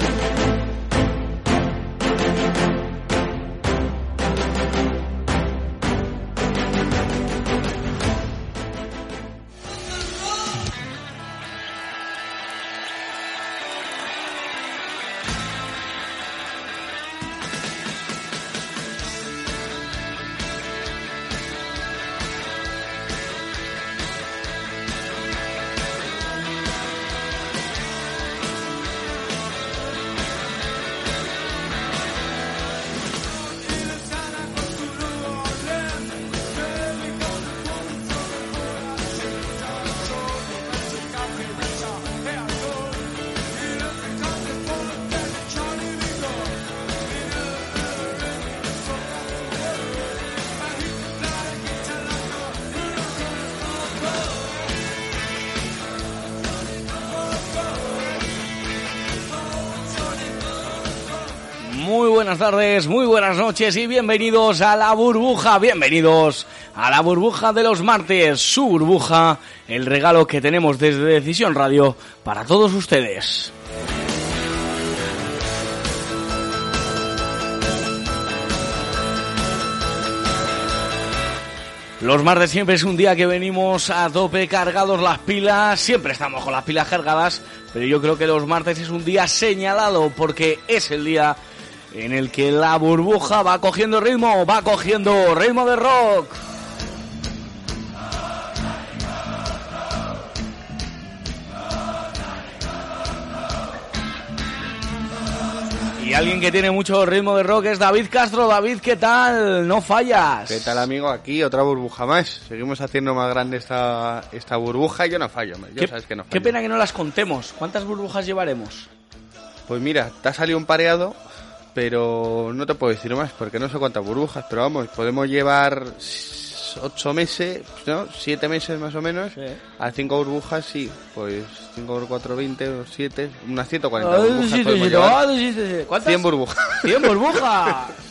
Muy buenas tardes, muy buenas noches y bienvenidos a la burbuja, bienvenidos a la burbuja de los martes, su burbuja, el regalo que tenemos desde Decisión Radio para todos ustedes. Los martes siempre es un día que venimos a tope cargados las pilas, siempre estamos con las pilas cargadas, pero yo creo que los martes es un día señalado porque es el día en el que la burbuja va cogiendo ritmo, va cogiendo ritmo de rock. Y alguien que tiene mucho ritmo de rock es David Castro. David, ¿qué tal? No fallas. ¿Qué tal, amigo? Aquí otra burbuja más. Seguimos haciendo más grande esta, esta burbuja y yo no fallo. Yo ¿Qué, sabes que no qué fallo. pena que no las contemos. ¿Cuántas burbujas llevaremos? Pues mira, te ha salido un pareado, pero no te puedo decir más porque no sé cuántas burbujas. Pero vamos, podemos llevar ocho meses, ¿no? Siete meses más o menos. Sí. A cinco burbujas, sí. Pues cinco por cuatro, veinte, o siete, unas 140 Ay, burbujas. sí, sí, podemos sí, llevar. no, sí, sí, sí. ¿Cuántas? 100 burbujas. 100 burbujas.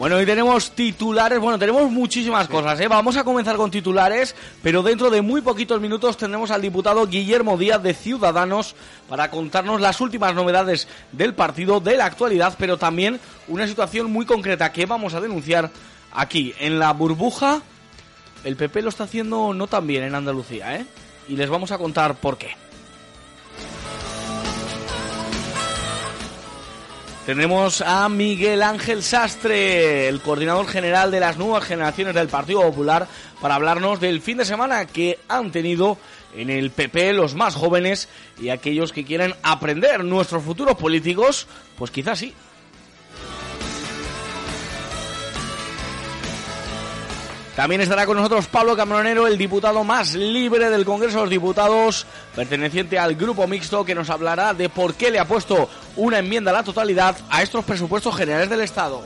Bueno, hoy tenemos titulares, bueno, tenemos muchísimas cosas, ¿eh? Vamos a comenzar con titulares, pero dentro de muy poquitos minutos tendremos al diputado Guillermo Díaz de Ciudadanos para contarnos las últimas novedades del partido, de la actualidad, pero también una situación muy concreta que vamos a denunciar aquí, en la burbuja. El PP lo está haciendo no tan bien en Andalucía, ¿eh? Y les vamos a contar por qué. Tendremos a Miguel Ángel Sastre, el coordinador general de las nuevas generaciones del Partido Popular, para hablarnos del fin de semana que han tenido en el PP los más jóvenes y aquellos que quieren aprender nuestros futuros políticos, pues quizás sí. También estará con nosotros Pablo Camaronero, el diputado más libre del Congreso de los Diputados, perteneciente al grupo mixto, que nos hablará de por qué le ha puesto una enmienda a la totalidad a estos presupuestos generales del Estado.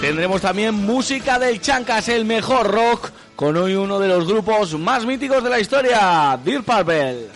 Tendremos también música del Chancas, el mejor rock, con hoy uno de los grupos más míticos de la historia, Dear Purple.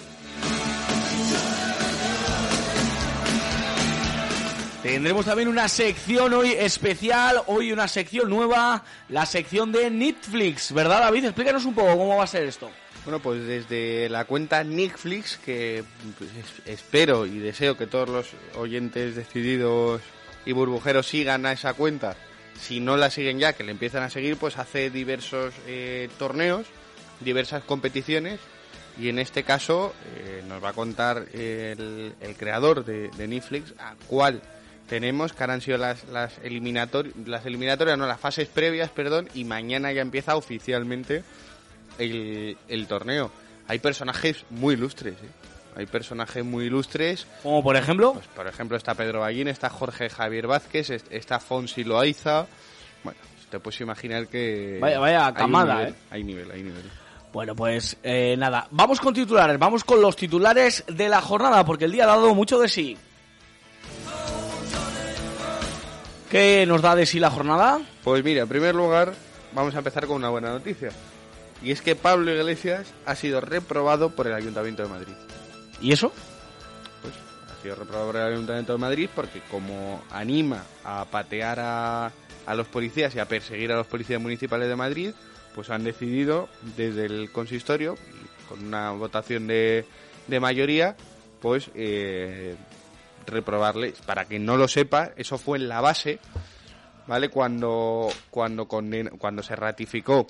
Tendremos también una sección hoy especial, hoy una sección nueva, la sección de Netflix, ¿verdad David? Explícanos un poco cómo va a ser esto. Bueno, pues desde la cuenta Netflix, que pues, es- espero y deseo que todos los oyentes decididos y burbujeros sigan a esa cuenta. Si no la siguen ya, que le empiezan a seguir, pues hace diversos eh, torneos, diversas competiciones. Y en este caso eh, nos va a contar el, el creador de Netflix a cuál tenemos, que ahora han sido las, las, eliminator las eliminatorias, no, las fases previas, perdón, y mañana ya empieza oficialmente el, el torneo. Hay personajes muy ilustres, ¿eh? Hay personajes muy ilustres. Como por ejemplo, Pues, por ejemplo, está Pedro Ballín, está Jorge Javier Vázquez, est- está Fonsi Loaiza. Bueno, te puedes imaginar que... Vaya- vaya hay camada, nivel, ¿eh? Hay nivel, hay nivel. Bueno, pues eh, nada, vamos con titulares, vamos con los titulares de la jornada, porque el día ha dado mucho de sí. ¿Qué nos da de sí la jornada? Pues mira, en primer lugar, vamos a empezar con una buena noticia. Y es que Pablo Iglesias ha sido reprobado por el Ayuntamiento de Madrid. ¿Y eso? Pues ha sido reprobado por el Ayuntamiento de Madrid porque como anima a patear a, a los policías y a perseguir a los policías municipales de Madrid, pues han decidido desde el consistorio, con una votación de, de mayoría, pues eh, reprobarle. Para quien no lo sepa, eso fue en la base, ¿vale? Cuando, cuando, conden- cuando se ratificó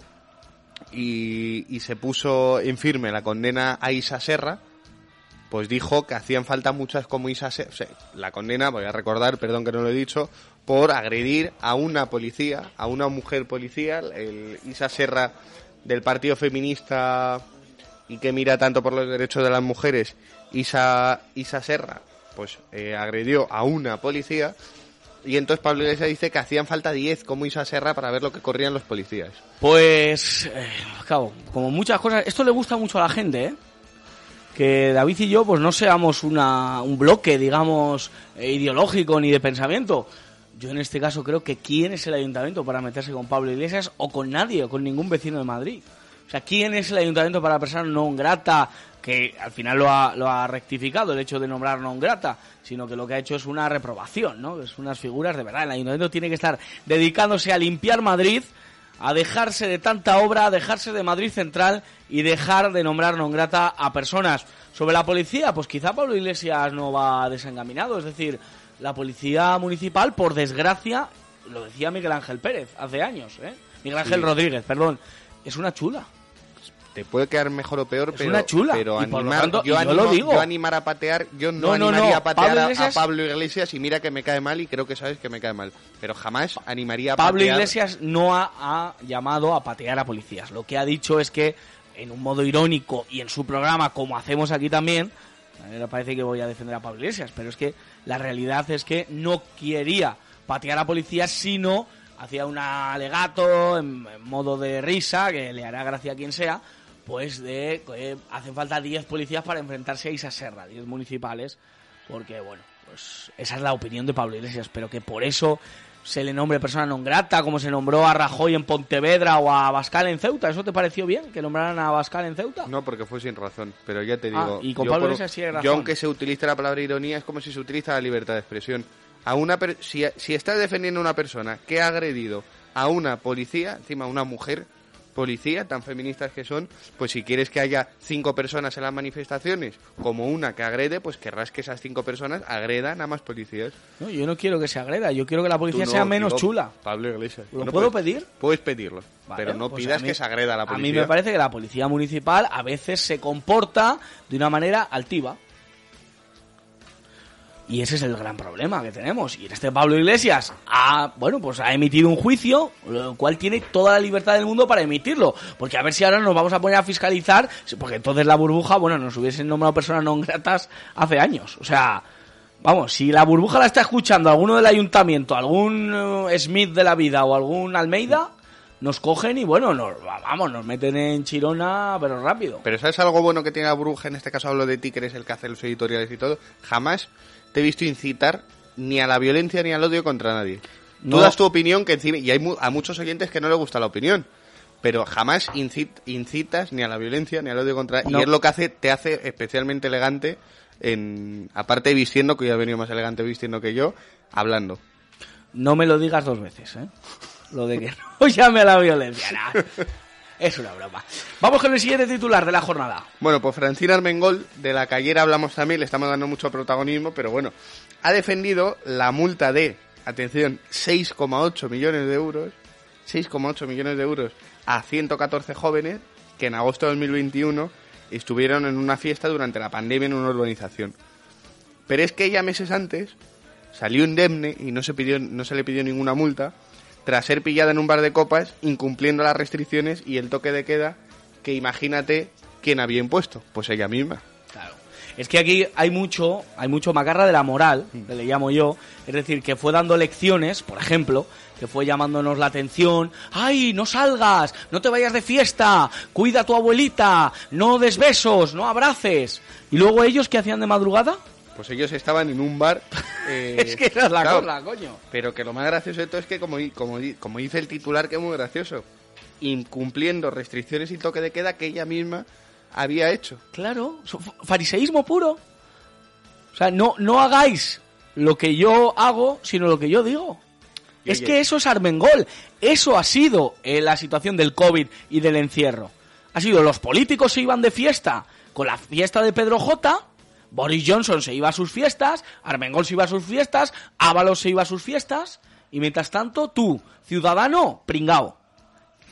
y, y se puso en firme la condena a Isa Serra, pues dijo que hacían falta muchas como Isa Serra. la condena, voy a recordar, perdón que no lo he dicho, por agredir a una policía, a una mujer policía, el Isa Serra del Partido Feminista y que mira tanto por los derechos de las mujeres, Isa, Isa Serra, pues eh, agredió a una policía y entonces Pablo Iglesias dice que hacían falta 10 como Isa Serra para ver lo que corrían los policías. Pues, eh, como muchas cosas, esto le gusta mucho a la gente, ¿eh? Que David y yo, pues no seamos una, un bloque, digamos, eh, ideológico ni de pensamiento. Yo en este caso creo que quién es el ayuntamiento para meterse con Pablo Iglesias o con nadie, o con ningún vecino de Madrid. O sea, ¿quién es el ayuntamiento para no grata? Que al final lo ha, lo ha rectificado el hecho de nombrar non grata, sino que lo que ha hecho es una reprobación, ¿no? Es unas figuras de verdad. El ayuntamiento tiene que estar dedicándose a limpiar Madrid, a dejarse de tanta obra, a dejarse de Madrid Central y dejar de nombrar non grata a personas. Sobre la policía, pues quizá Pablo Iglesias no va desencaminado, es decir, la policía municipal, por desgracia, lo decía Miguel Ángel Pérez hace años, ¿eh? Miguel Ángel Sí. Rodríguez, perdón, es una chula. Te puede quedar mejor o peor, Es pero, una chula, pero lo animar, tanto- yo, lo digo. animar a patear, yo no, animaría no, a patear Pablo a- Pablo Iglesias y mira que me cae mal y creo que sabes que me cae mal, pero jamás animaría a Pablo patear Iglesias no ha, ha llamado a patear a policías. Lo que ha dicho es que, en un modo irónico y en su programa, como hacemos aquí también, me parece que voy a defender a Pablo Iglesias, pero es que la realidad es que no quería patear a policías, sino hacía un alegato en, en modo de risa, que le hará gracia a quien sea, pues de que hacen falta 10 policías para enfrentarse a Isa Serra, 10 municipales, porque bueno, pues esa es la opinión de Pablo Iglesias, pero que por eso se le nombre persona non grata, como se nombró a Rajoy en Pontevedra o a Bascal en Ceuta. ¿Eso te pareció bien que nombraran a Bascal en Ceuta? No, porque fue sin razón, pero ya te Ah, digo. y con yo Pablo Iglesias sí hay razón. Yo, aunque se utilice la palabra ironía, es como si se utiliza la libertad de expresión. A una per- si, si estás defendiendo a una persona que ha agredido a una policía, encima una mujer policía, tan feministas que son, pues si quieres que haya cinco personas en las manifestaciones, como una que agrede, pues querrás que esas cinco personas agredan a más policías. No, yo no quiero que se agreda, yo quiero que la policía no, sea menos digo, chula. Pablo Iglesias. ¿Lo No puedo puedes- pedir? Puedes pedirlo, Vale, pero no pues pidas a mí- que se agreda a la A policía. mí me parece que la policía municipal a veces se comporta de una manera altiva. Y ese es el gran problema que tenemos. Y este Pablo Iglesias ha, bueno, pues ha emitido un juicio, lo cual tiene toda la libertad del mundo para emitirlo. Porque a ver si ahora nos vamos a poner a fiscalizar, porque entonces la burbuja, bueno, nos hubiesen nombrado personas no gratas hace años. O sea, vamos, si la burbuja la está escuchando alguno del ayuntamiento, algún eh, Smith de la vida o algún Almeida, nos cogen y bueno, nos, vamos, nos meten en chirona, pero rápido. Pero ¿sabes algo bueno que tiene la burbuja? En este caso hablo de ti, que eres el que hace los editoriales y todo. Jamás te he visto incitar ni a la violencia ni al odio contra nadie. No. Tú das tu opinión que encima... Y hay mu- a muchos oyentes que no les gusta la opinión. Pero jamás incit- incitas ni a la violencia ni al odio contra... No. Y es lo que hace, te hace especialmente elegante en... Aparte vistiendo, que hoy ha venido más elegante vistiendo que yo, hablando. No me lo digas dos veces, ¿eh? Lo de que no llame a la violencia. nah. Es una broma. Vamos con el siguiente titular de la jornada. Bueno, pues Francina Armengol, de la que hablamos también, le estamos dando mucho protagonismo, pero bueno, ha defendido la multa de, atención, 6,8 millones de euros, 6,8 millones de euros a 114 jóvenes que en agosto de 2021 estuvieron en una fiesta durante la pandemia en una urbanización. Pero es que ella meses antes salió indemne y no se, pidió, no se le pidió ninguna multa tras ser pillada en un bar de copas incumpliendo las restricciones y el toque de queda que imagínate quién había impuesto, pues ella misma. Claro. Es que aquí hay mucho, hay mucho macarra de la moral, que le llamo yo, es decir, que fue dando lecciones, por ejemplo, que fue llamándonos la atención, ¡ay, no salgas! ¡No te vayas de fiesta! ¡Cuida a tu abuelita! ¡No des besos! ¡No abraces! ¿Y luego ellos qué hacían de madrugada? Pues ellos estaban en un bar. eh, es que es la claro, coño. Pero que lo más gracioso de todo es que, como, como, di- como dice el titular, que es muy gracioso, incumpliendo restricciones y toque de queda que ella misma había hecho. Claro, fariseísmo puro. O sea, no, no hagáis lo que yo hago, sino lo que yo digo. Y es oye- que eso es Armengol. Eso ha sido eh, la situación del COVID y del encierro. Ha sido los políticos se iban de fiesta con la fiesta de Pedro J. Boris Johnson se iba a sus fiestas, Armengol se iba a sus fiestas, Ábalos se iba a sus fiestas, y mientras tanto tú, ciudadano, pringao.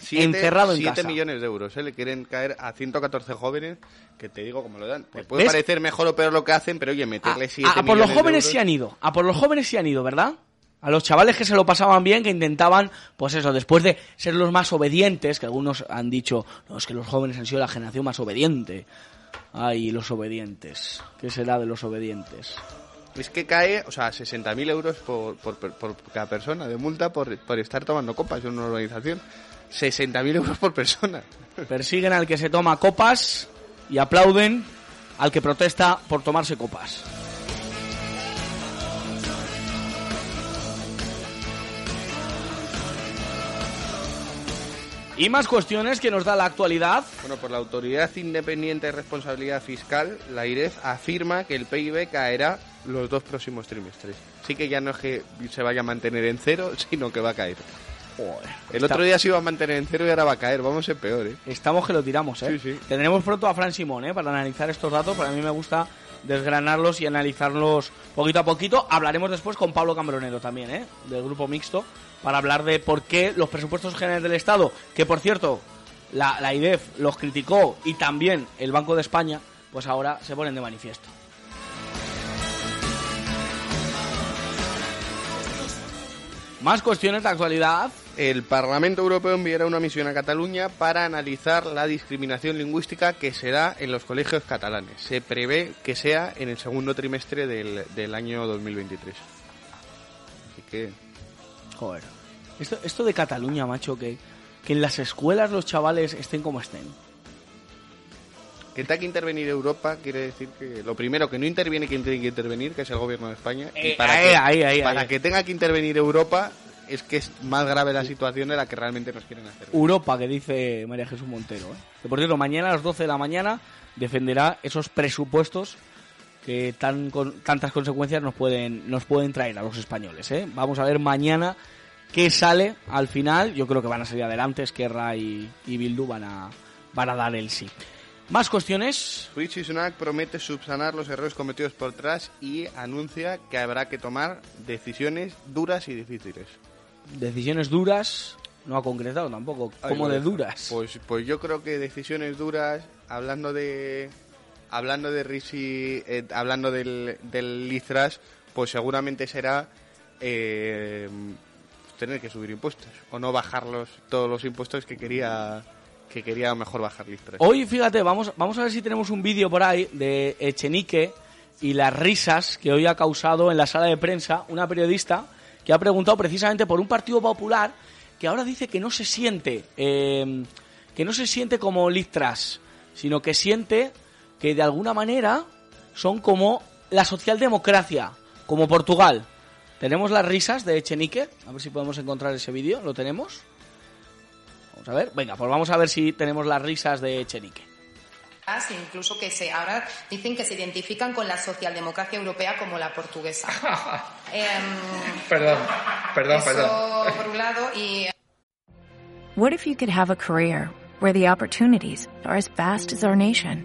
Siete- Encerrado en siete casa. millones de euros, ¿eh? Le quieren caer a 114 jóvenes, que te digo cómo lo dan. Te puede ¿Ves? parecer mejor o peor lo que hacen, pero oye, meterle 7 a- a por los jóvenes euros- sí han ido. A por los jóvenes sí han ido, ¿verdad? A los chavales que se lo pasaban bien, que intentaban, pues eso, después de ser los más obedientes, que algunos han dicho, no, es que los jóvenes han sido la generación más obediente. Ay, los obedientes. ¿Qué será de los obedientes? Es que cae, o sea, 60.000 euros por, por, por- por cada persona de multa por, por estar tomando copas en una organización. 60.000 euros por persona. Persiguen al que se toma copas y aplauden al que protesta por tomarse copas. Y más cuestiones que nos da la actualidad. Bueno, por la Autoridad Independiente de Responsabilidad Fiscal, la IREF afirma que el PIB caerá los dos próximos trimestres. Sí que ya no es que se vaya a mantener en cero, sino que va a caer. El Está- otro día se iba a mantener en cero y ahora va a caer. Vamos a ser peor, ¿eh? Estamos que lo tiramos, ¿eh? Sí, sí. Tendremos pronto a Fran Simón, ¿eh? Para analizar estos datos. Para mí me gusta desgranarlos y analizarlos poquito a poquito. Hablaremos después con Pablo Cambronero también, ¿eh? Del grupo mixto, para hablar de por qué los presupuestos generales del Estado, que por cierto, la, IDEF los criticó y también el Banco de España, pues ahora se ponen de manifiesto. Más cuestiones de actualidad. El Parlamento Europeo enviará una misión a Cataluña para analizar la discriminación lingüística que se da en los colegios catalanes. Se prevé que sea en el segundo trimestre del, del año 2023. Así que Joder. Esto, esto de Cataluña, macho, que, que en las escuelas los chavales estén como estén. Que tenga que intervenir Europa quiere decir que lo primero que no interviene quien tiene que intervenir, que es el gobierno de España. Eh, y para, ahí, que, ahí, ahí, para que tenga que intervenir Europa es que es más grave la situación de la que realmente nos quieren hacer. Europa, que dice María Jesús Montero. ¿eh? Que por cierto, mañana a las 12 de la mañana defenderá esos presupuestos que tan, con, tantas consecuencias nos pueden, nos pueden traer a los españoles. ¿eh? Vamos a ver mañana qué sale al final. Yo creo que van a salir adelante. Esquerra y, y Bildu van a, van a dar el sí. Más cuestiones. Rishi Sunak promete subsanar los errores cometidos por Trash y anuncia que habrá que tomar decisiones duras y difíciles. Decisiones duras. No ha concretado tampoco. Como lo de duras. Pues, pues yo creo que decisiones duras, hablando de hablando de Rishi, eh, hablando del, del pues seguramente será eh, tener que subir impuestos o no bajarlos todos los impuestos que quería que quería mejor bajar Liz Truss. Hoy, fíjate, vamos, vamos a ver si tenemos un vídeo por ahí de Echenique y las risas que hoy ha causado en la sala de prensa una periodista que ha preguntado precisamente por un partido popular que ahora dice que no se siente, eh, que no se siente como Liz Truss, sino que siente que de alguna manera son como la socialdemocracia, como Portugal. Tenemos las risas de Echenique, a ver si podemos encontrar ese vídeo, ¿lo tenemos? Vamos a ver, venga, pues vamos a ver si tenemos las risas de Echenique. incluso que se ahora dicen que se identifican con la socialdemocracia europea como la portuguesa. Em, Perdón, perdón, eso perdón. por un lado y What if you could have a career where the opportunities are as vast as our nation,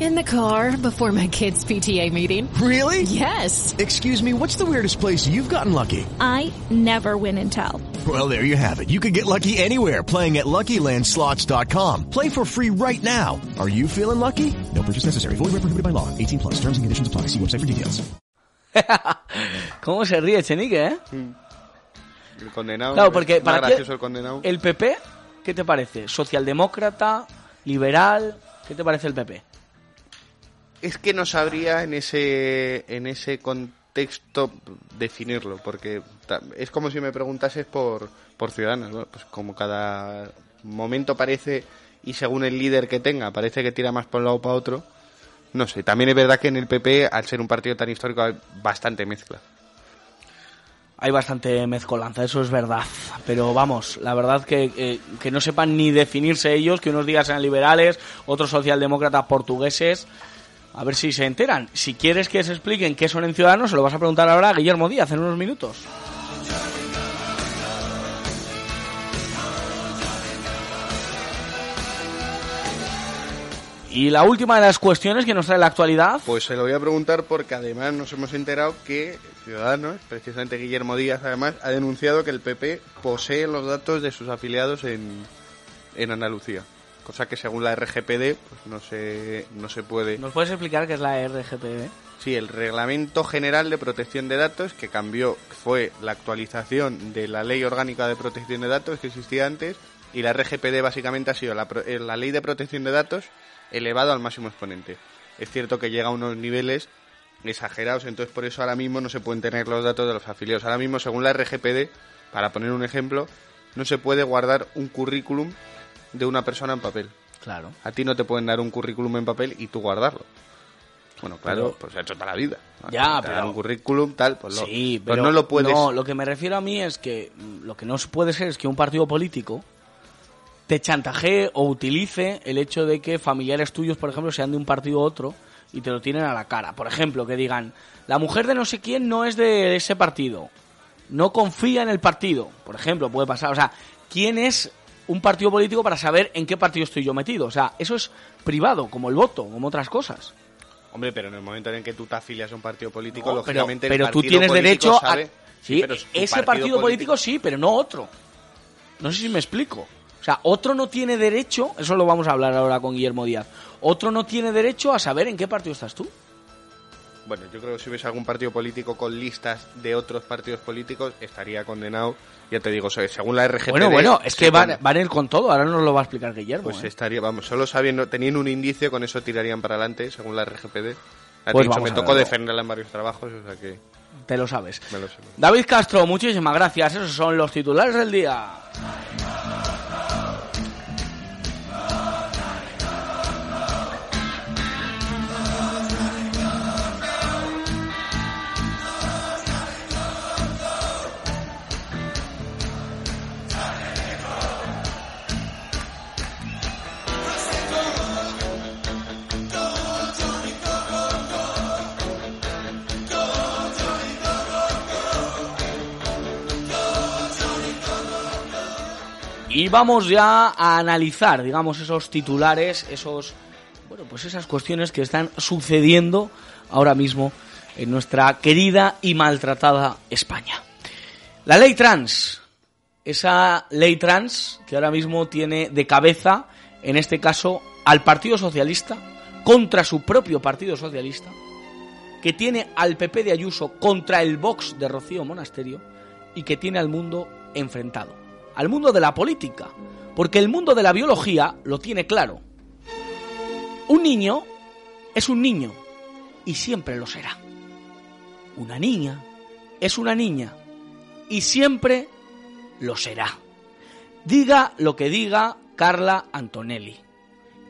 In the car before my kids' PTA meeting. Really? Yes. Excuse me, what's the weirdest place you've gotten lucky? I never win and tell. Well, there you have it. You can get lucky anywhere playing at LuckyLandSlots.com. Play for free right now. Are you feeling lucky? No purchase necessary. Void where prohibited by law. 18 plus. Terms and conditions apply. See website for details. ¿Cómo se ríe Chenique, eh? El condenado. Claro, porque es más para gracioso qué- el condenado. ¿El PP? ¿Qué te parece? ¿Socialdemócrata? ¿Liberal? ¿Qué te parece el PP? Es que no sabría en ese en ese contexto definirlo, porque es como si me preguntases por, por Ciudadanos, ¿no? pues como cada momento parece, y según el líder que tenga, parece que tira más por un lado o para otro, no sé, también es verdad que en el PP, al ser un partido tan histórico, hay bastante mezcla. Hay bastante mezcolanza, eso es verdad. Pero vamos, la verdad que, que no sepan ni definirse ellos, que unos días sean liberales, otros socialdemócratas portugueses. A ver si se enteran. Si quieres que se expliquen qué son en Ciudadanos, se lo vas a preguntar ahora a Guillermo Díaz en unos minutos. Y la última de las cuestiones que nos trae la actualidad. Pues se lo voy a preguntar porque además nos hemos enterado que Ciudadanos, precisamente Guillermo Díaz además, ha denunciado que el PP posee los datos de sus afiliados en, en Andalucía. Cosa que según la RGPD pues no se, no se puede... ¿Nos puedes explicar qué es la RGPD? Sí, el Reglamento General de Protección de Datos que cambió fue la actualización de la Ley Orgánica de Protección de Datos que existía antes y la RGPD básicamente ha sido la, la Ley de Protección de Datos elevado al máximo exponente. Es cierto que llega a unos niveles exagerados, entonces por eso ahora mismo no se pueden tener los datos de los afiliados. Ahora mismo, según la RGPD, para poner un ejemplo, no se puede guardar un currículum de una persona en papel. Claro. A ti no te pueden dar un currículum en papel y tú guardarlo. Bueno, claro, Pero- pues ha hecho toda la vida. Ya, Te pero- un currículum, tal, pues, lo- Sí, pues pero no lo puedes... No, lo que me refiero a mí es que mm, lo que no se puede ser es que un partido político te chantajee o utilice el hecho de que familiares tuyos, por ejemplo, sean de un partido u otro y te lo tienen a la cara. Por ejemplo, que digan, la mujer de no sé quién no es de ese partido, no confía en el partido. Por ejemplo, puede pasar. O sea, ¿quién es un partido político para saber en qué partido estoy yo metido? O sea, eso es privado, como el voto, como otras cosas. Hombre, pero en el momento en que tú te afilias a un partido político, No, pero, lógicamente el pero tú tienes político derecho sabe- a... Sí, pero ese partido, político sí, pero no otro. No sé si me explico. O sea, otro no tiene derecho, eso lo vamos a hablar ahora con Guillermo Díaz, otro no tiene derecho a saber en qué partido estás tú. Bueno, yo creo que si hubiese algún partido político con listas de otros partidos políticos, estaría condenado, ya te digo, se- según la RGPD... bueno, bueno, es que van, van a ir con todo, ahora nos lo va a explicar Guillermo. Pues ¿eh? estaría, vamos, solo sabiendo, teniendo un indicio, con eso tirarían para adelante, según la RGPD. Te Pues dicho, me tocó defenderla en varios trabajos, o sea que Te lo sabes. me lo sé. David Castro, muchísimas gracias. Esos son los titulares del día. Y vamos ya a analizar, digamos, esos titulares, esos, bueno, pues esas cuestiones que están sucediendo ahora mismo en nuestra querida y maltratada España. La ley trans, esa ley trans que ahora mismo tiene de cabeza, en este caso, al Partido Socialista contra su propio Partido Socialista, que tiene al PP de Ayuso contra el Vox de Rocío Monasterio y que tiene al mundo enfrentado, al mundo de la política, porque el mundo de la biología lo tiene claro. Un niño es un niño y siempre lo será. Una niña es una niña y siempre lo será. Diga lo que diga Carla Antonelli.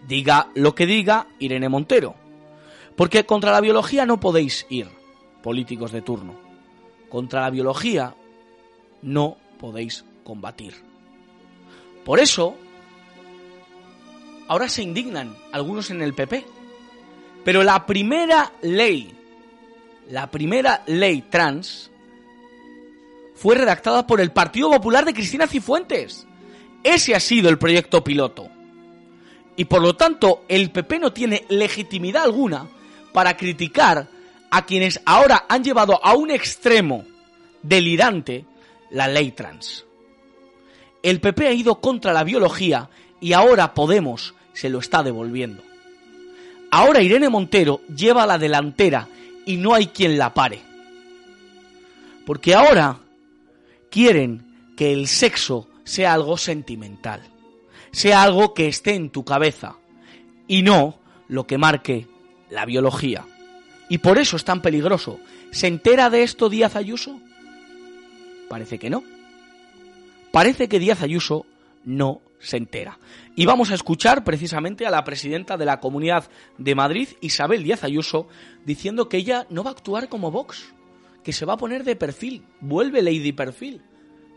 Diga lo que diga Irene Montero. Porque contra la biología no podéis ir, políticos de turno. Contra la biología no podéis combatir. Por eso, ahora se indignan algunos en el PP. Pero la primera ley, la primera ley trans, fue redactada por el Partido Popular de Cristina Cifuentes. Ese ha sido el proyecto piloto. Y por lo tanto, el PP no tiene legitimidad alguna para criticar a quienes ahora han llevado a un extremo delirante la ley trans. El PP ha ido contra la biología y ahora Podemos se lo está devolviendo. Ahora Irene Montero lleva la delantera y no hay quien la pare. Porque ahora quieren que el sexo sea algo sentimental, sea algo que esté en tu cabeza y no lo que marque la biología. Y por eso es tan peligroso. ¿Se entera de esto Díaz Ayuso? Parece que no. Parece que Díaz Ayuso no se entera. Y vamos a escuchar precisamente a la presidenta de la Comunidad de Madrid, Isabel Díaz Ayuso, diciendo que ella no va a actuar como Vox, que se va a poner de perfil, vuelve Lady Perfil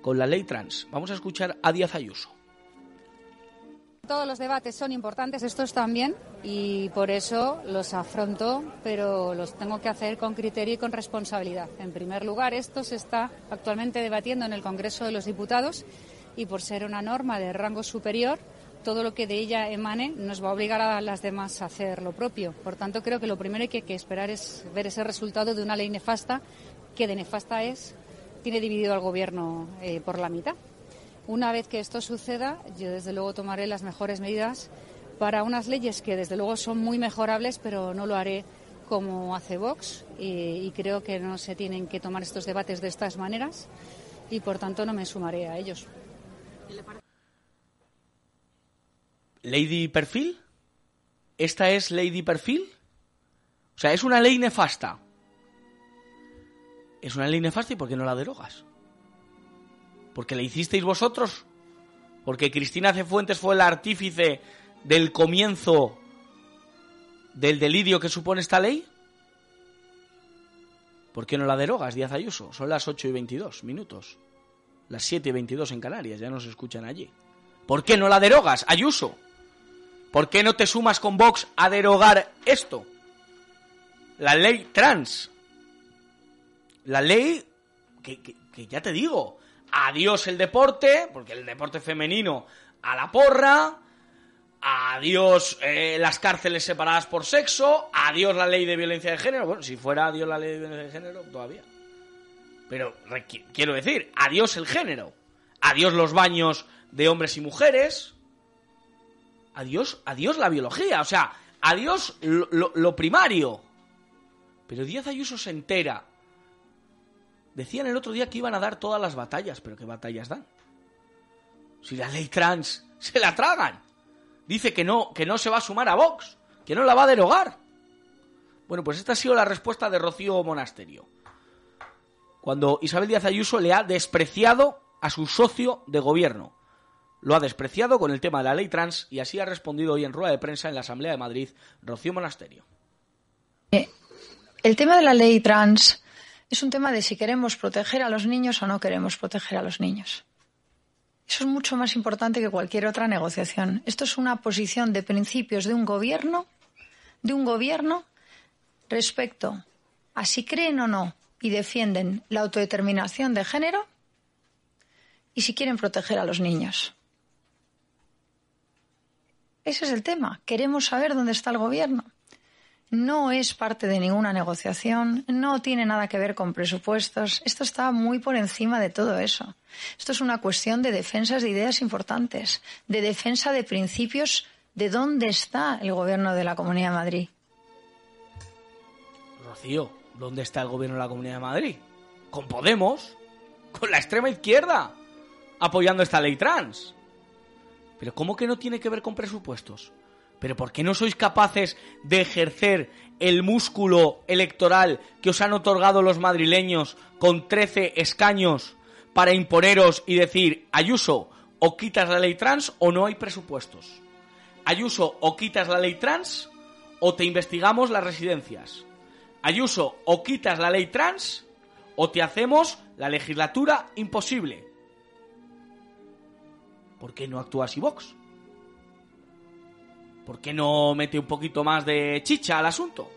con la ley trans. Vamos a escuchar a Díaz Ayuso. Todos los debates son importantes, estos también, y por eso los afronto, pero los tengo que hacer con criterio y con responsabilidad. En primer lugar, esto se está actualmente debatiendo en el Congreso de los Diputados y por ser una norma de rango superior, todo lo que de ella emane nos va a obligar a las demás a hacer lo propio. Por tanto, creo que lo primero que hay que esperar es ver ese resultado de una ley nefasta, que de nefasta es, tiene dividido al Gobierno eh, por la mitad. Una vez que esto suceda, yo desde luego tomaré las mejores medidas para unas leyes que desde luego son muy mejorables, pero no lo haré como hace Vox y, creo que no se tienen que tomar estos debates de estas maneras y por tanto no me sumaré a ellos. ¿Lady Perfil? ¿Esta es Lady Perfil? O sea, es una ley nefasta. Es una ley nefasta y ¿por qué no la derogas? ¿Porque la hicisteis vosotros? ¿Porque Cristina Cefuentes fue el artífice del comienzo del delirio que supone esta ley? ¿Por qué no la derogas, Díaz Ayuso? Son las 8 y 22 minutos. Las 7 y 22 en Canarias, ya nos escuchan allí. ¿Por qué no la derogas, Ayuso? ¿Por qué no te sumas con Vox a derogar esto? La ley trans. La ley que ya te digo, adiós el deporte, porque el deporte femenino a la porra, adiós eh, las cárceles separadas por sexo, adiós la ley de violencia de género. Bueno, si fuera adiós la ley de violencia de género, todavía. Pero quiero decir, adiós el género, adiós los baños de hombres y mujeres, adiós, adiós la biología, o sea, adiós lo, lo, lo primario. Pero Díaz Ayuso se entera Decían el otro día que iban a dar todas las batallas, pero ¿qué batallas dan? Si la ley trans se la tragan. Dice que no, que no se va a sumar a Vox, que no la va a derogar. Bueno, pues esta ha sido la respuesta de Rocío Monasterio. Cuando Isabel Díaz Ayuso le ha despreciado a su socio de gobierno. Lo ha despreciado con el tema de la ley trans y así ha respondido hoy en rueda de prensa en la Asamblea de Madrid Rocío Monasterio. Eh, el tema de la ley trans es un tema de si queremos proteger a los niños o no queremos proteger a los niños. Eso es mucho más importante que cualquier otra negociación. Esto es una posición de principios de un gobierno, de un gobierno respecto a si creen o no y defienden la autodeterminación de género y si quieren proteger a los niños. Ese es el tema. Queremos saber dónde está el gobierno no es parte de ninguna negociación, no tiene nada que ver con presupuestos. Esto está muy por encima de todo eso. Esto es una cuestión de defensas de ideas importantes, de defensa de principios de dónde está el gobierno de la Comunidad de Madrid. Rocío, ¿dónde está el gobierno de la Comunidad de Madrid? Con Podemos, con la extrema izquierda, apoyando esta ley trans. Pero ¿cómo que no tiene que ver con presupuestos? Pero ¿por qué no sois capaces de ejercer el músculo electoral que os han otorgado los madrileños con 13 escaños para imponeros y decir, Ayuso, o quitas la ley trans o no hay presupuestos. Ayuso, o quitas la ley trans o te investigamos las residencias. Ayuso, o quitas la ley trans o te hacemos la legislatura imposible. ¿Por qué no actúa así Vox? ¿Por qué no mete un poquito más de chicha al asunto?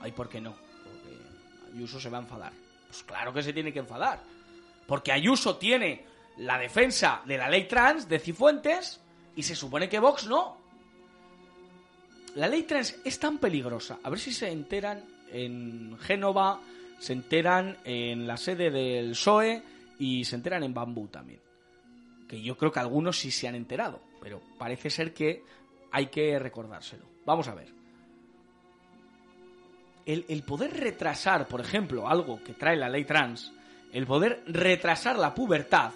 Ay, ¿por qué no? Porque Ayuso se va a enfadar. Pues claro que se tiene que enfadar. Porque Ayuso tiene la defensa de la ley trans de Cifuentes y se supone que Vox no. La ley trans es tan peligrosa. A ver si se enteran en Génova, se enteran en la sede del PSOE y se enteran en Bambú también. Que yo creo que algunos sí se han enterado, pero parece ser que hay que recordárselo. Vamos a ver. El, el, poder retrasar, por ejemplo, algo que trae la ley trans, el poder retrasar la pubertad,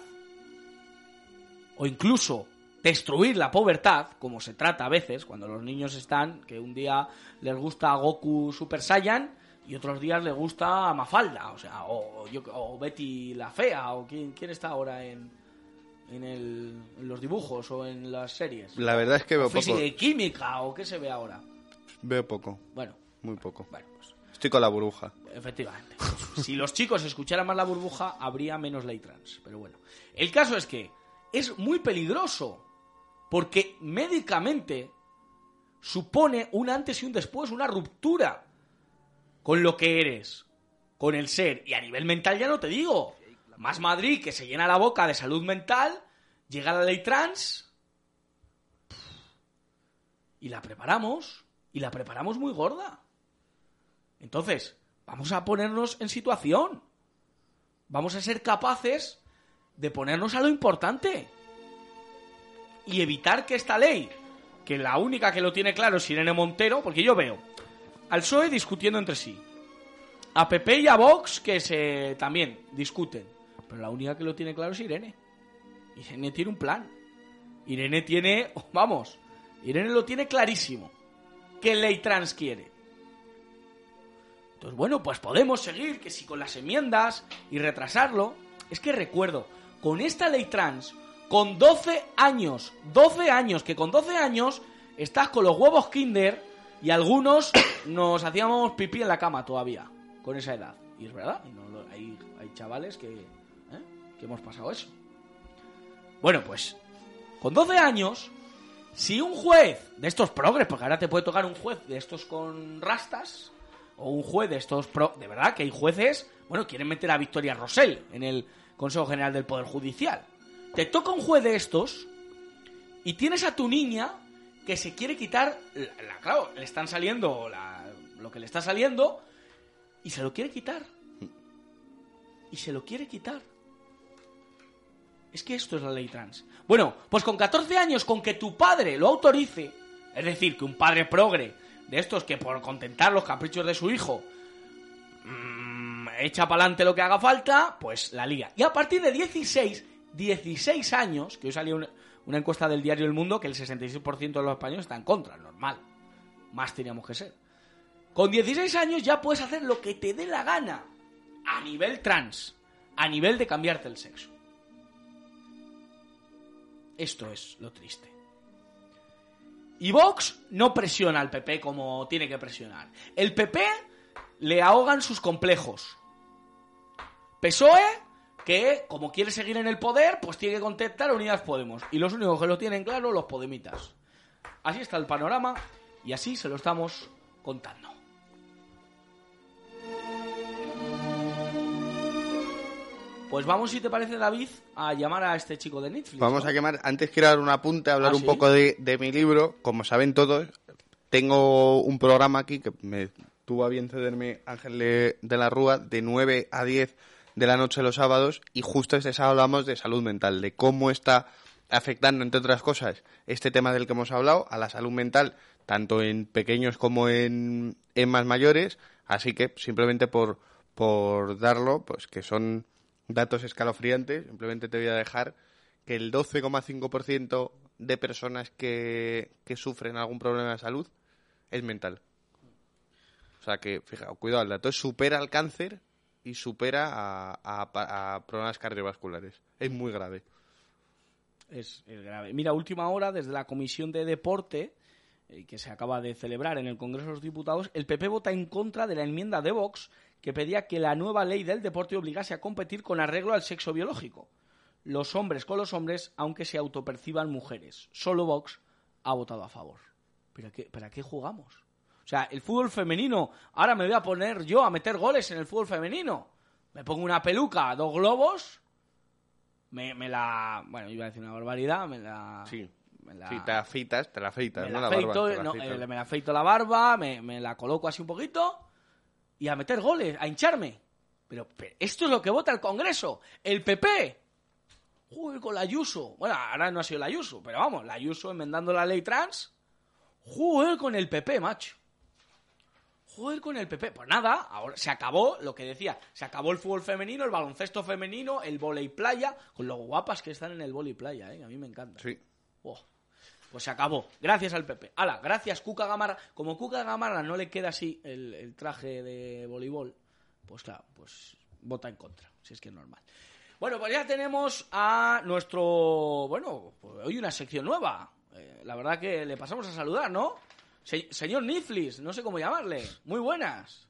o incluso destruir la pubertad, como se trata a veces, cuando los niños están, que un día les gusta Goku Super Saiyan y otros días les gusta Mafalda, o sea, o, Betty la Fea, o quién está ahora en, en, el, en, los dibujos o en las series. La verdad es que veo o poco. de química o qué se ve ahora. Veo poco. Bueno. Muy poco. Bueno, pues, Estoy con la burbuja. Efectivamente. si los chicos escucharan más la burbuja, habría menos ley trans. Pero bueno. El caso es que es muy peligroso. Porque médicamente supone un antes y un después, una ruptura con lo que eres, con el ser. Y a nivel mental ya no te digo. Más Madrid, que se llena la boca de salud mental, llega la ley trans y la preparamos, y la preparamos muy gorda. Entonces, vamos a ponernos en situación. Vamos a ser capaces de ponernos a lo importante. Y evitar que esta ley, que la única que lo tiene claro es Irene Montero, porque yo veo al PSOE discutiendo entre sí. A PP y a Vox que se también discuten. Pero la única que lo tiene claro es Irene. Irene tiene un plan. Irene tiene, vamos, Irene lo tiene clarísimo. ¿Qué ley trans quiere? Entonces, bueno, pues podemos seguir, que si con las enmiendas y retrasarlo. Es que recuerdo, con esta ley trans, con 12 años, 12 años, que con 12 años estás con los huevos kinder y algunos nos hacíamos pipí en la cama todavía, con esa edad. Y es verdad, hay, chavales que. Que hemos pasado eso. Bueno, pues, con 12 años, si un juez de estos progres, porque ahora te puede tocar un juez de estos con rastas, o un juez de estos pro... De verdad que hay jueces, bueno, quieren meter a Victoria Rosell en el Consejo General del Poder Judicial. Te toca un juez de estos y tienes a tu niña que se quiere quitar, la, la- claro, le están saliendo la- lo que le está saliendo y se lo quiere quitar. Y se lo quiere quitar. Es que esto es la ley trans. Bueno, pues con 14 años, con que tu padre lo autorice, es decir, que un padre progre de estos que por contentar los caprichos de su hijo mm, echa para adelante lo que haga falta, pues la lía. Y a partir de 16, 16 años, que hoy salió una, una encuesta del diario El Mundo que el 66% de los españoles está en contra, normal. Más teníamos que ser. Con 16 años ya puedes hacer lo que te dé la gana a nivel trans, a nivel de cambiarte el sexo. Esto es lo triste. Y Vox no presiona al PP como tiene que presionar. El PP le ahogan sus complejos. PSOE, que como quiere seguir en el poder, pues tiene que contestar a Unidas Podemos. Y los únicos que lo tienen claro, los podemitas. Así está el panorama y así se lo estamos contando. Pues vamos, si te parece, David, a llamar a este chico de Netflix. Vamos ¿no? a quemar. Antes quiero dar un apunte, hablar ¿Ah, un sí? poco de, de mi libro. Como saben todos, tengo un programa aquí que me tuvo a bien cederme Ángel de, de la Rúa de 9 a 10 de la noche los sábados y justo este sábado hablamos de salud mental, de cómo está afectando, entre otras cosas, este tema del que hemos hablado a la salud mental, tanto en pequeños como en, en más mayores. Así que simplemente por, por darlo, pues que son datos escalofriantes, simplemente te voy a dejar que el 12,5% de personas que, que sufren algún problema de salud es mental. sea que, fijaos, cuidado, el dato supera al cáncer y supera a, a, a problemas cardiovasculares. Es muy grave. Es, es grave. Mira, última hora, desde la Comisión de Deporte, eh, que se acaba de celebrar en el Congreso de los Diputados, el PP vota en contra de la enmienda de Vox que pedía que la nueva ley del deporte obligase a competir con arreglo al sexo biológico. Los hombres con los hombres, aunque se autoperciban mujeres. Solo Vox ha votado a favor. ¿Pero qué, ¿Para qué jugamos? O sea, el fútbol femenino, ahora me voy a poner yo a meter goles en el fútbol femenino. Me pongo una peluca, dos globos, me, me la... Bueno, iba a decir una barbaridad, me la... Sí. Me la, Sí, te afeitas, te la afeitas, me ¿no? la afeito, barba, te la no, eh, me la afeito la barba, me, me la coloco así un poquito y a meter goles, a hincharme. Pero, pero esto es lo que vota el Congreso, el PP. Joder, con la Ayuso. Bueno, ahora no ha sido la Ayuso, pero vamos, la Ayuso enmendando la ley trans. Joder, con el PP, macho. Joder, con el PP. Pues nada, ahora se acabó lo que decía. Se acabó el fútbol femenino, el baloncesto femenino, el volei playa, con lo guapas que están en el volei playa, ¿eh? a mí me encanta. Sí. Oh, pues se acabó. Gracias al PP. Hala, gracias Cuca Gamarra. Como Cuca Gamarra no le queda así el, traje de voleibol, pues claro, pues vota en contra, si es que es normal. Bueno, pues ya tenemos a nuestro... Bueno, pues hoy una sección nueva. Eh, la verdad que le pasamos a saludar, ¿no? Se- señor Niflis, no sé cómo llamarle. Muy buenas.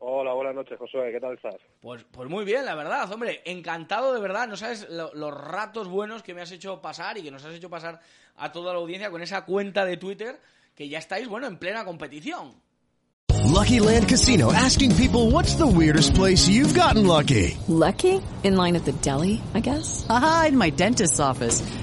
Hola, buenas noches, Josué. ¿Qué tal estás? Pues, pues muy bien, la verdad, hombre, encantado de verdad. No sabes lo- los ratos buenos que me has hecho pasar y que nos has hecho pasar a toda la audiencia con esa cuenta de Twitter que ya estáis, bueno, en plena competición. Lucky Land Casino asking people what's the weirdest place you've gotten lucky? Lucky? In line at the deli, I guess? Aha, in my dentist's office.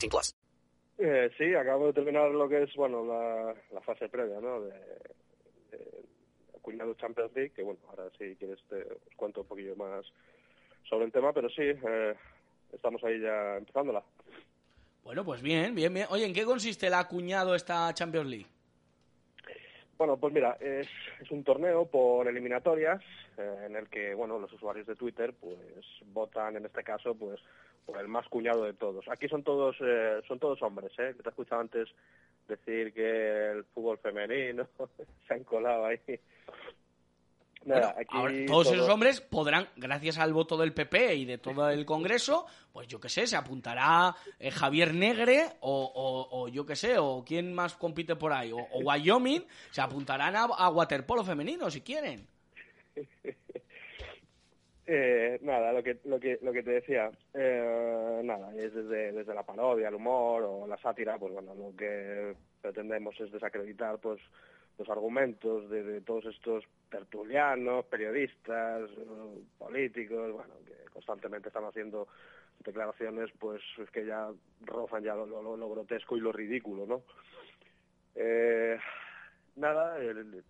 18 plus. Eh, sí, acabo de terminar lo que es, bueno, la, la fase previa, ¿no? De, de Cuñado Champions League, que bueno, ahora si quieres te os cuento un poquillo más sobre el tema, pero sí, eh, estamos ahí ya empezándola. Bueno, pues bien, bien, bien. Oye, ¿en qué consiste el acuñado esta Champions League? Bueno, pues mira, es, es un torneo por eliminatorias eh, en el que, bueno, los usuarios de Twitter, pues votan, en este caso, pues por el más cuñado de todos. Aquí son todos, eh, son todos hombres, ¿eh? Que te he escuchado antes decir que el fútbol femenino se han colado ahí. Nada, Bueno, aquí ahora todos esos hombres podrán, gracias al voto del PP y de todo el Congreso, pues yo qué sé, se apuntará eh, Javier Negre o, o- o yo qué sé, o quién más compite por ahí, o, o Wyoming, se apuntarán a, a waterpolo femenino si quieren. Eh, nada, lo que, lo que, lo que te decía, eh, nada, es desde, desde la parodia, el humor o la sátira, pues bueno, lo que pretendemos es desacreditar pues los argumentos de, todos estos tertulianos, periodistas, políticos, bueno, que constantemente están haciendo declaraciones pues es que ya rozan ya lo, lo- lo grotesco y lo ridículo, ¿no? Eh, nada, el-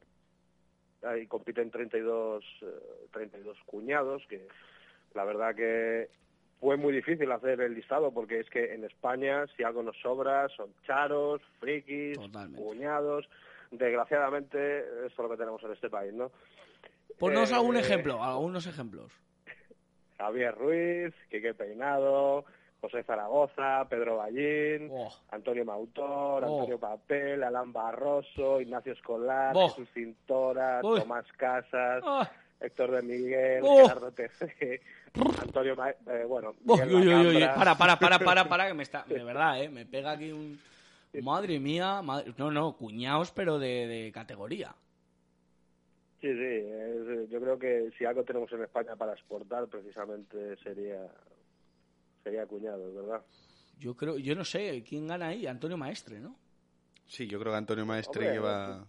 ahí compiten 32, eh, 32 cuñados, que la verdad que fue muy difícil hacer el listado porque es que en España si algo nos sobra son charos, frikis, cuñados. Desgraciadamente esto es lo que tenemos en este país, ¿no? Ponnos Eh, algún ejemplo, algunos ejemplos. Javier Ruiz, Quique Peinado, José Zaragoza, Pedro Ballín, Antonio Mautor, Oh. Antonio Papel, Alan Barroso, Ignacio Escolar, Oh. Jesús Cintora. Tomás Casas, Ah. Héctor de Miguel, Oh. Gerardo TC, Antonio Ma- eh, bueno, Uy, Miguel uy, uy, uy, Lacambra. para, para, para, para, para, que me está, de verdad, eh, me pega aquí un, madre mía, madre- no, no, cuñados, pero de, de categoría. Sí, sí, es- yo creo que si algo tenemos en España para exportar precisamente sería sería cuñados, ¿verdad? Yo creo, yo no sé, ¿quién gana ahí? Antonio Maestre, ¿no? Sí, yo creo que Antonio Maestre Hombre, lleva...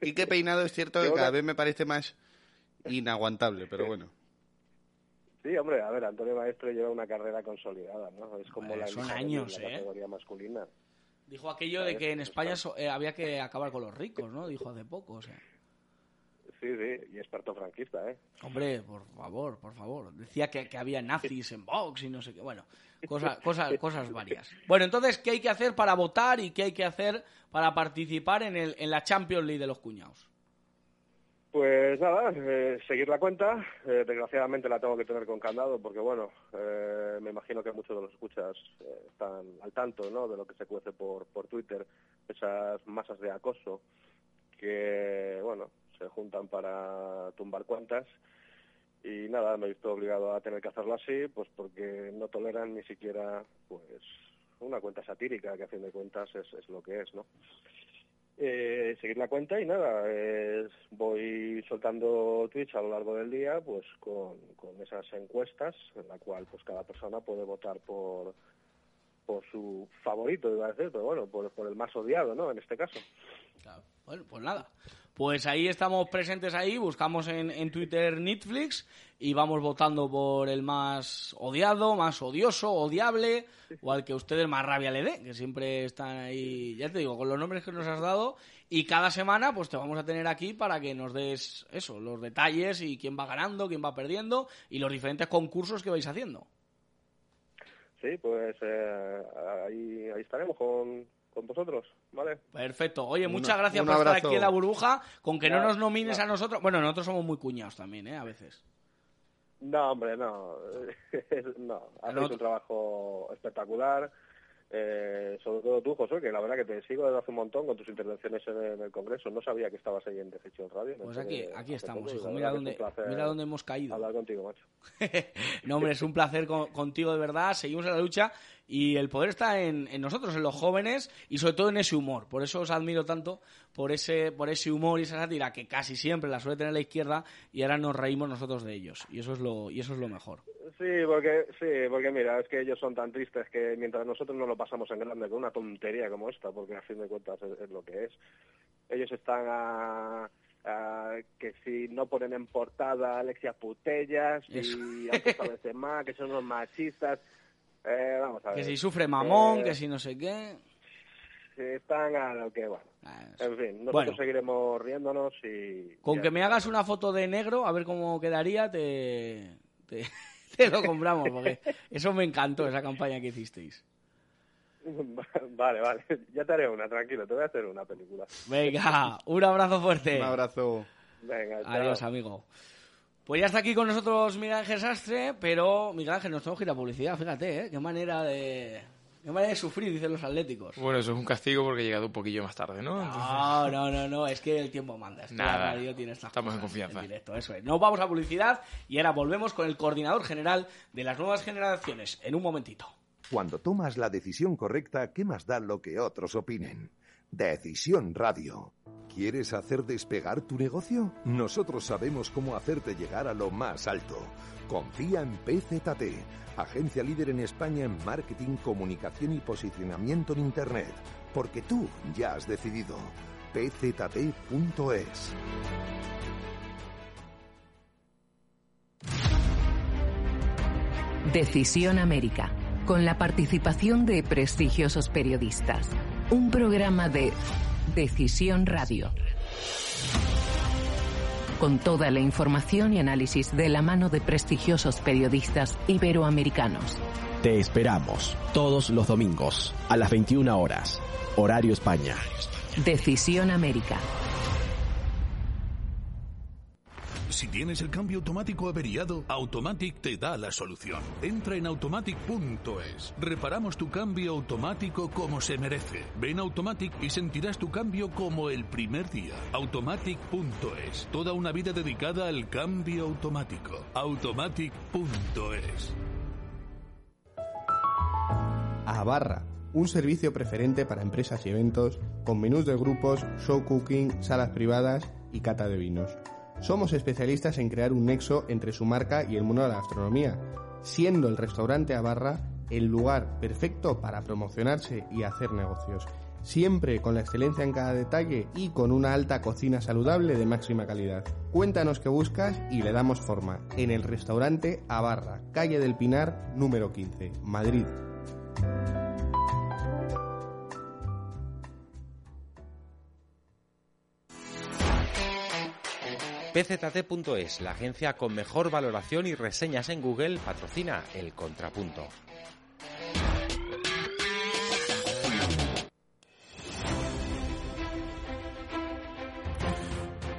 Y qué peinado es cierto que cada vez me parece más inaguantable, pero bueno. Sí, hombre, a ver, Antonio Maestre lleva una carrera consolidada, ¿no? Es como son años, la ¿eh? categoría masculina. Dijo aquello de que en España so- eh, había que acabar con los ricos, ¿no? Dijo hace poco, o sea. Sí, sí, y experto franquista, ¿eh? Hombre, por favor, por favor. Decía que, que había nazis en Vox y no sé qué. Bueno, cosas, cosas, cosas varias. Bueno, entonces, ¿qué hay que hacer para votar y qué hay que hacer para participar en, el, en la Champions League de los cuñados? Pues nada, eh, seguir la cuenta. Eh, desgraciadamente la tengo que tener con candado porque, bueno, eh, me imagino que muchos de los escuchas eh, están al tanto ¿no? de lo que se cuece por, por Twitter, esas masas de acoso que, bueno, se juntan para tumbar cuentas. Y nada, me he visto obligado a tener que hacerlo así, pues porque no toleran ni siquiera, pues, una cuenta satírica, que a fin de cuentas es, es lo que es, ¿no? eh, seguir la cuenta y nada, es- voy soltando tweets a lo largo del día pues con, con esas encuestas en la cual pues cada persona puede votar por por su favorito, iba a decir, pero bueno, por, por el más odiado, ¿no? En este caso. Bueno, pues nada. Pues ahí estamos presentes ahí, buscamos en, en Twitter Netflix y vamos votando por el más odiado, más odioso, odiable, o al que ustedes más rabia le dé, que siempre están ahí, ya te digo, con los nombres que nos has dado, y cada semana pues te vamos a tener aquí para que nos des eso, los detalles y quién va ganando, quién va perdiendo, y los diferentes concursos que vais haciendo. Sí, pues eh, ahí, ahí estaremos con, con vosotros, ¿vale? Perfecto. Oye, muchas gracias por estar aquí en la burbuja. Con que no nos nomines a nosotros. Bueno, nosotros somos muy cuñados también, ¿eh? A veces. No, hombre, no. no, hacéis No- un trabajo espectacular. Eh, sobre todo tú, José, que la verdad que te sigo desde hace un montón con tus intervenciones en, el- en el Congreso. No sabía que estabas ahí en Decisión Radio. Pues aquí, aquí estamos, poco hijo. Mira dónde, mira hemos caído. Hablar contigo, macho. No, hombre, es un placer con- contigo de verdad. Seguimos en la lucha y el poder está en, en nosotros, en los jóvenes y sobre todo en ese humor. Por eso os admiro tanto por ese, por ese humor y esa sátira que casi siempre la suele tener la izquierda y ahora nos reímos nosotros de ellos. Y eso es lo, y eso es lo mejor. Sí, porque sí, porque mira, es que ellos son tan tristes que mientras nosotros no lo pasamos en grande con una tontería como esta, porque a fin de cuentas es, es lo que es, ellos están a, a que si no ponen en portada a Alexia Putellas y a Benzema, que son unos machistas. Eh, vamos a ver. Que si sufre mamón, Eh, que si no sé qué. están a lo que, bueno. En fin, nosotros Bueno. seguiremos riéndonos y... Con que me hagas una foto de negro, a ver cómo quedaría, te, te, te lo compramos, porque eso me encantó, esa campaña que hicisteis. Vale, vale. Ya te haré una, tranquilo. Te voy a hacer una película. Venga, un abrazo fuerte. Un abrazo. Venga, chao. Adiós, amigo. Pues ya está aquí con nosotros Miguel Ángel Sastre, pero Miguel Ángel, nos tenemos que ir a publicidad, fíjate, ¿eh? Qué manera de... Qué manera de sufrir, dicen los atléticos. Bueno, eso es un castigo porque he llegado un poquillo más tarde, ¿no? Entonces- No, no, no, no, es que el tiempo manda. Esto Nada, la radio tiene estas estamos en confianza. directo, eso es. Nos vamos a publicidad y ahora volvemos con el coordinador general de las nuevas generaciones en un momentito. Cuando tomas la decisión correcta, ¿qué más da lo que otros opinen? Decisión Radio. ¿Quieres hacer despegar tu negocio? Nosotros sabemos cómo hacerte llegar a lo más alto. Confía en PZT, agencia líder en España en marketing, comunicación y posicionamiento en Internet. Porque tú ya has decidido. pzt.es. Decisión América, con la participación de prestigiosos periodistas. Un programa de Decisión Radio. Con toda la información y análisis de la mano de prestigiosos periodistas iberoamericanos. Te esperamos todos los domingos a las 21 horas, horario España. Decisión América. Si tienes el cambio automático averiado, Automatic te da la solución. Entra en automatic.es. Reparamos tu cambio automático como se merece. Ven a Automatic y sentirás tu cambio como el primer día. Automatic.es. Toda una vida dedicada al cambio automático. Automatic.es. Abarra, un servicio preferente para empresas y eventos, con menús de grupos, show cooking, salas privadas y cata de vinos. Somos especialistas en crear un nexo entre su marca y el mundo de la gastronomía, siendo el restaurante Abarra el lugar perfecto para promocionarse y hacer negocios. Siempre con la excelencia en cada detalle y con una alta cocina saludable de máxima calidad. Cuéntanos qué buscas y le damos forma en el restaurante Abarra, calle del Pinar, número 15, Madrid. PZT.es, la agencia con mejor valoración y reseñas en Google, patrocina El Contrapunto.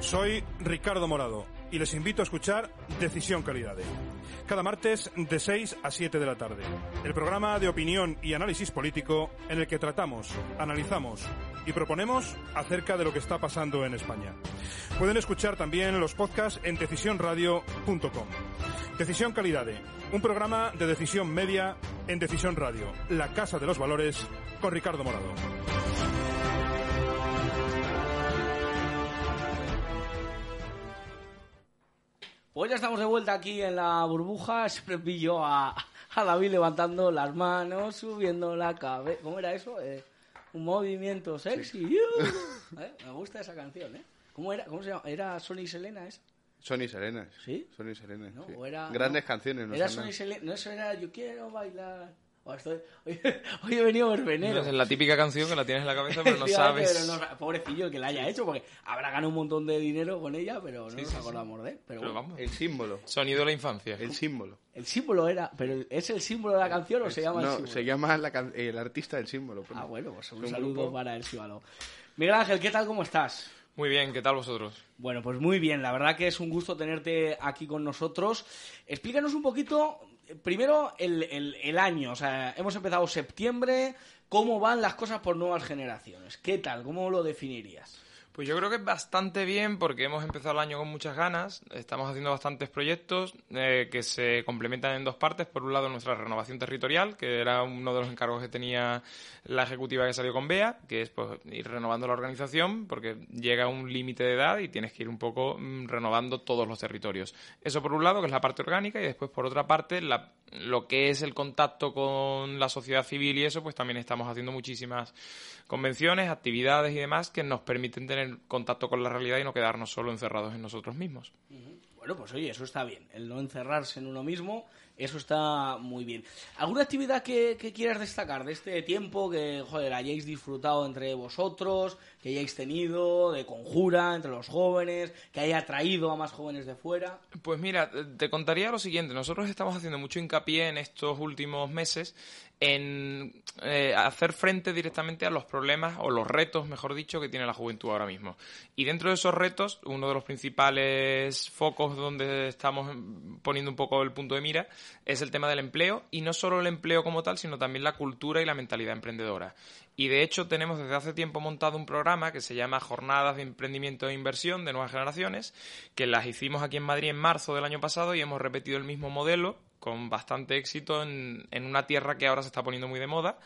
Soy Ricardo Morado y les invito a escuchar Decisión Calidad. Cada martes de 6 a 7 de la tarde. El programa de opinión y análisis político en el que tratamos, analizamos y proponemos acerca de lo que está pasando en España. Pueden escuchar también los podcasts en decisionradio.com. Decisión Calidad, un programa de decisión media en Decisión Radio, la casa de los valores con Ricardo Morado. Pues ya estamos de vuelta aquí en la burbuja. Siempre pillo a, a David levantando las manos, subiendo la cabeza. ¿Cómo era eso? Eh, un movimiento sexy. Eh, Me gusta esa canción, ¿eh? ¿Cómo era? ¿Cómo se llama? ¿Era Sony Selena esa? Sony Serena. ¿Sí? Sony Serena. ¿No? sí. ¿O era- Grandes no? canciones. ¿no? Era Son- Sony Selena. No, eso era Yo quiero bailar. Oh, estoy- Hoy, hoy he venido verbenero. Es la típica canción que la tienes en la cabeza, pero no sabes. pero no- pobrecillo el que la haya hecho, porque habrá ganado un montón de dinero con ella, pero no Sí, nos sí, sí. acordamos de él. Pero, Pero bueno, vamos. El símbolo. Sonido de la infancia. El símbolo. el símbolo era, pero ¿es el símbolo de la canción o se llama el no, símbolo? se llama la el artista del símbolo. pone. Ah, bueno, pues un saludo grupo. para el símbolo. Miguel Ángel, ¿qué tal? ¿Cómo estás? Muy bien, ¿qué tal vosotros? Bueno, pues muy bien, la verdad que es un gusto tenerte aquí con nosotros. Explícanos un poquito, primero, el, el- el año. O sea, hemos empezado septiembre, ¿cómo van las cosas por nuevas generaciones? ¿Qué tal? ¿Cómo lo definirías? Pues yo creo que bastante bien porque hemos empezado el año con muchas ganas, estamos haciendo bastantes proyectos eh, que se complementan en dos partes. Por un lado nuestra renovación territorial, que era uno de los encargos que tenía la ejecutiva que salió con BEA, que es pues, ir renovando la organización porque llega un límite de edad y tienes que ir un poco mm, renovando todos los territorios. Eso por un lado, que es la parte orgánica, y después por otra parte la- lo que es el contacto con la sociedad civil y eso, pues también estamos haciendo muchísimas convenciones, actividades y demás que nos permiten tener contacto con la realidad y no quedarnos solo encerrados en nosotros mismos. Bueno, pues oye, eso está bien. El no encerrarse en uno mismo, eso está muy bien. ¿Alguna actividad que, que quieras destacar de este tiempo que, joder, hayáis disfrutado entre vosotros, que hayáis tenido de conjura entre los jóvenes, que haya atraído a más jóvenes de fuera? Pues mira, te contaría lo siguiente. Nosotros estamos haciendo mucho hincapié en estos últimos meses en eh, hacer frente directamente a los problemas o los retos, mejor dicho, que tiene la juventud ahora mismo. Y dentro de esos retos, uno de los principales focos donde estamos poniendo un poco el punto de mira es el tema del empleo y no solo el empleo como tal, sino también la cultura y la mentalidad emprendedora. Y de hecho tenemos desde hace tiempo montado un programa que se llama Jornadas de Emprendimiento e Inversión de Nuevas Generaciones, que las hicimos aquí en Madrid en marzo del año pasado y hemos repetido el mismo modelo con bastante éxito en, en una tierra que ahora se está poniendo muy de moda,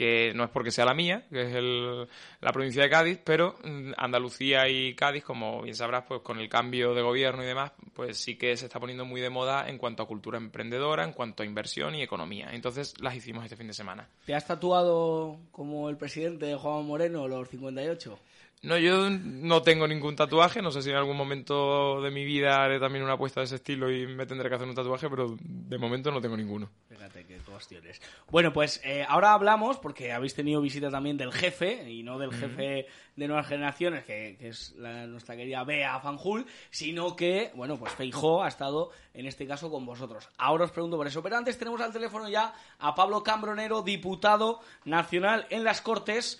que no es porque sea la mía, que es el- la provincia de Cádiz, pero mm, Andalucía y Cádiz, como bien sabrás, pues con el cambio de gobierno y demás, pues sí que se está poniendo muy de moda en cuanto a cultura emprendedora, en cuanto a inversión y economía. Entonces las hicimos este fin de semana. ¿Te has tatuado como el presidente de Juan Moreno los 58? No, yo no tengo ningún tatuaje, no sé si en algún momento de mi vida haré también una apuesta de ese estilo y me tendré que hacer un tatuaje, pero de momento no tengo ninguno. Fíjate qué cuestiones. Bueno, pues eh, ahora hablamos, porque habéis tenido visita también del jefe, y no del jefe de Nuevas Generaciones, que, que es la- nuestra querida Bea Fanjul, sino que, bueno, pues Feijó ha estado en este caso con vosotros. Ahora os pregunto por eso, pero antes tenemos al teléfono ya a Pablo Cambronero, diputado nacional en las Cortes,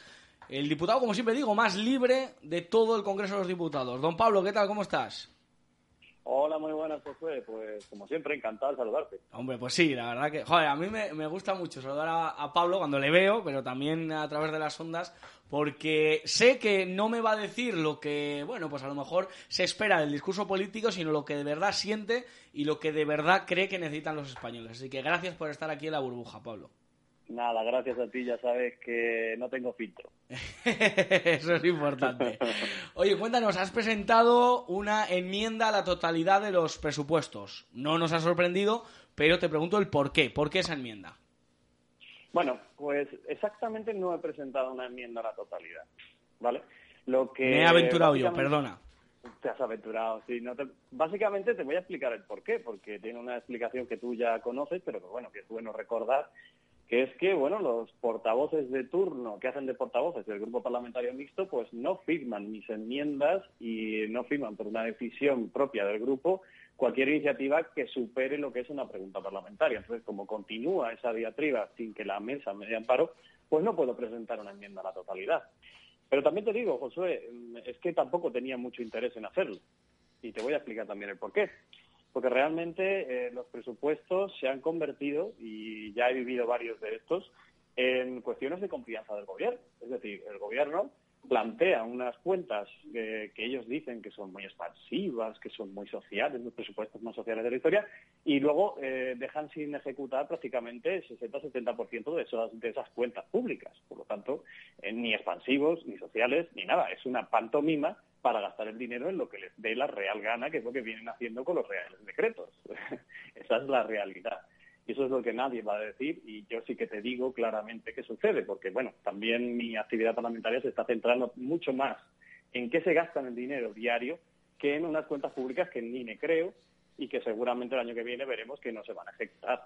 el diputado, como siempre digo, más libre de todo el Congreso de los Diputados. Don Pablo, ¿qué tal? ¿Cómo estás? Hola, muy buenas, Josué. Pues como siempre, encantado de saludarte. Hombre, pues sí, la verdad que, joder, a mí me, me gusta mucho saludar a, a Pablo cuando le veo, pero también a través de las ondas, porque sé que no me va a decir lo que, bueno, pues a lo mejor se espera del discurso político, sino lo que de verdad siente y lo que de verdad cree que necesitan los españoles. Así que gracias por estar aquí en la burbuja, Pablo. Nada, gracias a ti, ya sabes que no tengo filtro. Eso es importante. Oye, cuéntanos, has presentado una enmienda a la totalidad de los presupuestos. No nos ha sorprendido, pero te pregunto el por qué. ¿Por qué esa enmienda? Bueno, pues exactamente no he presentado una enmienda a la totalidad, ¿vale? Lo que Me he aventurado yo, perdona. Te has aventurado, sí. No te- Básicamente te voy a explicar el por qué, porque tiene una explicación que tú ya conoces, pero que bueno, que es bueno recordar, que es que, bueno, los portavoces de turno que hacen de portavoces del Grupo Parlamentario Mixto, pues no firman mis enmiendas y no firman por una decisión propia del grupo cualquier iniciativa que supere lo que es una pregunta parlamentaria. Entonces, como continúa esa diatriba sin que la mesa me dé amparo, pues no puedo presentar una enmienda a la totalidad. Pero también te digo, Josué, es que tampoco tenía mucho interés en hacerlo. Y te voy a explicar también el por qué. Porque realmente eh, los presupuestos se han convertido, y ya he vivido varios de estos, en cuestiones de confianza del gobierno. Es decir, el gobierno plantea unas cuentas eh, que ellos dicen que son muy expansivas, que son muy sociales, los presupuestos más sociales de la historia, y luego eh, dejan sin ejecutar prácticamente el 60-70% de esas, de esas cuentas públicas. Por lo tanto, eh, ni expansivos, ni sociales, ni nada. Es una pantomima para gastar el dinero en lo que les dé la real gana, que es lo que vienen haciendo con los reales decretos. Esa es la realidad. Y eso es lo que nadie va a decir y yo sí que te digo claramente qué sucede, porque bueno, también mi actividad parlamentaria se está centrando mucho más en qué se gasta en el dinero diario que en unas cuentas públicas que ni me creo y que seguramente el año que viene veremos que no se van a ejecutar.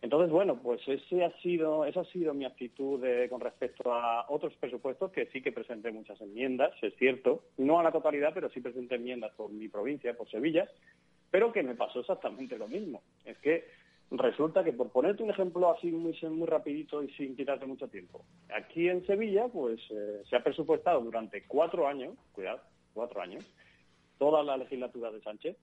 Entonces, bueno, pues ese ha sido, esa ha sido mi actitud con respecto a otros presupuestos que sí que presenté muchas enmiendas, es cierto, no a la totalidad, pero sí presenté enmiendas por mi provincia, por Sevilla, pero que me pasó exactamente lo mismo. Es que resulta que, por ponerte un ejemplo así muy, muy rapidito y sin quitarte mucho tiempo, aquí en Sevilla pues eh, se ha presupuestado durante cuatro años, cuidado, cuatro años, toda la legislatura de Sánchez,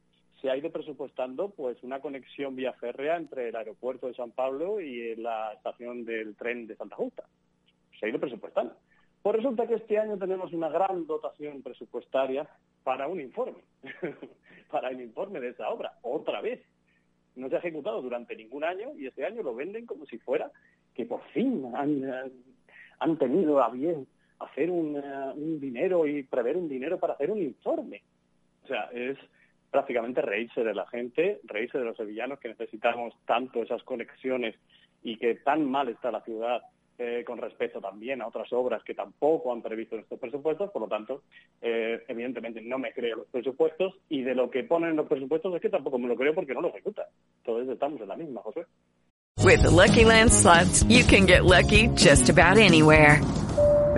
se ha ido presupuestando pues una conexión vía férrea entre el aeropuerto de San Pablo y la estación del tren de Santa Justa. Se ha ido presupuestando. Pues resulta que este año tenemos una gran dotación presupuestaria para un informe, para el informe de esa obra, otra vez. No se ha ejecutado durante ningún año y este año lo venden como si fuera que por fin han, han tenido a bien hacer un, eh, un dinero y prever un dinero para hacer un informe. O sea, es prácticamente reírse de la gente, reírse de los sevillanos que necesitamos tanto esas conexiones y que tan mal está la ciudad eh, con respecto también a otras obras que tampoco han previsto en estos presupuestos. Por lo tanto, eh, evidentemente no me creo los presupuestos y de lo que ponen en los presupuestos es que tampoco me lo creo porque no lo ejecutan. Entonces estamos en la misma, José.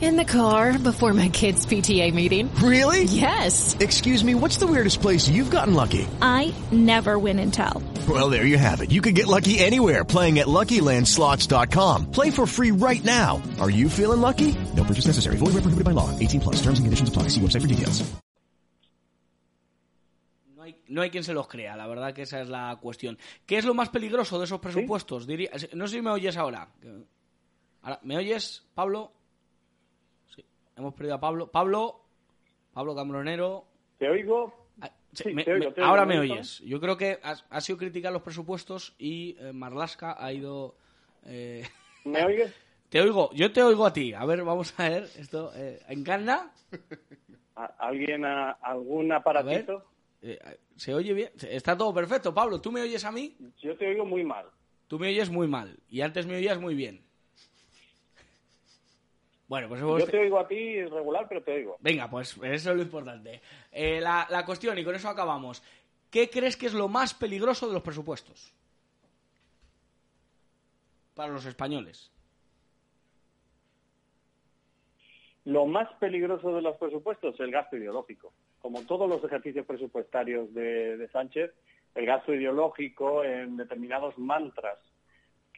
In the car before my kids' PTA meeting. Really? Yes. Excuse me, what's the weirdest place you've gotten lucky? I never win and tell. Well, there you have it. You can get lucky anywhere playing at LuckyLandSlots.com. Play for free right now. Are you feeling lucky? No purchase necessary. Void where prohibited by law. 18 plus. Terms and conditions apply. See website for details. No hay, no hay quien se los crea, la verdad que esa es la cuestión. ¿Qué es lo más peligroso de esos presupuestos? Diría, no sé si me oyes ahora. Ahora, ¿Me oyes, Pablo? Hemos perdido a Pablo. Pablo, Pablo Cambronero. ¿Te oigo? Sí, Sí, me- te oigo, me- te oigo, ahora ¿me oyes? Yo creo que ha, ha sido criticar los presupuestos y eh, Marlaska ha ido... eh, ¿Me oyes? Te oigo, yo te oigo a ti. A ver, vamos a ver esto. Eh, ¿Encarna? ¿A- ¿Alguien, a- algún aparatito? Eh, ¿Se oye bien? Está todo perfecto. Pablo, ¿tú me oyes a mí? Yo te oigo muy mal. Tú me oyes muy mal. Y antes me oías muy bien. Bueno, pues hemos- Yo te oigo a ti regular, pero te oigo. Venga, pues eso es lo importante. Eh, la, la cuestión, y con eso acabamos. ¿Qué crees que es lo más peligroso de los presupuestos? Para los españoles. Lo más peligroso de los presupuestos, el gasto ideológico. Como todos los ejercicios presupuestarios de, de Sánchez, el gasto ideológico en determinados mantras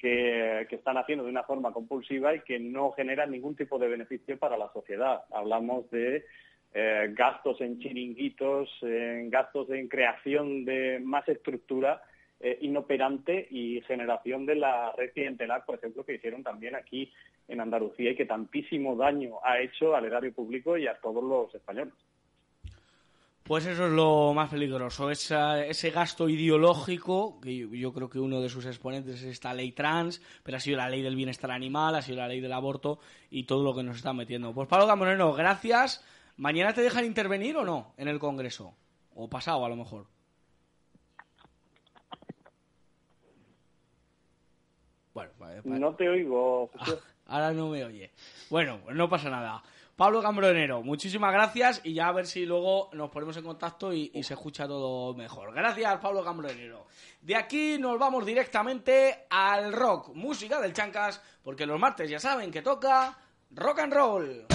que, están haciendo de una forma compulsiva y que no generan ningún tipo de beneficio para la sociedad. Hablamos de eh, gastos en chiringuitos, en gastos en creación de más estructura eh, inoperante y generación de la red clientelar, por ejemplo, que hicieron también aquí en Andalucía y que tantísimo daño ha hecho al erario público y a todos los españoles. Pues eso es lo más peligroso, esa- ese gasto ideológico, que yo, yo creo que uno de sus exponentes es esta ley trans, pero ha sido la ley del bienestar animal, ha sido la ley del aborto y todo lo que nos está metiendo. Pues Pablo Camonero, gracias. ¿Mañana te dejan intervenir o no en el Congreso? O pasado a lo mejor. Bueno, vale, vale. No te oigo, José. Ahora no me oye. Bueno, pues no pasa nada. Pablo Cambronero, muchísimas gracias y ya a ver si luego nos ponemos en contacto y, se escucha todo mejor. Gracias, Pablo Cambronero. De aquí nos vamos directamente al rock, música del Chancas, porque los martes ya saben que toca rock and roll.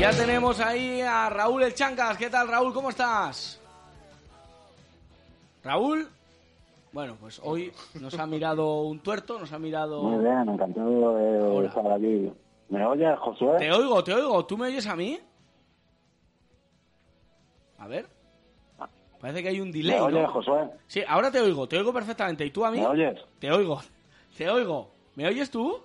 Ya tenemos ahí a Raúl el Chancas. ¿Qué tal, Raúl? ¿Cómo estás? ¿Raúl? Bueno, pues hoy nos ha mirado un tuerto, nos ha mirado... Muy bien, encantado de estar aquí. ¿Me oyes, Josué? Te oigo, te oigo. ¿Tú me oyes a mí? A ver. Parece que hay un delay. ¿Me oyes, ¿no? Josué? Sí, ahora te oigo, te oigo perfectamente. ¿Y tú a mí? ¿Me oyes? Te oigo, te oigo. ¿Me oyes tú?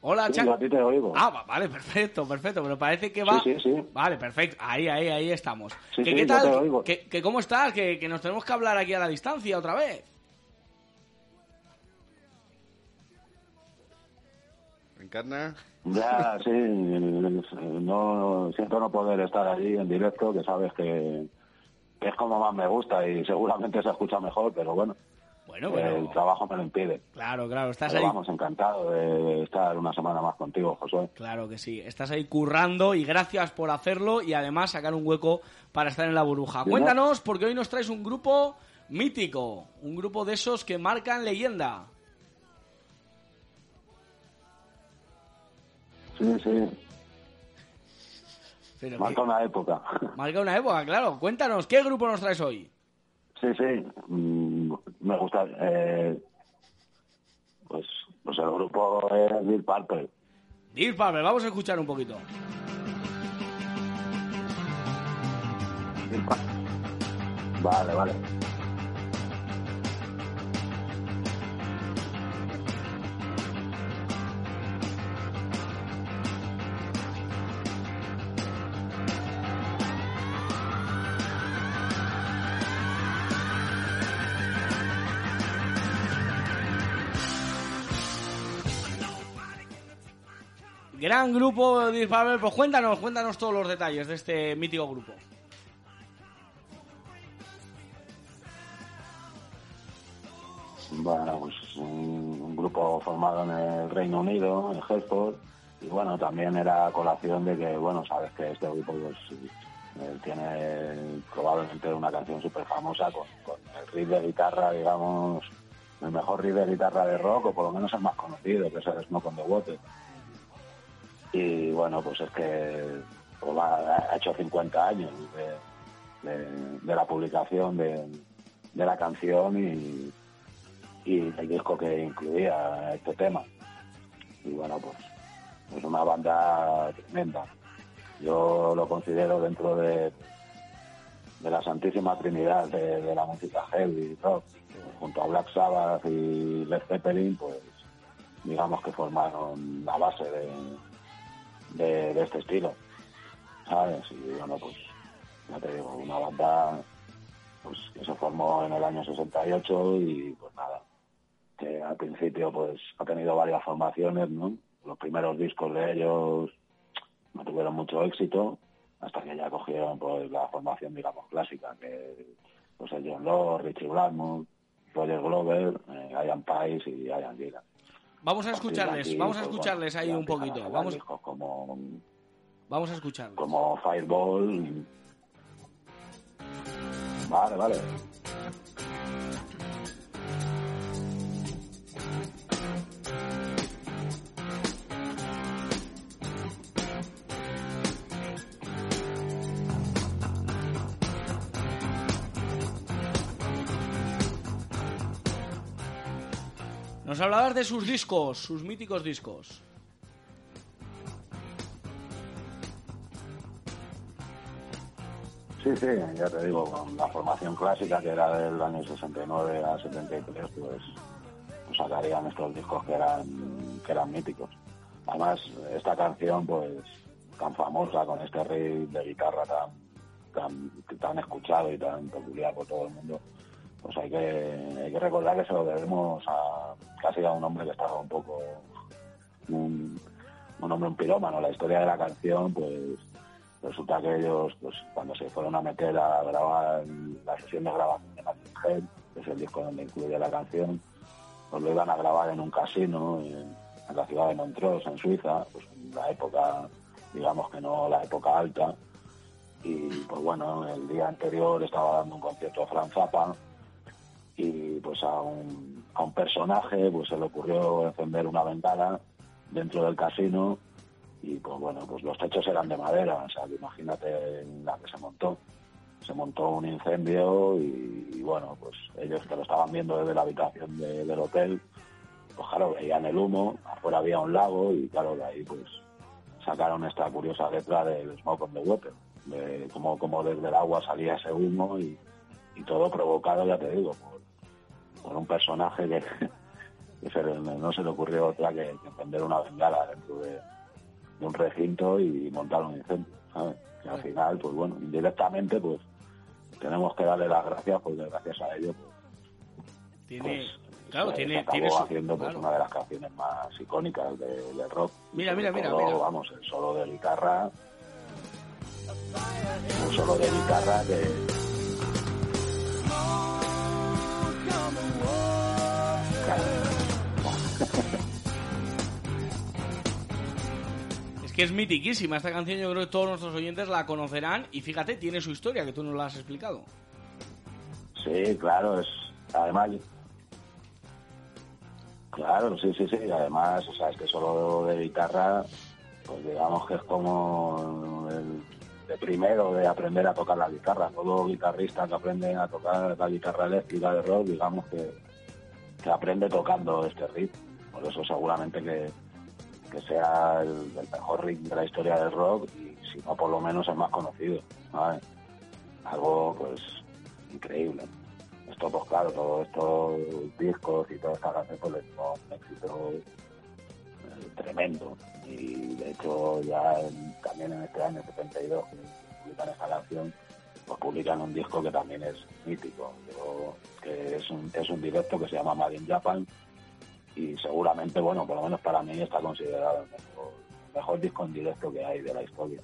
Hola, Sí, a ti te oigo. Ah, va- vale, perfecto, perfecto. Pero parece que va. Sí, sí, sí. Vale, perfecto. Ahí, ahí, ahí estamos. Sí, ¿Que, sí, ¿Qué yo tal? te oigo. ¿Que, que cómo estás? Que, que nos tenemos que hablar aquí a la distancia otra vez. Encarna. Ya, sí, no siento no poder estar allí en directo, que sabes que, que es como más me gusta y seguramente se escucha mejor, pero bueno, Bueno, el trabajo me lo impide. Claro, claro, estás Pero ahí. vamos, encantado de estar una semana más contigo, Josué. Claro que sí, estás ahí currando y gracias por hacerlo y además sacar un hueco para estar en la burbuja. Sí, Cuéntanos, porque hoy nos traes un grupo mítico, un grupo de esos que marcan leyenda. Sí, sí, Pero marca una época. marca una época, claro. Cuéntanos, ¿qué grupo nos traes hoy? Sí, sí, mm, me gusta. Eh, pues, pues el grupo es Deep Purple. Deep Purple, vamos a escuchar un poquito. Vale, vale. Gran grupo Purple, pues cuéntanos, cuéntanos todos los detalles de este mítico grupo. Bueno, pues un, grupo formado en el Reino Unido, en Hertford, y bueno, también era colación de que, bueno, sabes que este grupo pues, eh, tiene probablemente una canción súper famosa con, con el riff de guitarra, digamos, el mejor riff de guitarra de rock, o por lo menos el más conocido, que es el Smoke on the Water. Y bueno, pues es que pues, ha hecho 50 años de, la publicación de, la canción y, el disco que incluía este tema. Y bueno, pues es una banda tremenda. Yo lo considero dentro de, la Santísima Trinidad de, de la música heavy rock, junto a Black Sabbath y Led Zeppelin, pues digamos que formaron la base de, de, este estilo, ¿sabes? Y bueno, pues ya te digo, una banda pues que se formó en el año 68 y pues nada, que al principio pues ha tenido varias formaciones, ¿no? Los primeros discos de ellos no tuvieron mucho éxito hasta que ya cogieron pues la formación digamos clásica que pues el John Lord, Richie Blackmore, Roger Glover, eh, Ian y Ian Gillan. Vamos a escucharles, vamos a pues, escucharles ahí un poquito. como vamos a escucharles. como Fireball. Vale, vale. Nos hablabas de sus discos, sus míticos discos. Sí, sí, ya te digo, con la formación clásica que era del año 69 a 73, pues, pues sacarían estos discos que eran, que eran míticos. Además, esta canción, pues, tan famosa, con este riff de guitarra tan, tan, tan escuchado y tan peculiar por todo el mundo, pues hay que, recordar que se lo debemos a casi a un hombre que estaba un poco, un, hombre un pirómano. La historia de la canción, pues, resulta que ellos, pues cuando se fueron a meter a grabar la sesión de grabación de Martin Head, que es el disco donde incluye la canción, pues lo iban a grabar en un casino en, en la ciudad de Montreux, en Suiza, pues en la época, digamos que no la época alta. Y pues bueno, el día anterior estaba dando un concierto a Franz Zappa y pues a un, a un personaje pues se le ocurrió encender una ventana dentro del casino y pues bueno, pues los techos eran de madera, o sea, imagínate la que se montó. Se montó un incendio y, bueno, pues ellos que lo estaban viendo desde la habitación de- del hotel, pues claro, veían el humo, afuera había un lago y claro, de ahí pues sacaron esta curiosa letra del Smoke on the Water, de cómo, cómo desde el agua salía ese humo y, y todo provocado, ya te digo, por, por un personaje que, que se no se le ocurrió otra que, que encender una bengala dentro de, de un recinto y montar un incendio, ¿sabes? Que al final, pues bueno, indirectamente, pues tenemos que darle las gracias porque gracias a ello, pues, Tiene, pues, claro, tiene, tiene su- haciendo pues claro. una de las canciones más icónicas de- del rock. Mira, mira, mira, todo, mira. Vamos, el solo de guitarra, un solo de guitarra que Es que es mitiquísima esta canción, yo creo que todos nuestros oyentes la conocerán y fíjate, tiene su historia que tú nos la has explicado. Sí, claro, es además claro, sí, sí, sí, además, o sea, es que solo de guitarra, pues digamos que es como el de primero de aprender a tocar la guitarra. Todo guitarrista que aprende a tocar la guitarra eléctrica de rock, digamos que, que aprende tocando este riff. Por eso seguramente que, que sea el, mejor riff de la historia del rock y si no por lo menos el más conocido. Algo pues increíble. Esto pues claro, todos estos discos y toda esta canción pues les un éxito eh, tremendo y de hecho ya también en este año 72 que publican esta canción pues publican un disco que también es mítico que es un, es un directo que se llama Made Japan y seguramente bueno por lo menos para mí está considerado el mejor, mejor disco en directo que hay de la historia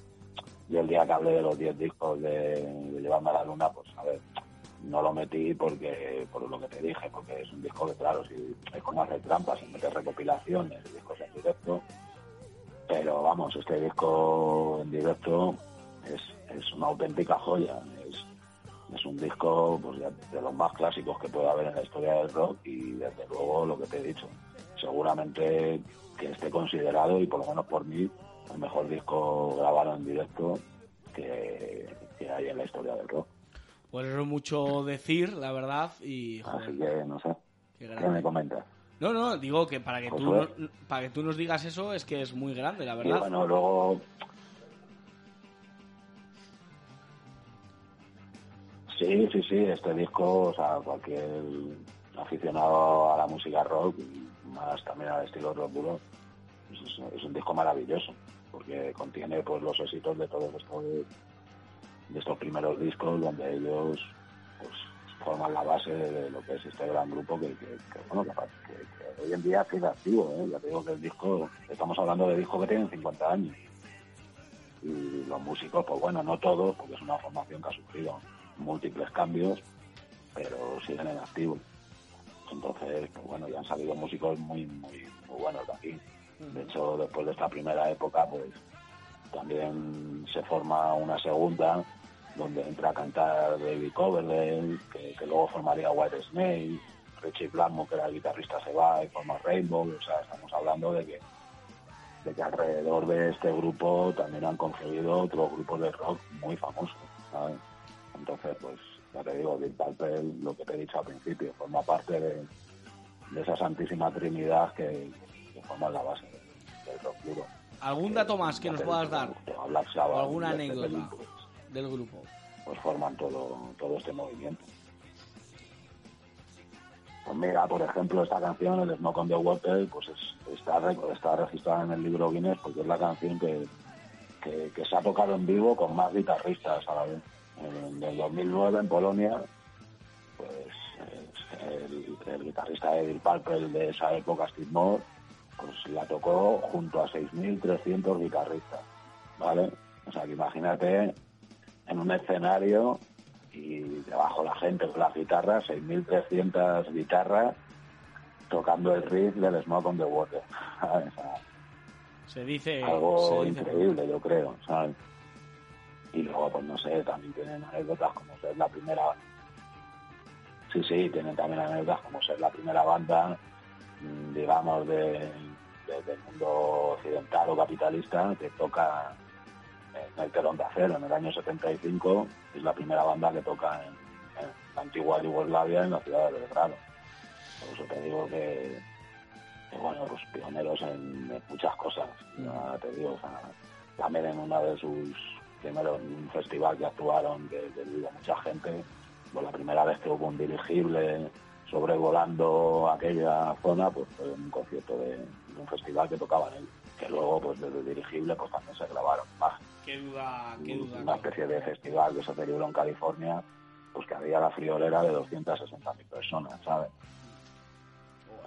yo el día que hablé de los 10 discos de, de Llevarme a la Luna pues a ver no lo metí porque por lo que te dije, porque es un disco que, claro, si es como hacer trampas, en meter recopilaciones, discos en directo. Pero vamos, este disco en directo es, es una auténtica joya. Es, un disco pues, de, los más clásicos que puede haber en la historia del rock y desde luego lo que te he dicho. Seguramente que esté considerado y por lo menos por mí el mejor disco grabado en directo que, que hay en la historia del rock. Pues eso es mucho decir, la verdad, y joder, Así que no sé. qué ¿Qué grande. me comentas? No, no, digo que para que tú Josué. no- para que tú nos digas eso es que es muy grande, la Y verdad. bueno, luego. Sí, sí, sí, este disco, o sea, cualquier aficionado a la música rock, más también al estilo rock duro, pues es, un disco maravilloso, porque contiene pues los éxitos de todos estos, de estos primeros discos, donde ellos pues forman la base de lo que es este gran grupo que, bueno, que, que- hoy en día sigue activo, ¿eh? ya digo que el disco, estamos hablando de discos que tienen 50 años y los músicos, pues bueno, no todos, porque es una formación que ha sufrido múltiples cambios, pero siguen en activo. Entonces, pues bueno, ya han salido músicos muy, muy, muy buenos de aquí. De hecho, después de esta primera época, pues también se forma una segunda, donde entra a cantar David Coverdale, que, que luego formaría White Snake, Richie Blackmore, que era el guitarrista, se va y forma Rainbow, o sea, estamos hablando de que de que alrededor de este grupo también han confluido otros grupos de rock muy famosos, ¿sabes? Entonces, pues, ya te digo, Deep Purple, lo que te he dicho al principio, forma parte de, de esa santísima trinidad que, que forman la base del, rock duro. ¿Algún dato más que nos puedas dar? Sabbath ¿O alguna Led anécdota pues, del grupo? pues forman todo, todo este movimiento. Pues mira, por ejemplo, esta canción, el Smoke on the Water, pues es- está, está registrada en el libro Guinness porque es la canción que, que, que se ha tocado en vivo con más guitarristas a la vez. En el 2009 en Polonia, pues es- el, el guitarrista Eddie Purple de esa época, Steve Moore, pues la tocó junto a 6.300 guitarristas, ¿vale? O sea, que imagínate en un escenario y debajo la gente con las guitarras, 6.300 guitarras tocando el riff del Smoke on the Water. ¿sabes? O sea, Se dice... algo se dice- increíble, yo creo, ¿sabes? Y luego, pues no sé, también tienen anécdotas como ser la primera... Sí, sí, tienen también anécdotas como ser la primera banda, mm, digamos, de, de- del mundo occidental o capitalista que toca en el telón de acero en el año 75. Es la primera banda que toca en, en la antigua Yugoslavia, en la ciudad de Belgrado. Por eso te digo que, que, bueno, pues pioneros en, en muchas cosas. Ya te digo, o sea, también en una de sus primeros en un festival que actuaron, que, que mucha gente, pues la primera vez que hubo un dirigible sobrevolando aquella zona, pues fue un concierto de, de un festival que tocaban él, que luego pues desde dirigible pues también se grabaron más Qué duda, qué duda. una especie de festival que se celebró en California, pues que había la friolera de 260.000 personas, ¿sabes?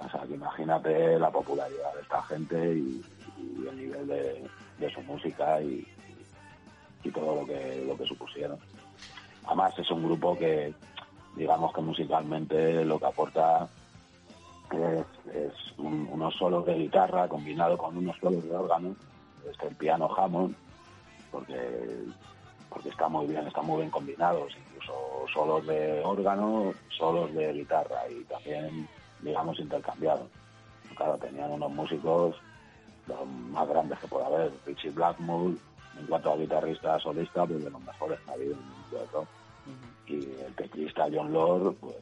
O sea, que imagínate la popularidad de esta gente y, y el nivel de, de su música y, y todo lo que, lo que supusieron. Además es un grupo que, digamos que musicalmente lo que aporta es, es un- unos solos de guitarra combinado con unos solos de órgano, este el piano Hammond, porque porque está muy bien, están muy bien combinados, incluso solos de órgano, solos de guitarra y también, digamos, intercambiados. Claro, tenían unos músicos los más grandes que puede haber, Richie Blackmore, en cuanto a guitarrista solista, pues de los mejores que ha habido en el rock. Y el teclista John Lord, pues,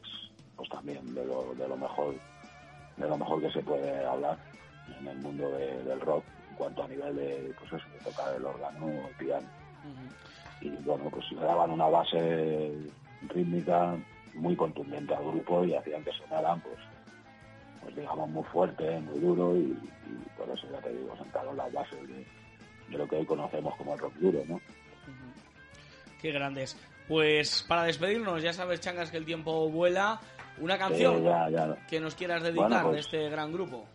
pues también de lo, de lo mejor de lo mejor que se puede hablar en el mundo de- del rock en cuanto a nivel de, pues eso, de tocar el órgano o el piano. Y bueno, pues le daban una base rítmica muy contundente al grupo y hacían que sonaran, pues, pues digamos, muy fuerte, muy duro y, y por eso ya te digo, sentaron las bases de, de lo que hoy conocemos como el rock duro, ¿no? Qué grandes. Pues para despedirnos, ya sabes, Changas, que el tiempo vuela. Una canción Sí, ya, ya. que nos quieras dedicar Bueno, pues- de este gran grupo.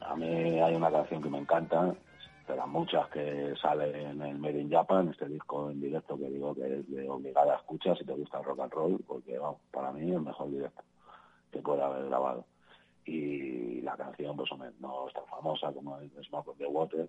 A mí hay una canción que me encanta, de las muchas que sale en el Made in Japan, este disco en directo que digo que es de obligada escucha si te gusta el rock and roll, porque vamos, para mí es el mejor directo que puede haber grabado. Y la canción, pues no es tan famosa como el Smoke of the Water,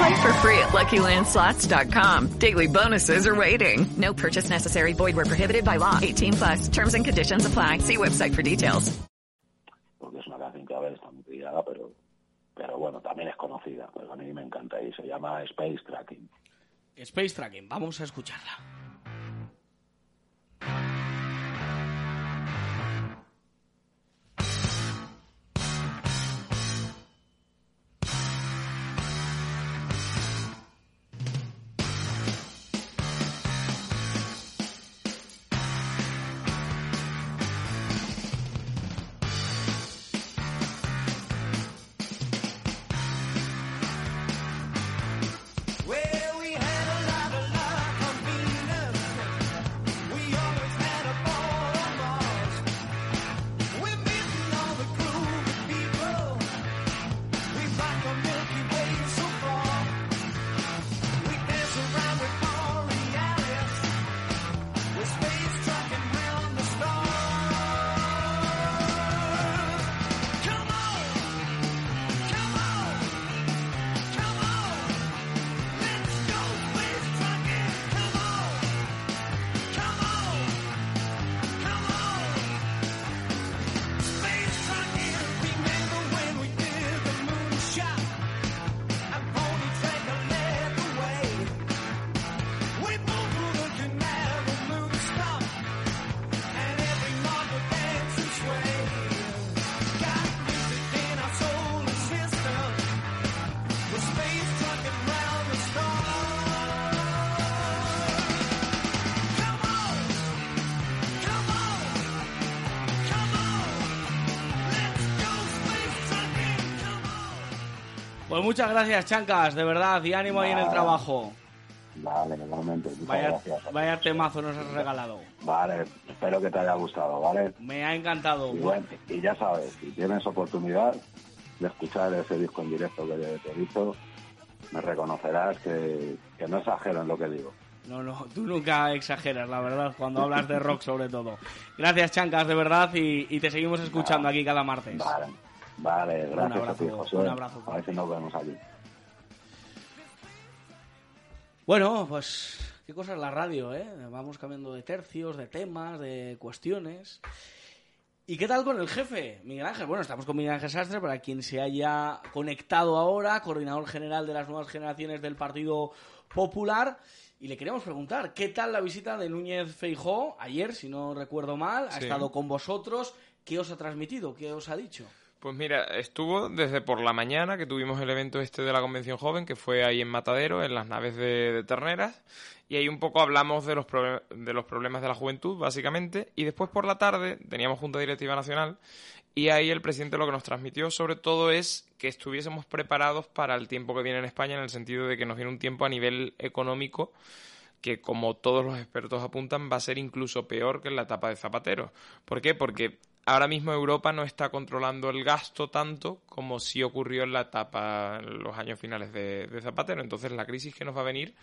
Play for free at LuckyLandSlots.com. Daily bonuses are waiting. No purchase necessary. Void where prohibited by law. 18 plus terms and conditions apply. See website for details. porque es una canción que a ver está muy trillada, pero, pero bueno, también es conocida, pero a mí me encanta y se llama Space Tracking. Space Tracking, vamos a escucharla. Pues muchas gracias, Chancas, de verdad, y ánimo ahí en el trabajo. Vale, igualmente. Muchas Vaya, gracias. vaya temazo nos has regalado. Vale, espero que te haya gustado, ¿vale? Me ha encantado. Y, bueno, y ya sabes, si tienes oportunidad de escuchar ese disco en directo que te he dicho, me reconocerás que, que no exagero en lo que digo. No, no, tú nunca exageras, la verdad, cuando hablas de rock sobre todo. Gracias, Chancas, de verdad, y, y te seguimos escuchando aquí cada martes. Vale, vale, Un gracias abrazo, a ti, José. un abrazo. A ver si nos vemos aquí. Bueno, pues qué cosa es la radio, ¿eh? Vamos cambiando de tercios, de temas, de cuestiones. ¿Y qué tal con el jefe, Miguel Ángel? Bueno, estamos con Miguel Ángel Sastre, para quien se haya conectado ahora, coordinador general de las nuevas generaciones del Partido Popular. Y le queríamos preguntar, ¿qué tal la visita de Núñez Feijó ayer, si no recuerdo mal? Ha Sí. estado con vosotros. ¿Qué os ha transmitido? ¿Qué os ha dicho? Pues mira, estuvo desde por la mañana que tuvimos el evento este de la Convención Joven, que fue ahí en Matadero, en las naves de, Terneras, y ahí un poco hablamos de los, de los problemas de la juventud, básicamente, y después por la tarde teníamos Junta Directiva Nacional, y ahí el presidente lo que nos transmitió sobre todo es que estuviésemos preparados para el tiempo que viene en España, en el sentido de que nos viene un tiempo a nivel económico que como todos los expertos apuntan va a ser incluso peor que en la etapa de Zapatero. ¿Por qué? Porque ahora mismo Europa no está controlando el gasto tanto como sí ocurrió en la etapa, en los años finales de, Zapatero. Entonces la crisis que nos va a venir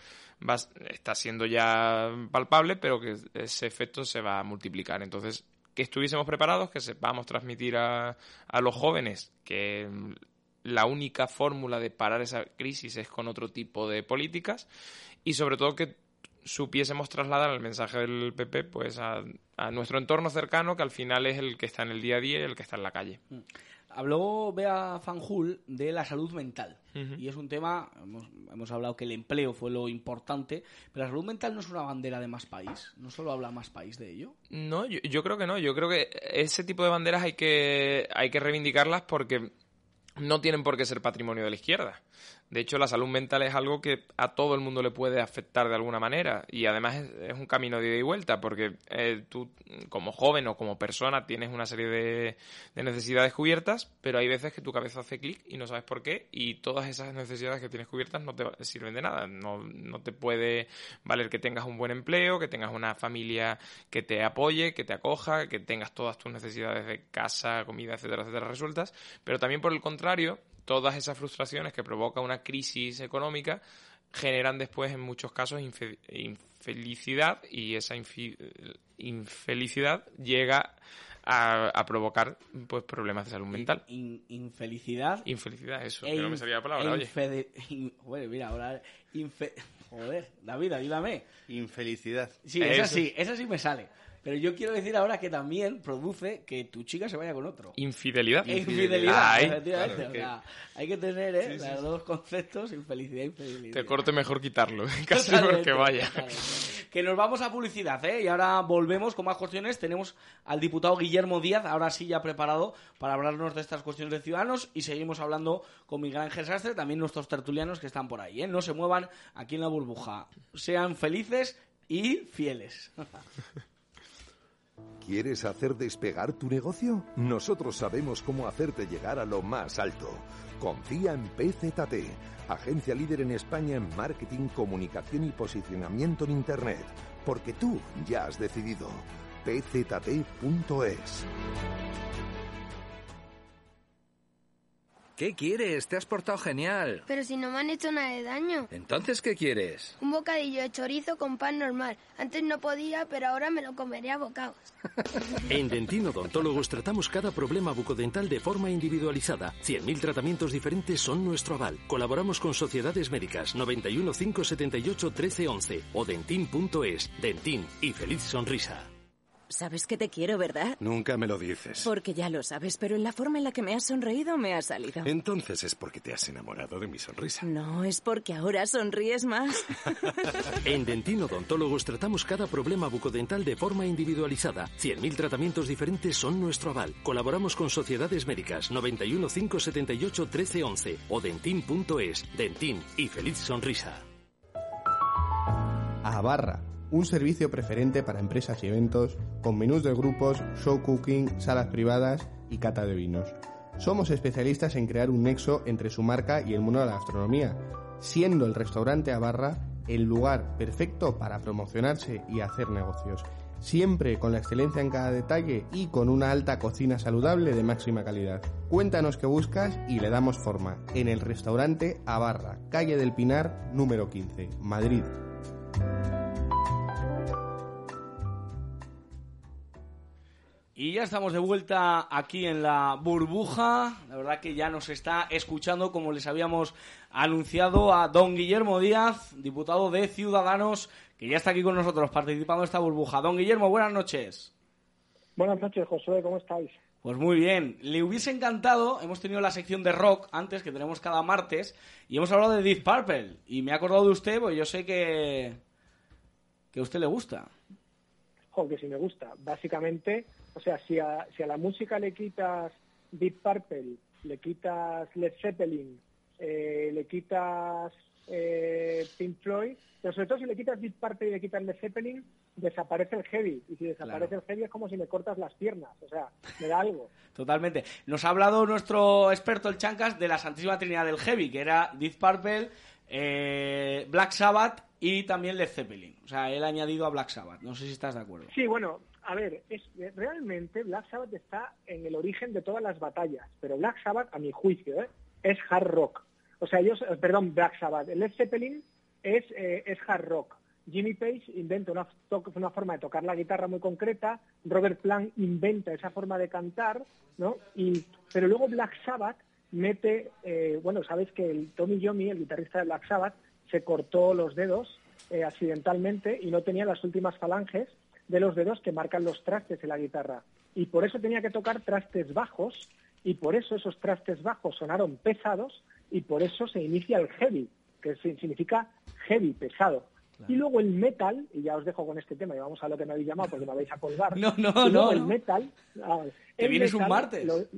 va, está siendo ya palpable, pero que ese efecto se va a multiplicar. Entonces, que estuviésemos preparados, que sepamos transmitir a, a los jóvenes que mm, la única fórmula de parar esa crisis es con otro tipo de políticas y sobre todo que supiésemos trasladar el mensaje del PP pues a, a nuestro entorno cercano que al final es el que está en el día a día y el que está en la calle. Habló Bea Fanjul de la salud mental. Y es un tema, hemos, hemos hablado que el empleo fue lo importante, pero la salud mental no es una bandera de más país. No solo habla más país de ello. No, yo, yo creo que no. Yo creo que ese tipo de banderas hay que, hay que reivindicarlas porque no tienen por qué ser patrimonio de la izquierda. De hecho, la salud mental es algo que a todo el mundo le puede afectar de alguna manera y además es, un camino de ida y vuelta porque eh, tú como joven o como persona tienes una serie de, de necesidades cubiertas, pero hay veces que tu cabeza hace clic y no sabes por qué y todas esas necesidades que tienes cubiertas no te sirven de nada. No, no te puede valer que tengas un buen empleo, que tengas una familia que te apoye, que te acoja, que tengas todas tus necesidades de casa, comida, etcétera, etcétera resueltas, pero también por el contrario, todas esas frustraciones que provoca una crisis económica generan después en muchos casos infe- infelicidad y esa infelicidad llega a, a provocar pues problemas de salud mental. In- infelicidad. Infelicidad, eso, e que no me salía la palabra, e oye. in- Joder, mira, ahora... Joder, David, ayúdame. Infelicidad. Sí, esa Eso. sí, esa sí me sale. Pero yo quiero decir ahora que también produce que tu chica se vaya con otro. Infidelidad. Infidelidad, Ay, efectivamente. claro, o que sea, hay que tener ¿eh? Sí, sí, los sí. dos conceptos, infelicidad e infidelidad. te corte mejor quitarlo, casi Totalmente, porque vaya. totalmente. Que nos vamos a publicidad, ¿eh? Y ahora volvemos con más cuestiones. Tenemos al diputado Guillermo Díaz, ahora sí ya preparado para hablarnos de estas cuestiones de ciudadanos. Y seguimos hablando con Miguel Ángel Sastre, también nuestros tertulianos que están por ahí, ¿eh? No se muevan aquí en la burbuja. Sean felices y fieles. ¿Quieres hacer despegar tu negocio? Nosotros sabemos cómo hacerte llegar a lo más alto. Confía en PZT, agencia líder en España en marketing, comunicación y posicionamiento en Internet. Porque tú ya has decidido. pzt.es. ¿Qué quieres? Te has portado genial. Pero si no me han hecho nada de daño. Entonces, ¿qué quieres? Un bocadillo de chorizo con pan normal. Antes no podía, pero ahora me lo comería a bocados. En Dentino Odontólogos tratamos cada problema bucodental de forma individualizada. 100.000 tratamientos diferentes son nuestro aval. Colaboramos con sociedades médicas 91 578 1311 o dentin.es. Dentin y feliz sonrisa. Sabes que te quiero, ¿verdad? Nunca me lo dices. Porque ya lo sabes, pero en la forma en la que me has sonreído me ha salido. Entonces es porque te has enamorado de mi sonrisa. No, es porque ahora sonríes más. En Dentino Odontólogos tratamos cada problema bucodental de forma individualizada. 100.000 tratamientos diferentes son nuestro aval. Colaboramos con sociedades médicas 91 578 1311 o dentin.es. Dentin y feliz sonrisa. A Barra, un servicio preferente para empresas y eventos, con menús de grupos, show cooking, salas privadas y cata de vinos. Somos especialistas en crear un nexo entre su marca y el mundo de la gastronomía, siendo el restaurante a el lugar perfecto para promocionarse y hacer negocios. Siempre con la excelencia en cada detalle y con una alta cocina saludable de máxima calidad. Cuéntanos qué buscas y le damos forma en el restaurante a barra, calle del Pinar, número 15, Madrid. Y ya estamos de vuelta aquí en la burbuja. La verdad que ya nos está escuchando, como les habíamos anunciado, a don Guillermo Díaz, diputado de Ciudadanos, que ya está aquí con nosotros participando en esta burbuja. Don Guillermo, buenas noches. Buenas noches, Josué, ¿cómo estáis? Pues muy bien. Le hubiese encantado, hemos tenido la sección de rock antes, que tenemos cada martes, y hemos hablado de Deep Purple. Y me he acordado de usted, pues yo sé que, que a usted le gusta. Jo, que sí me gusta. Básicamente, o sea, si a, si a la música le quitas Deep Purple, le quitas Led Zeppelin, eh, le quitas eh, Pink Floyd, pero sobre todo si le quitas Deep Purple y le quitas Led Zeppelin, desaparece el heavy. Y si desaparece el heavy es como si me cortas las piernas. O sea, me da algo. Totalmente. Nos ha hablado nuestro experto, el Chancas, de la Santísima Trinidad del Heavy, que era Deep Purple, eh, Black Sabbath y también Led Zeppelin. O sea, él ha añadido a Black Sabbath. No sé si estás de acuerdo. Sí, bueno, a ver, es, realmente Black Sabbath está en el origen de todas las batallas, pero Black Sabbath, a mi juicio, ¿eh? es hard rock. O sea, ellos, eh, perdón, Black Sabbath, Led Zeppelin es, eh, es hard rock. Jimmy Page inventa una, forma de tocar la guitarra muy concreta, Robert Plant inventa esa forma de cantar, ¿no? Y, pero luego Black Sabbath mete, bueno, sabes que el Tommy Yomi, el guitarrista de Black Sabbath, se cortó los dedos accidentalmente y no tenía las últimas falanges de los dedos que marcan los trastes en la guitarra. Y por eso tenía que tocar trastes bajos y por eso esos trastes bajos sonaron pesados y por eso se inicia el heavy, que significa heavy, pesado. Y luego el metal, y ya os dejo con este tema y vamos a lo que me habéis llamado porque me vais a colgar. No, no, no. El metal. Ah, ¿Te vienes un martes?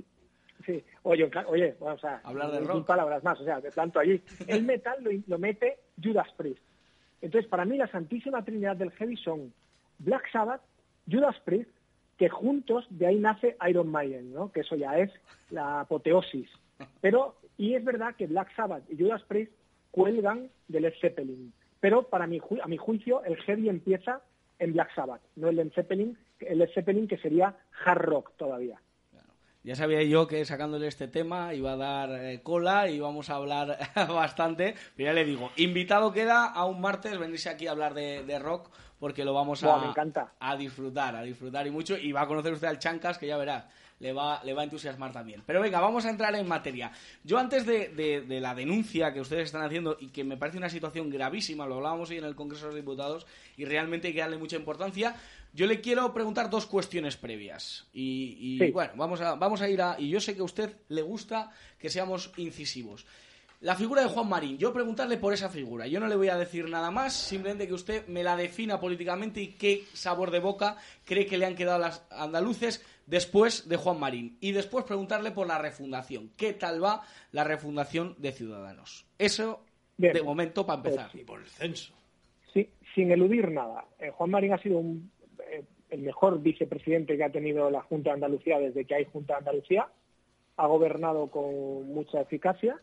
sí, oye, oye, vamos a hablar de rock. palabras más, o sea, de tanto allí. El metal lo, lo mete Judas Priest. Entonces, para mí, la santísima trinidad del heavy son Black Sabbath, Judas Priest, que juntos de ahí nace Iron Maiden, ¿no? Que eso ya es la apoteosis. Pero, y es verdad que Black Sabbath y Judas Priest cuelgan del Led Zeppelin. Pero para mi, a mi juicio, el heavy empieza en Black Sabbath, no el Led Zeppelin, el Zeppelin que sería hard rock todavía. Ya sabía yo que sacándole este tema iba a dar eh, cola y íbamos a hablar bastante, pero ya le digo, invitado queda a un martes venirse aquí a hablar de, rock porque lo vamos a, a disfrutar, a disfrutar y mucho y va a conocer usted al Chancas que ya verá le va, le va a entusiasmar también. Pero venga, vamos a entrar en materia. Yo antes de, de, la denuncia que ustedes están haciendo y que me parece una situación gravísima, lo hablábamos hoy en el Congreso de los Diputados y realmente hay que darle mucha importancia, yo le quiero preguntar dos cuestiones previas. Y, bueno, vamos a, vamos a ir a... Y yo sé que a usted le gusta que seamos incisivos. La figura de Juan Marín, yo preguntarle por esa figura. Yo no le voy a decir nada más, simplemente que usted me la defina políticamente y qué sabor de boca cree que le han quedado las andaluces después de Juan Marín. Y después preguntarle por la refundación. ¿Qué tal va la refundación de Ciudadanos? Eso, de momento, para empezar. y por el censo. Sí, sin eludir nada. Eh, Juan Marín ha sido eh, el mejor vicepresidente que ha tenido la Junta de Andalucía desde que hay Junta de Andalucía. Ha gobernado con mucha eficacia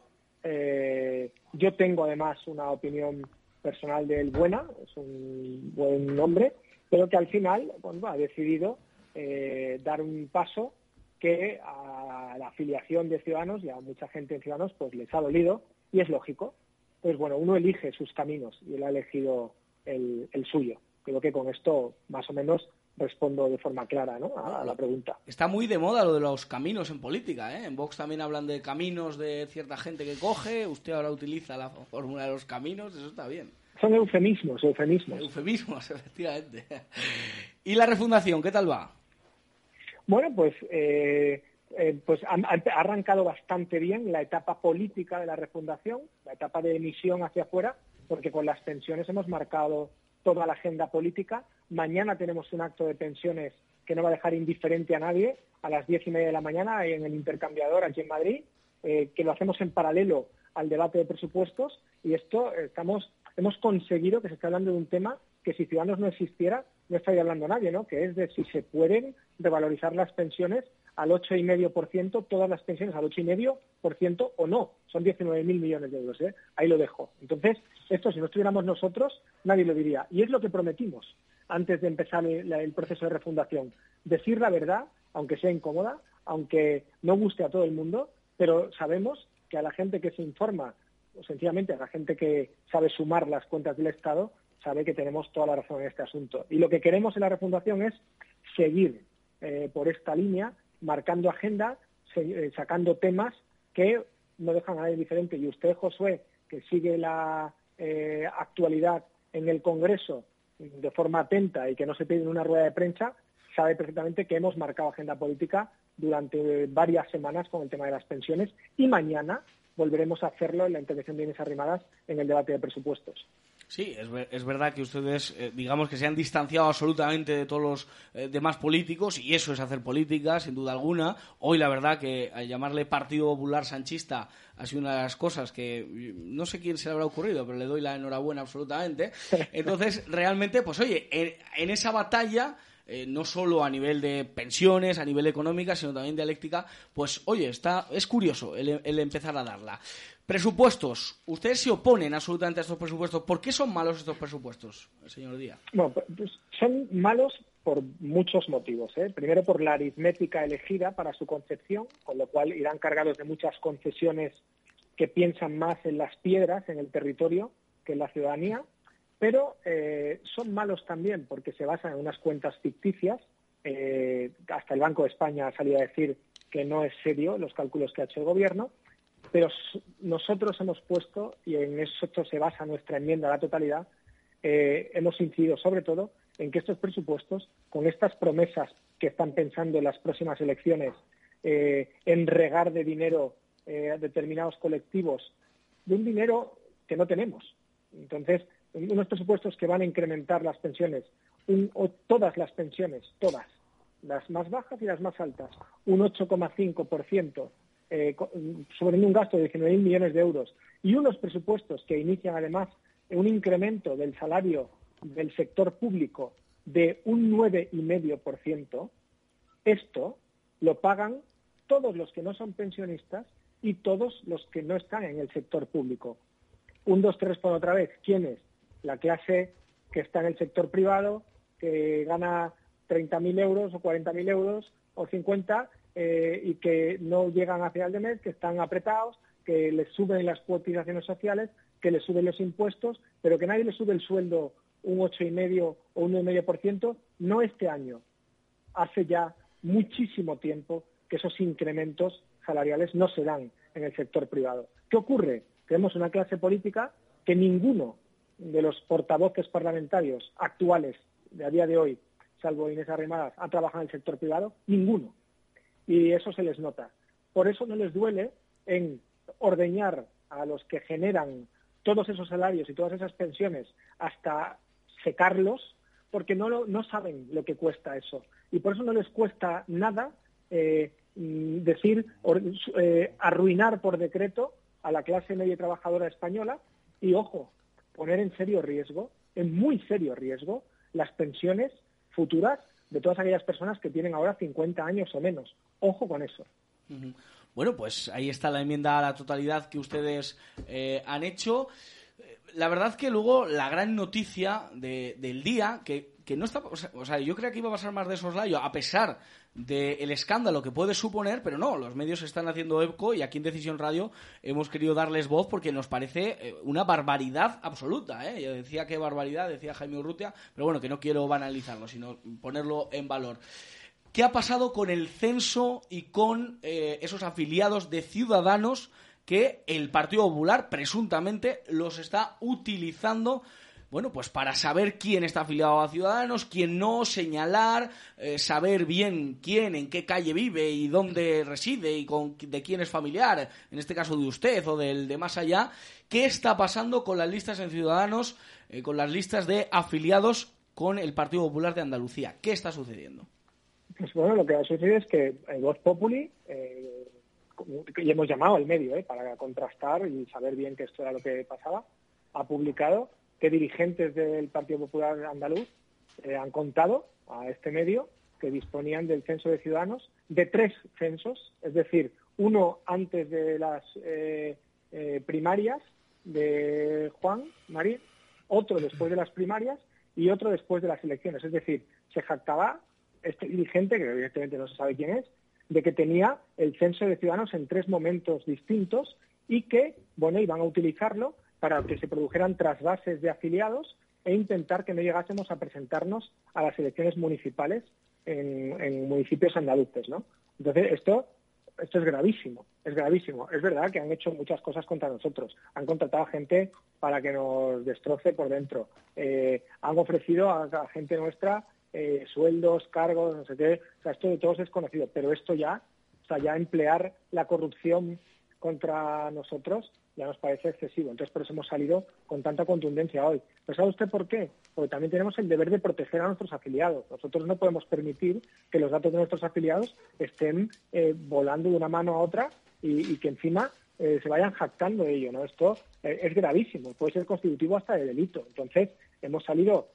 eh, yo tengo además una opinión personal de él buena, es un buen hombre, pero que al final ha decidido eh, dar un paso que a la afiliación de Ciudadanos y a mucha gente en Ciudadanos pues les ha dolido y es lógico. Pues bueno, uno elige sus caminos y él ha elegido el, el suyo. Creo que con esto más o menos respondo de forma clara ¿no? a, la pregunta. Está muy de moda lo de los caminos en política. ¿eh? En Vox también hablan de caminos de cierta gente que coge. Usted ahora utiliza la fórmula de los caminos. Eso está bien. Son eufemismos, eufemismos. Eufemismos, efectivamente. ¿Y la refundación, qué tal va? Bueno, pues, eh, eh, pues ha, ha, arrancado bastante bien la etapa política de la refundación, la etapa de emisión hacia afuera, porque con las pensiones hemos marcado toda la agenda política. Mañana tenemos un acto de pensiones que no va a dejar indiferente a nadie a las diez y media de la mañana en el intercambiador aquí en Madrid, eh, que lo hacemos en paralelo al debate de presupuestos y esto estamos hemos conseguido que se esté hablando de un tema que si Ciudadanos no existiera no estaría hablando nadie, ¿no? Que es de si se pueden revalorizar las pensiones al 8,5%, todas las pensiones al 8,5% o no. Son 19.000 millones de euros. ¿eh? Ahí lo dejo. Entonces, esto si no estuviéramos nosotros, nadie lo diría. Y es lo que prometimos antes de empezar el, proceso de refundación. Decir la verdad, aunque sea incómoda, aunque no guste a todo el mundo, pero sabemos que a la gente que se informa, o sencillamente a la gente que sabe sumar las cuentas del Estado, sabe que tenemos toda la razón en este asunto. Y lo que queremos en la refundación es seguir eh, por esta línea, marcando agenda, eh, sacando temas que no dejan a nadie diferente. Y usted, Josué, que sigue la eh, actualidad en el Congreso de forma atenta y que no se pide en una rueda de prensa, sabe perfectamente que hemos marcado agenda política durante varias semanas con el tema de las pensiones y mañana volveremos a hacerlo en la intervención de Inés Arrimadas en el debate de presupuestos. Sí, es, ver- es verdad que ustedes, eh, digamos que se han distanciado absolutamente de todos los eh, demás políticos y eso es hacer política, sin duda alguna. Hoy, la verdad, que al llamarle Partido Popular Sanchista ha sido una de las cosas que no sé quién se le habrá ocurrido, pero le doy la enhorabuena absolutamente. Entonces, realmente, pues oye, en, esa batalla eh, no solo a nivel de pensiones, a nivel económica, sino también dialéctica, pues oye, está, es curioso el empezar a darla. Presupuestos. Ustedes se oponen absolutamente a estos presupuestos. ¿Por qué son malos estos presupuestos, señor Díaz? Bueno, pues son malos por muchos motivos. ¿eh? Primero, por la aritmética elegida para su concepción, con lo cual irán cargados de muchas concesiones que piensan más en las piedras, en el territorio, que en la ciudadanía. Pero eh, son malos también porque se basan en unas cuentas ficticias. Eh, hasta el Banco de España ha salido a decir que no es serio los cálculos que ha hecho el Gobierno. Pero nosotros hemos puesto, y en eso se basa nuestra enmienda a la totalidad, eh, hemos incidido sobre todo en que estos presupuestos, con estas promesas que están pensando en las próximas elecciones, eh, en regar de dinero eh, a determinados colectivos, de un dinero que no tenemos. Entonces, unos presupuestos que van a incrementar las pensiones, un- o todas las pensiones, todas, las más bajas y las más altas, un 8,5% eh, sobre un gasto de 19.000 millones de euros y unos presupuestos que inician además un incremento del salario del sector público de un 9,5%, esto lo pagan todos los que no son pensionistas y todos los que no están en el sector público. Un, dos, tres por otra vez. ¿Quiénes? La clase que está en el sector privado, que gana 30.000 euros o 40.000 euros o 50 eh, y que no llegan a final de mes, que están apretados, que les suben las cotizaciones sociales, que les suben los impuestos, pero que nadie les sube el sueldo un 8,5 o un 9,5%, no este año. Hace ya muchísimo tiempo que esos incrementos salariales no se dan en el sector privado. ¿Qué ocurre? Tenemos una clase política que ninguno de los portavoces parlamentarios actuales de a día de hoy, salvo Inés Arrimadas, ha trabajado en el sector privado, ninguno. Y eso se les nota. Por eso no les duele en ordeñar a los que generan todos esos salarios y todas esas pensiones hasta secarlos, porque no, lo- no saben lo que cuesta eso. Y por eso no les cuesta nada eh, mm, decir, eh, arruinar por decreto a la clase media trabajadora española y, ojo, poner en serio riesgo, en muy serio riesgo, las pensiones futuras de todas aquellas personas que tienen ahora 50 años o menos. Ojo con eso. Bueno, pues ahí está la enmienda a la totalidad que ustedes eh, han hecho. Eh, La verdad que luego la gran noticia de- del día, que, que no está... O sea, yo creía que iba a pasar más de soslayo, a pesar del escándalo que puede suponer, pero no, los medios están haciendo eco y aquí en Decisión Radio hemos querido darles voz porque nos parece eh, una barbaridad absoluta. ¿eh? Yo decía que barbaridad, decía Jaime Urrutia, pero bueno, que no quiero banalizarlo, sino ponerlo en valor. ¿Qué ha pasado con el censo y con eh, esos afiliados de ciudadanos que el Partido Popular presuntamente los está utilizando? Bueno, pues para saber quién está afiliado a Ciudadanos, quién no, señalar, eh, saber bien quién, en qué calle vive y dónde reside y con, de quién es familiar, en este caso de usted o del de más allá. ¿Qué está pasando con las listas en Ciudadanos, eh, con las listas de afiliados con el Partido Popular de Andalucía? ¿Qué está sucediendo? Pues bueno, lo que va a suceder es que en Voz Populi, eh, y hemos llamado al medio eh, para contrastar y saber bien que esto era lo que pasaba, ha publicado que dirigentes del Partido Popular Andaluz eh, han contado a este medio que disponían del censo de ciudadanos, de tres censos, es decir, uno antes de las eh, eh, primarias de Juan María, otro después de las primarias y otro después de las elecciones. Es decir, se jactaba este dirigente, que evidentemente no se sabe quién es, de que tenía el censo de ciudadanos en tres momentos distintos y que, bueno, iban a utilizarlo para que se produjeran trasvases de afiliados e intentar que no llegásemos a presentarnos a las elecciones municipales en, municipios andaluces, ¿no? Entonces, esto, esto es gravísimo, es gravísimo. Es verdad que han hecho muchas cosas contra nosotros. Han contratado a gente para que nos destroce por dentro. Eh, han ofrecido a, gente nuestra eh, sueldos, cargos, no sé qué. O sea, esto de todos es conocido. Pero esto ya, o sea, ya emplear la corrupción contra nosotros ya nos parece excesivo. Entonces, por eso hemos salido con tanta contundencia hoy. ¿Pero sabe usted por qué? Porque también tenemos el deber de proteger a nuestros afiliados. Nosotros no podemos permitir que los datos de nuestros afiliados estén eh, volando de una mano a otra y, que encima eh, se vayan jactando de ello. ¿no? Esto eh, es gravísimo, puede ser constitutivo hasta de delito. Entonces, hemos salido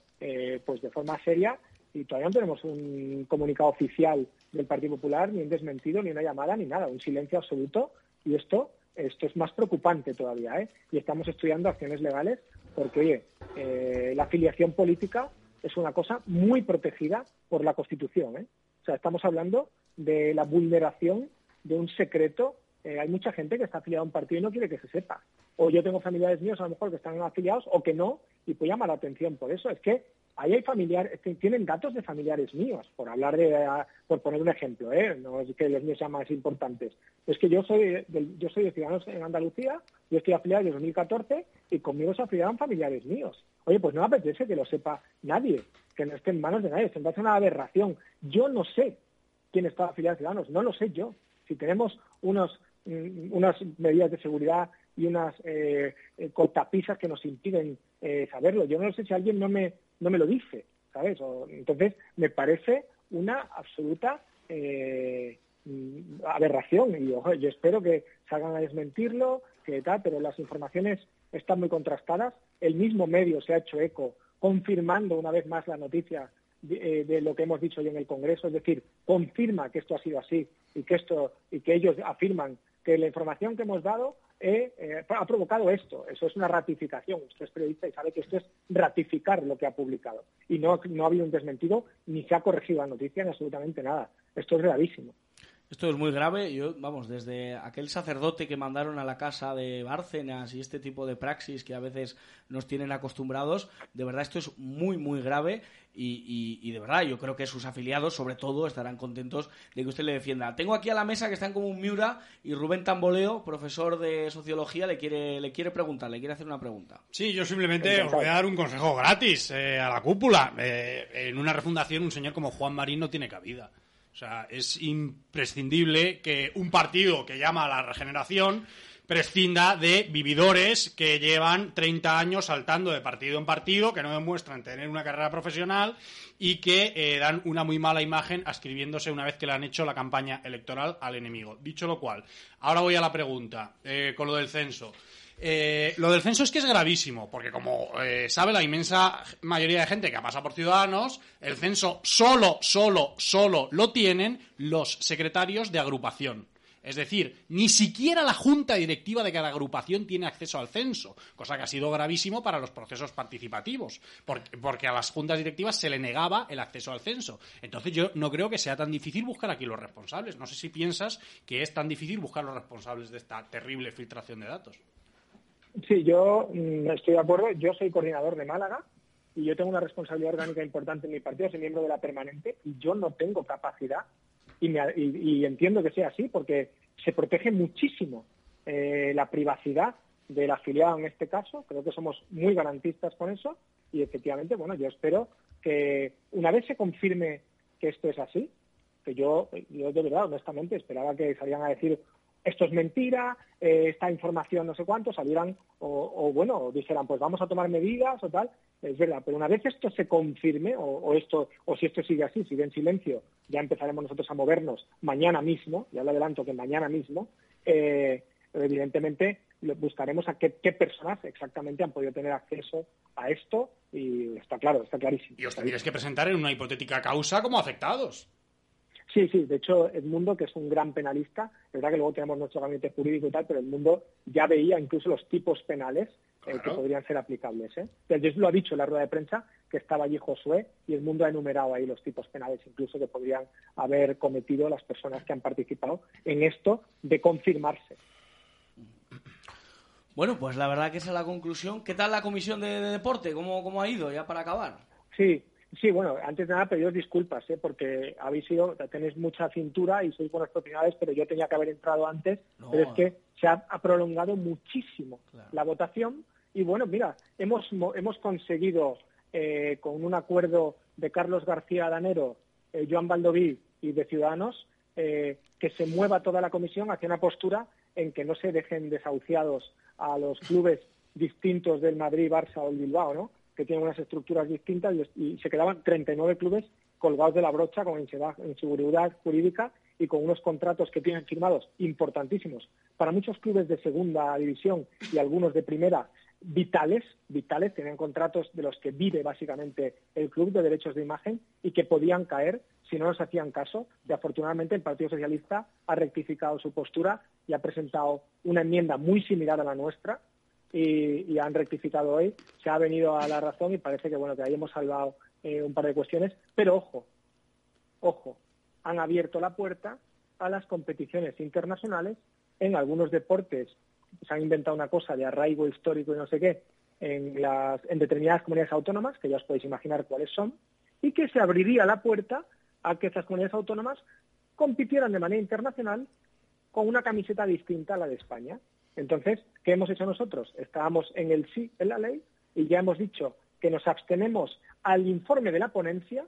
pues de forma seria y todavía no tenemos un comunicado oficial del Partido Popular, ni un desmentido, ni una llamada, ni nada, un silencio absoluto. Y esto esto es más preocupante todavía, ¿eh? Y estamos estudiando acciones legales porque, oye, eh, la afiliación política es una cosa muy protegida por la Constitución, ¿eh? O sea, estamos hablando de la vulneración de un secreto. Eh, hay mucha gente que está afiliada a un partido y no quiere que se sepa. O yo tengo familiares míos a lo mejor que están afiliados o que no, y pues llama la atención por eso. Es que ahí hay familiares, tienen datos de familiares míos, por hablar de, por poner un ejemplo, ¿eh? no es que los míos sean más importantes. Es que yo soy de, yo soy de Ciudadanos en Andalucía, yo estoy afiliado desde 2014 y conmigo se afiliaban familiares míos. Oye, pues no me apetece que lo sepa nadie, que no esté en manos de nadie, se me hace una aberración. Yo no sé quién está afiliado a Ciudadanos, no lo sé yo. Si tenemos unos, mm, unas medidas de seguridad y unas eh, eh cortapisas que nos impiden eh, saberlo. Yo no sé si alguien no me no me lo dice, ¿sabes? entonces, me parece una absoluta eh, aberración y yo espero que salgan a desmentirlo, que tal, pero las informaciones están muy contrastadas. El mismo medio se ha hecho eco confirmando una vez más la noticia de, eh, lo que hemos dicho hoy en el Congreso, es decir, confirma que esto ha sido así y que esto y que ellos afirman que la información que hemos dado eh, ha provocado esto. Eso es una ratificación. Usted es periodista y sabe que esto es ratificar lo que ha publicado. Y no, no ha habido un desmentido, ni se ha corregido la noticia, ni absolutamente nada. Esto es gravísimo. Esto es muy grave. Yo, vamos, desde aquel sacerdote que mandaron a la casa de Bárcenas y este tipo de praxis que a veces nos tienen acostumbrados, de verdad esto es muy, muy grave y, de verdad yo creo que sus afiliados, sobre todo, estarán contentos de que usted le defienda. Tengo aquí a la mesa que están como un Miura y Rubén Tamboleo, profesor de sociología, le quiere, le quiere preguntar, le quiere hacer una pregunta. Sí, yo simplemente os voy a dar un consejo gratis eh, a la cúpula. Eh, en una refundación un señor como Juan Marín no tiene cabida. O sea, es imprescindible que un partido que llama a la regeneración prescinda de vividores que llevan 30 años saltando de partido en partido, que no demuestran tener una carrera profesional y que eh, dan una muy mala imagen ascribiéndose una vez que le han hecho la campaña electoral al enemigo. Dicho lo cual, ahora voy a la pregunta eh, con lo del censo. Eh, lo del censo es que es gravísimo, porque como eh, sabe la inmensa mayoría de gente que ha pasado por Ciudadanos, el censo solo, solo, solo lo tienen los secretarios de agrupación. Es decir, ni siquiera la junta directiva de cada agrupación tiene acceso al censo, cosa que ha sido gravísimo para los procesos participativos, porque, a las juntas directivas se le negaba el acceso al censo. Entonces yo no creo que sea tan difícil buscar aquí los responsables. No sé si piensas que es tan difícil buscar los responsables de esta terrible filtración de datos. Sí, yo mm, estoy de acuerdo. Yo soy coordinador de Málaga y yo tengo una responsabilidad orgánica importante en mi partido, soy miembro de la permanente y yo no tengo capacidad y, entiendo que sea así porque se protege muchísimo eh, la privacidad del afiliado en este caso. Creo que somos muy garantistas con eso y efectivamente, bueno, yo espero que una vez se confirme que esto es así, que yo, yo de verdad, honestamente, esperaba que salieran a decir esto es mentira, eh, esta información no sé cuánto, salieran o, bueno, dijeran, pues vamos a tomar medidas o tal, es verdad, pero una vez esto se confirme o, esto o si esto sigue así, sigue en silencio, ya empezaremos nosotros a movernos mañana mismo, ya le adelanto que mañana mismo, eh, evidentemente lo- buscaremos a qué, qué personas exactamente han podido tener acceso a esto y está claro, está clarísimo. Y os tendríais que presentar en una hipotética causa como afectados. Sí, sí, de hecho Edmundo, que es un gran penalista, es verdad que luego tenemos nuestro gabinete jurídico y tal, pero Edmundo ya veía incluso los tipos penales eh, que podrían ser aplicables. ¿eh? Entonces lo ha dicho en la rueda de prensa, que estaba allí Josué, y Edmundo ha enumerado ahí los tipos penales incluso que podrían haber cometido las personas que han participado en esto de confirmarse. Bueno, pues la verdad que esa es la conclusión. ¿Qué tal la comisión de, de deporte? ¿Cómo, ¿Cómo ha ido ya para acabar? Sí, sí, bueno, antes de nada pediros disculpas, ¿eh? porque habéis sido, tenéis mucha cintura y sois buenos profesionales, pero yo tenía que haber entrado antes, No. pero es que se ha, ha prolongado muchísimo la votación y bueno, mira, hemos, mo- hemos conseguido eh, con un acuerdo de Carlos García Danero, eh, Joan Baldoví y de Ciudadanos, eh, que se mueva toda la comisión hacia una postura en que no se dejen desahuciados a los clubes distintos del Madrid, Barça o el Bilbao, ¿no? Que tienen unas estructuras distintas y, se quedaban 39 clubes colgados de la brocha con inseguridad, inseguridad jurídica y con unos contratos que tienen firmados importantísimos para muchos clubes de segunda división y algunos de primera vitales, vitales, tenían contratos de los que vive básicamente el club de derechos de imagen y que podían caer si no nos hacían caso. Y afortunadamente el Partido Socialista ha rectificado su postura y ha presentado una enmienda muy similar a la nuestra y, han rectificado hoy. Se ha venido a la razón y parece que bueno que ahí hemos salvado eh, un par de cuestiones. Pero ojo, ojo, han abierto la puerta a las competiciones internacionales en algunos deportes. Se han inventado una cosa de arraigo histórico y no sé qué en, las, en determinadas comunidades autónomas, que ya os podéis imaginar cuáles son, y que se abriría la puerta a que estas comunidades autónomas compitieran de manera internacional con una camiseta distinta a la de España. Entonces, ¿qué hemos hecho nosotros? Estábamos en el sí en la ley y ya hemos dicho que nos abstenemos al informe de la ponencia,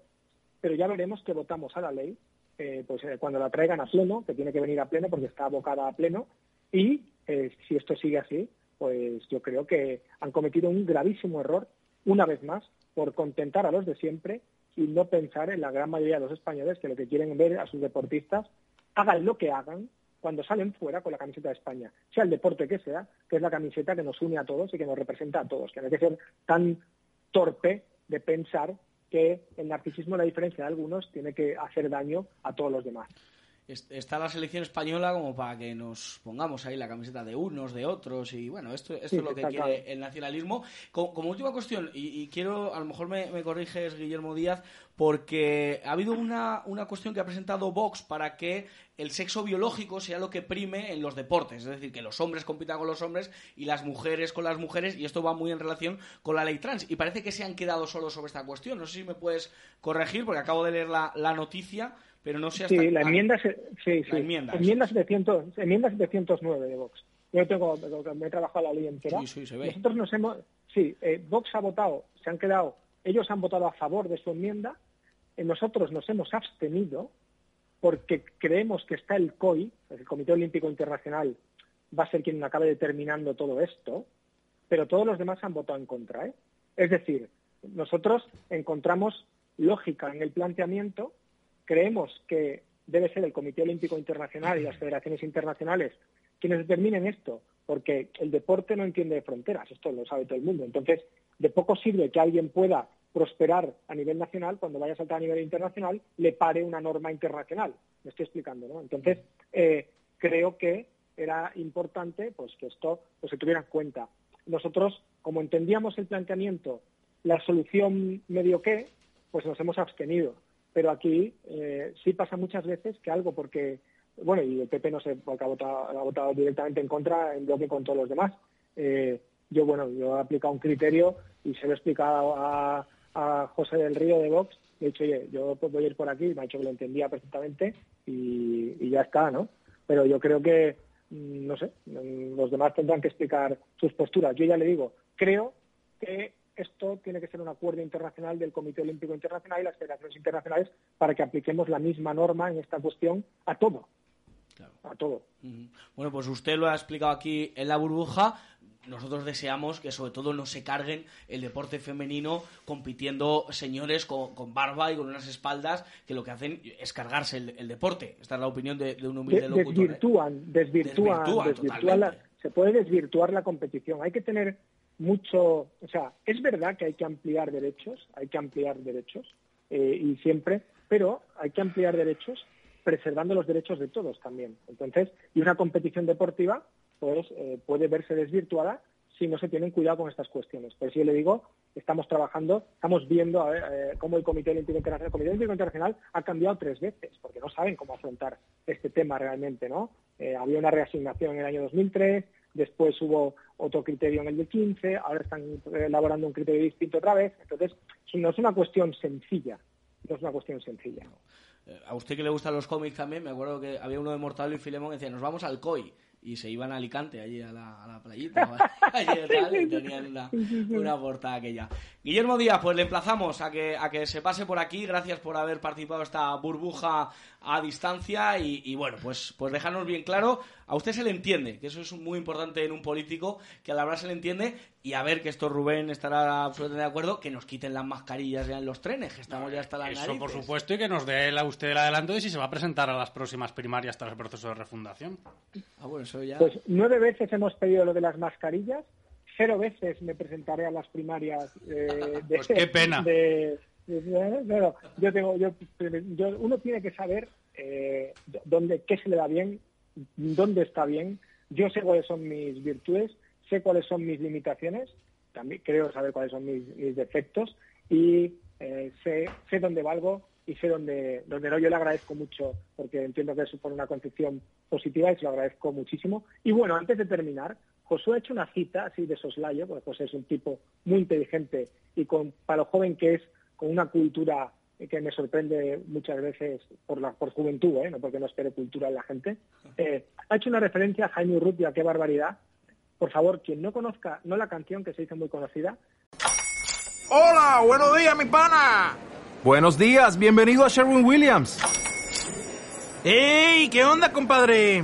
pero ya veremos que votamos a la ley eh, pues eh, cuando la traigan a pleno, que tiene que venir a pleno porque está abocada a pleno, y eh, si esto sigue así, pues yo creo que han cometido un gravísimo error, una vez más, por contentar a los de siempre y no pensar en la gran mayoría de los españoles que lo que quieren ver a sus deportistas, hagan lo que hagan, cuando salen fuera con la camiseta de España, sea el deporte que sea, que es la camiseta que nos une a todos y que nos representa a todos, que no hay que ser tan torpe de pensar que el narcisismo, la diferencia de algunos, tiene que hacer daño a todos los demás. Est- Está la selección española como para que nos pongamos ahí la camiseta de unos, de otros, y bueno, esto, esto Sí, es lo que quiere claro. el nacionalismo. Co- Como, última cuestión, y, y quiero, a lo mejor me, me corriges, Guillermo Díaz, porque ha habido una, una cuestión que ha presentado Vox para que el sexo biológico sea lo que prime en los deportes, es decir, que los hombres compitan con los hombres y las mujeres con las mujeres, y esto va muy en relación con la ley trans. Y parece que se han quedado solos sobre esta cuestión. No sé si me puedes corregir, porque acabo de leer la, la noticia, pero no sé hasta... Sí, la enmienda, se- sí, sí. La enmienda, enmienda, 700, enmienda 709 de Vox. Yo tengo, me he trabajado la ley entera. Sí, sí, se ve. Nosotros nos hemos, sí, eh, Vox ha votado, se han quedado, ellos han votado a favor de su enmienda, eh, nosotros nos hemos abstenido porque creemos que está el COI, el Comité Olímpico Internacional, va a ser quien acabe determinando todo esto, pero todos los demás han votado en contra. ¿eh? Es decir, nosotros encontramos lógica en el planteamiento, creemos que debe ser el Comité Olímpico Internacional y las federaciones internacionales quienes determinen esto, porque el deporte no entiende de fronteras, esto lo sabe todo el mundo. Entonces, de poco sirve que alguien pueda prosperar a nivel nacional cuando vaya a saltar a nivel internacional, le pare una norma internacional. Me estoy explicando, ¿no? Entonces, eh, creo que era importante pues que esto pues, se tuviera en cuenta. Nosotros, como entendíamos el planteamiento, la solución medio que, pues nos hemos abstenido. Pero aquí eh, sí pasa muchas veces que algo porque, bueno, y el PP no sé, porque ha votado, ha votado directamente en contra en bloque con todos los demás. Eh, yo, bueno, yo he aplicado un criterio y se lo he explicado a, José del Río de Vox. He dicho, oye, yo pues, voy a ir por aquí, me ha dicho que lo entendía perfectamente y, ya está, ¿no? Pero yo creo que, mm, no sé, los demás tendrán que explicar sus posturas. Yo ya le digo, creo que esto tiene que ser un acuerdo internacional del Comité Olímpico Internacional y las federaciones internacionales para que apliquemos la misma norma en esta cuestión a todo. A todo. Bueno, pues usted lo ha explicado aquí en la burbuja. nosotros deseamos que sobre todo no se carguen el deporte femenino compitiendo señores con, con barba y con unas espaldas que lo que hacen es cargarse el, el deporte. Esta es la opinión de, de un humilde De- locutor. ¿eh? desvirtúan, desvirtúan, Desvirtúan desvirtúan la- se puede desvirtuar la competición. Hay que tener mucho, o sea, es verdad que hay que ampliar derechos, hay que ampliar derechos eh, y siempre, pero hay que ampliar derechos preservando los derechos de todos también. Entonces, y una competición deportiva, pues eh, puede verse desvirtuada si no se tienen cuidado con estas cuestiones. Por eso yo le digo, estamos trabajando, estamos viendo a ver, eh, cómo el Comité Olímpico Internacional, el Comité Olímpico Internacional ha cambiado tres veces, porque no saben cómo afrontar este tema realmente, ¿no? Eh, había una reasignación en el año 2003, después hubo otro criterio en el de 15, ahora están elaborando un criterio distinto otra vez. Entonces, no es una cuestión sencilla, no es una cuestión sencilla. Eh, A usted que le gustan los cómics también, me acuerdo que había uno de Mortadelo y Filemón que decía, nos vamos al COI. Y se iban a Alicante, allí a la, a la playita. ¿vale? allí tal, y tenían una, una portada aquella. Guillermo Díaz, pues le emplazamos a que, a que se pase por aquí. Gracias por haber participado en esta burbuja a distancia. Y, y bueno, pues, pues dejarnos bien claro, a usted se le entiende, que eso es muy importante en un político, que a la verdad se le entiende. Y a ver, que esto Rubén estará absolutamente de acuerdo, que nos quiten las mascarillas ya en los trenes, que estamos ya hasta las Eso, narices. por supuesto, y que nos dé la- usted el adelanto de si se va a presentar a las próximas primarias tras el proceso de refundación. Ah, bueno, eso ya... Pues nueve veces hemos pedido lo de las mascarillas, cero veces me presentaré a las primarias eh, de, Pues qué pena. de- pero yo tengo, yo, yo- uno tiene que saber eh, dónde, qué se le da bien, dónde está bien. Yo sé cuáles son mis virtudes, sé cuáles son mis limitaciones, también creo saber cuáles son mis, mis defectos y eh, sé, sé dónde valgo y sé dónde, dónde no. Yo le agradezco mucho porque entiendo que supone una concepción positiva y se lo agradezco muchísimo. Y bueno, antes de terminar, Josué ha hecho una cita así de soslayo, porque José es un tipo muy inteligente y con, para lo joven que es, con una cultura que me sorprende muchas veces por la por juventud, ¿eh? no porque no espere cultura en la gente. Eh, ha hecho una referencia a Jaime Urrutia, qué barbaridad. Por favor, quien no conozca, no la canción que se hizo muy conocida, Hola, buenos días, mi pana. Buenos días, bienvenido a Sherwin Williams. ¡Ey! ¿Qué onda, compadre?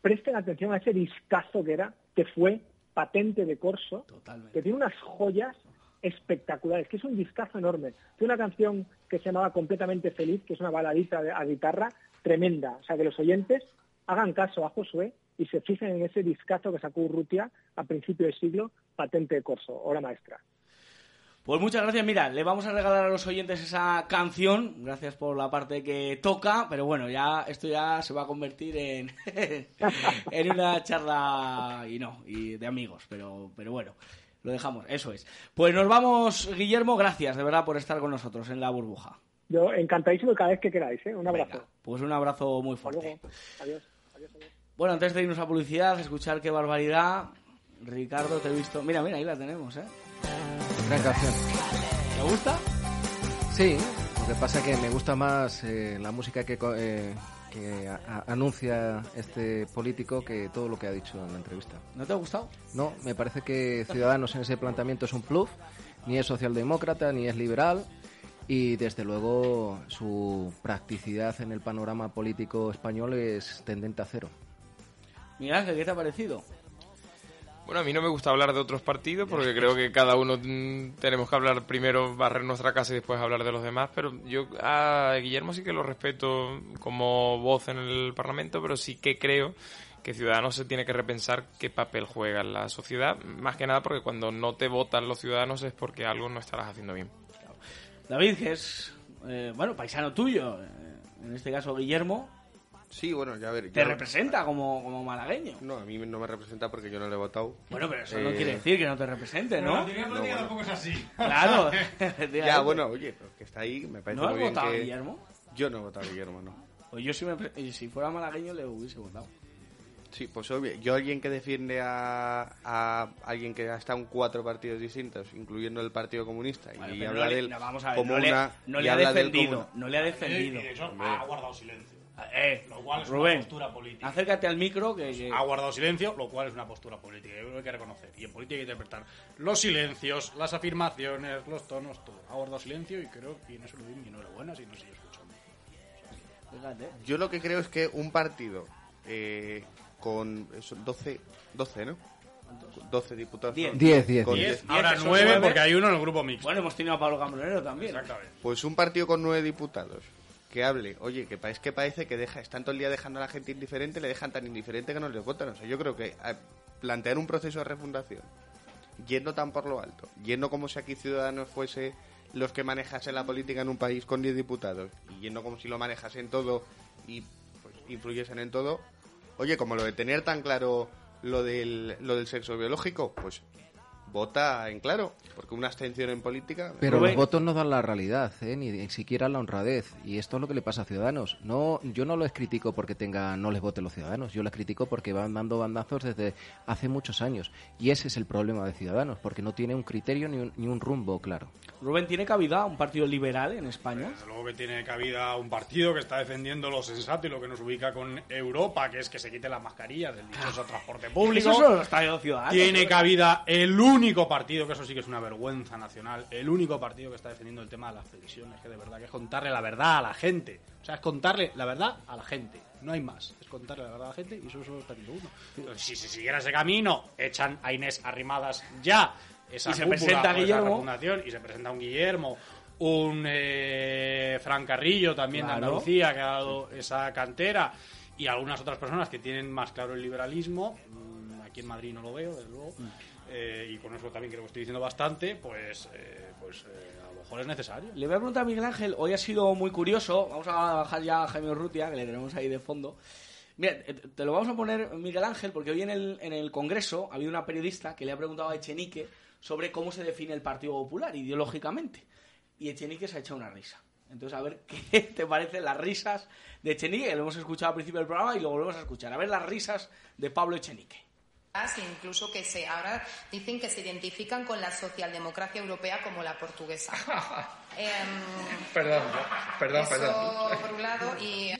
presten atención a ese discazo que era, que fue patente de corso, que tiene unas joyas espectaculares, que es un discazo enorme. Tiene una canción que se llamaba Completamente Feliz, que es una baladita a guitarra tremenda. O sea, que los oyentes hagan caso a Josué y se fijen en ese discazo que sacó Urrutia a principio del siglo, patente de corso, obra maestra. Pues muchas gracias. Mira, le vamos a regalar a los oyentes esa canción. Gracias por la parte que toca. Pero bueno, ya esto ya se va a convertir en, en una charla y no, y de amigos. Pero, pero bueno, lo dejamos. Eso es. Pues nos vamos, Guillermo. Gracias de verdad por estar con nosotros en la burbuja. Yo encantadísimo cada vez que queráis, ¿eh? Un abrazo. Pues un abrazo muy fuerte. Adiós. Adiós, adiós. Bueno, antes de irnos a publicidad, escuchar qué barbaridad. Ricardo, te he visto. Mira, mira, ahí la tenemos, ¿eh? Gran canción. ¿Te gusta? Sí, lo que pasa que me gusta más eh, la música que, eh, que a- a- anuncia este político que todo lo que ha dicho en la entrevista. ¿No te ha gustado? No, me parece que Ciudadanos en ese planteamiento es un bluff, ni es socialdemócrata, ni es liberal, y desde luego su practicidad en el panorama político español es tendente a cero. Miguel Ángel, ¿qué te ha parecido? Bueno, a mí no me gusta hablar de otros partidos porque creo que cada uno mm, tenemos que hablar primero, barrer nuestra casa y después hablar de los demás, pero yo a Guillermo sí que lo respeto como voz en el Parlamento, pero sí que creo que Ciudadanos se tiene que repensar qué papel juega en la sociedad, más que nada porque cuando no te votan los ciudadanos es porque algo no estarás haciendo bien. David, que es, eh, bueno, paisano tuyo. eh, en este caso Guillermo, Sí, bueno, ya ver. te yo- representa como, como malagueño. No, a mí no me representa porque yo no le he votado. Bueno, pero eso no Eh, quiere decir que no te represente, ¿no? La teoría política tampoco es así. Claro. Ya, bueno, oye, pero que está ahí, me parece ¿No has muy bien votado a que... Guillermo? Yo no he votado a Guillermo, no. Pues yo si, me si fuera malagueño le hubiese votado. Sí, pues obvio. Yo alguien que defiende a, a alguien que ha estado en cuatro partidos distintos, incluyendo el Partido Comunista, Bueno, y habla no le- de él no, vamos a ver, como no le- una... no le ha defendido, como una- no le ha defendido. Y de hecho, Hombre. ha guardado silencio. Eh, Lo cual es Rubén, una postura política. acércate al micro que... que- Ha guardado silencio, lo cual es una postura política. Yo creo que hay que reconocer. Y en política hay que interpretar los silencios, las afirmaciones, los tonos, todo. Ha guardado silencio y creo que en eso le doy mi enhorabuena si no sigue escuchando. Fíjate. Yo lo que creo es que un partido eh, con eso, 12, 12, ¿no? 12 diputados. Diez. ¿no? Diez, diez, Con diez. diez. Ahora que son nueve nueve. porque hay uno en el grupo mixto. Bueno, hemos tenido a Pablo Cambronero también. Exactamente. Pues un partido con nueve diputados que hable, oye, que parece que parece que deja, están todo el día dejando a la gente indiferente, le dejan tan indiferente que no les votan. O sea, yo creo que plantear un proceso de refundación, yendo tan por lo alto, yendo como si aquí Ciudadanos fuese los que manejasen la política en un país con 10 diputados, y yendo como si lo manejasen todo y pues, influyesen en todo, oye, como lo de tener tan claro lo del, lo del sexo biológico, pues vota en claro, porque una abstención en política... Pero Rubén. los votos no dan la realidad, ¿eh? ni, ni siquiera la honradez. Y esto es lo que le pasa a Ciudadanos. No, yo no les critico porque tenga, no les voten los ciudadanos. Yo les critico porque van dando bandazos desde hace muchos años. Y ese es el problema de Ciudadanos, porque no tiene un criterio ni un, ni un rumbo claro. Rubén, ¿tiene cabida un partido liberal en España? Desde luego que tiene cabida un partido que está defendiendo lo sensato y lo que nos ubica con Europa, que es que se quite las mascarillas del dichoso transporte público. Eso solo lo está haciendo Ciudadanos. Tiene cabida el único partido, que eso sí que es una vergüenza nacional, el único partido que está defendiendo el tema de las pensiones, que de verdad que es contarle la verdad a la gente. O sea, es contarle la verdad a la gente. No hay más. Es contarle la verdad a la gente y eso solo está uno. Entonces, si se siguiera ese camino, echan a Inés Arrimadas ya. Esa Y se cúpula presenta Guillermo. y se presenta un Guillermo, un eh, Fran Carrillo también de Claro. Andalucía, que ha dado esa cantera, y algunas otras personas que tienen más claro el liberalismo. Mm, Aquí en Madrid no lo veo, desde luego. Mm. Eh, y con eso también creo que estoy diciendo bastante, pues, eh, pues eh, a lo mejor es necesario. Le voy a preguntar a Miguel Ángel, hoy ha sido muy curioso, vamos a bajar ya a Jaime Urrutia, que le tenemos ahí de fondo. Mira, te lo vamos a poner, Miguel Ángel, porque hoy en el, en el Congreso ha habido una periodista que le ha preguntado a Echenique sobre cómo se define el Partido Popular ideológicamente. Y Echenique se ha echado una risa. Entonces, a ver qué te parecen las risas de Echenique, que lo hemos escuchado al principio del programa y lo volvemos a escuchar. A ver las risas de Pablo Echenique. Incluso que se ahora dicen que se identifican con la socialdemocracia europea como la portuguesa. Em, Perdón, perdón, eso perdón. por un lado y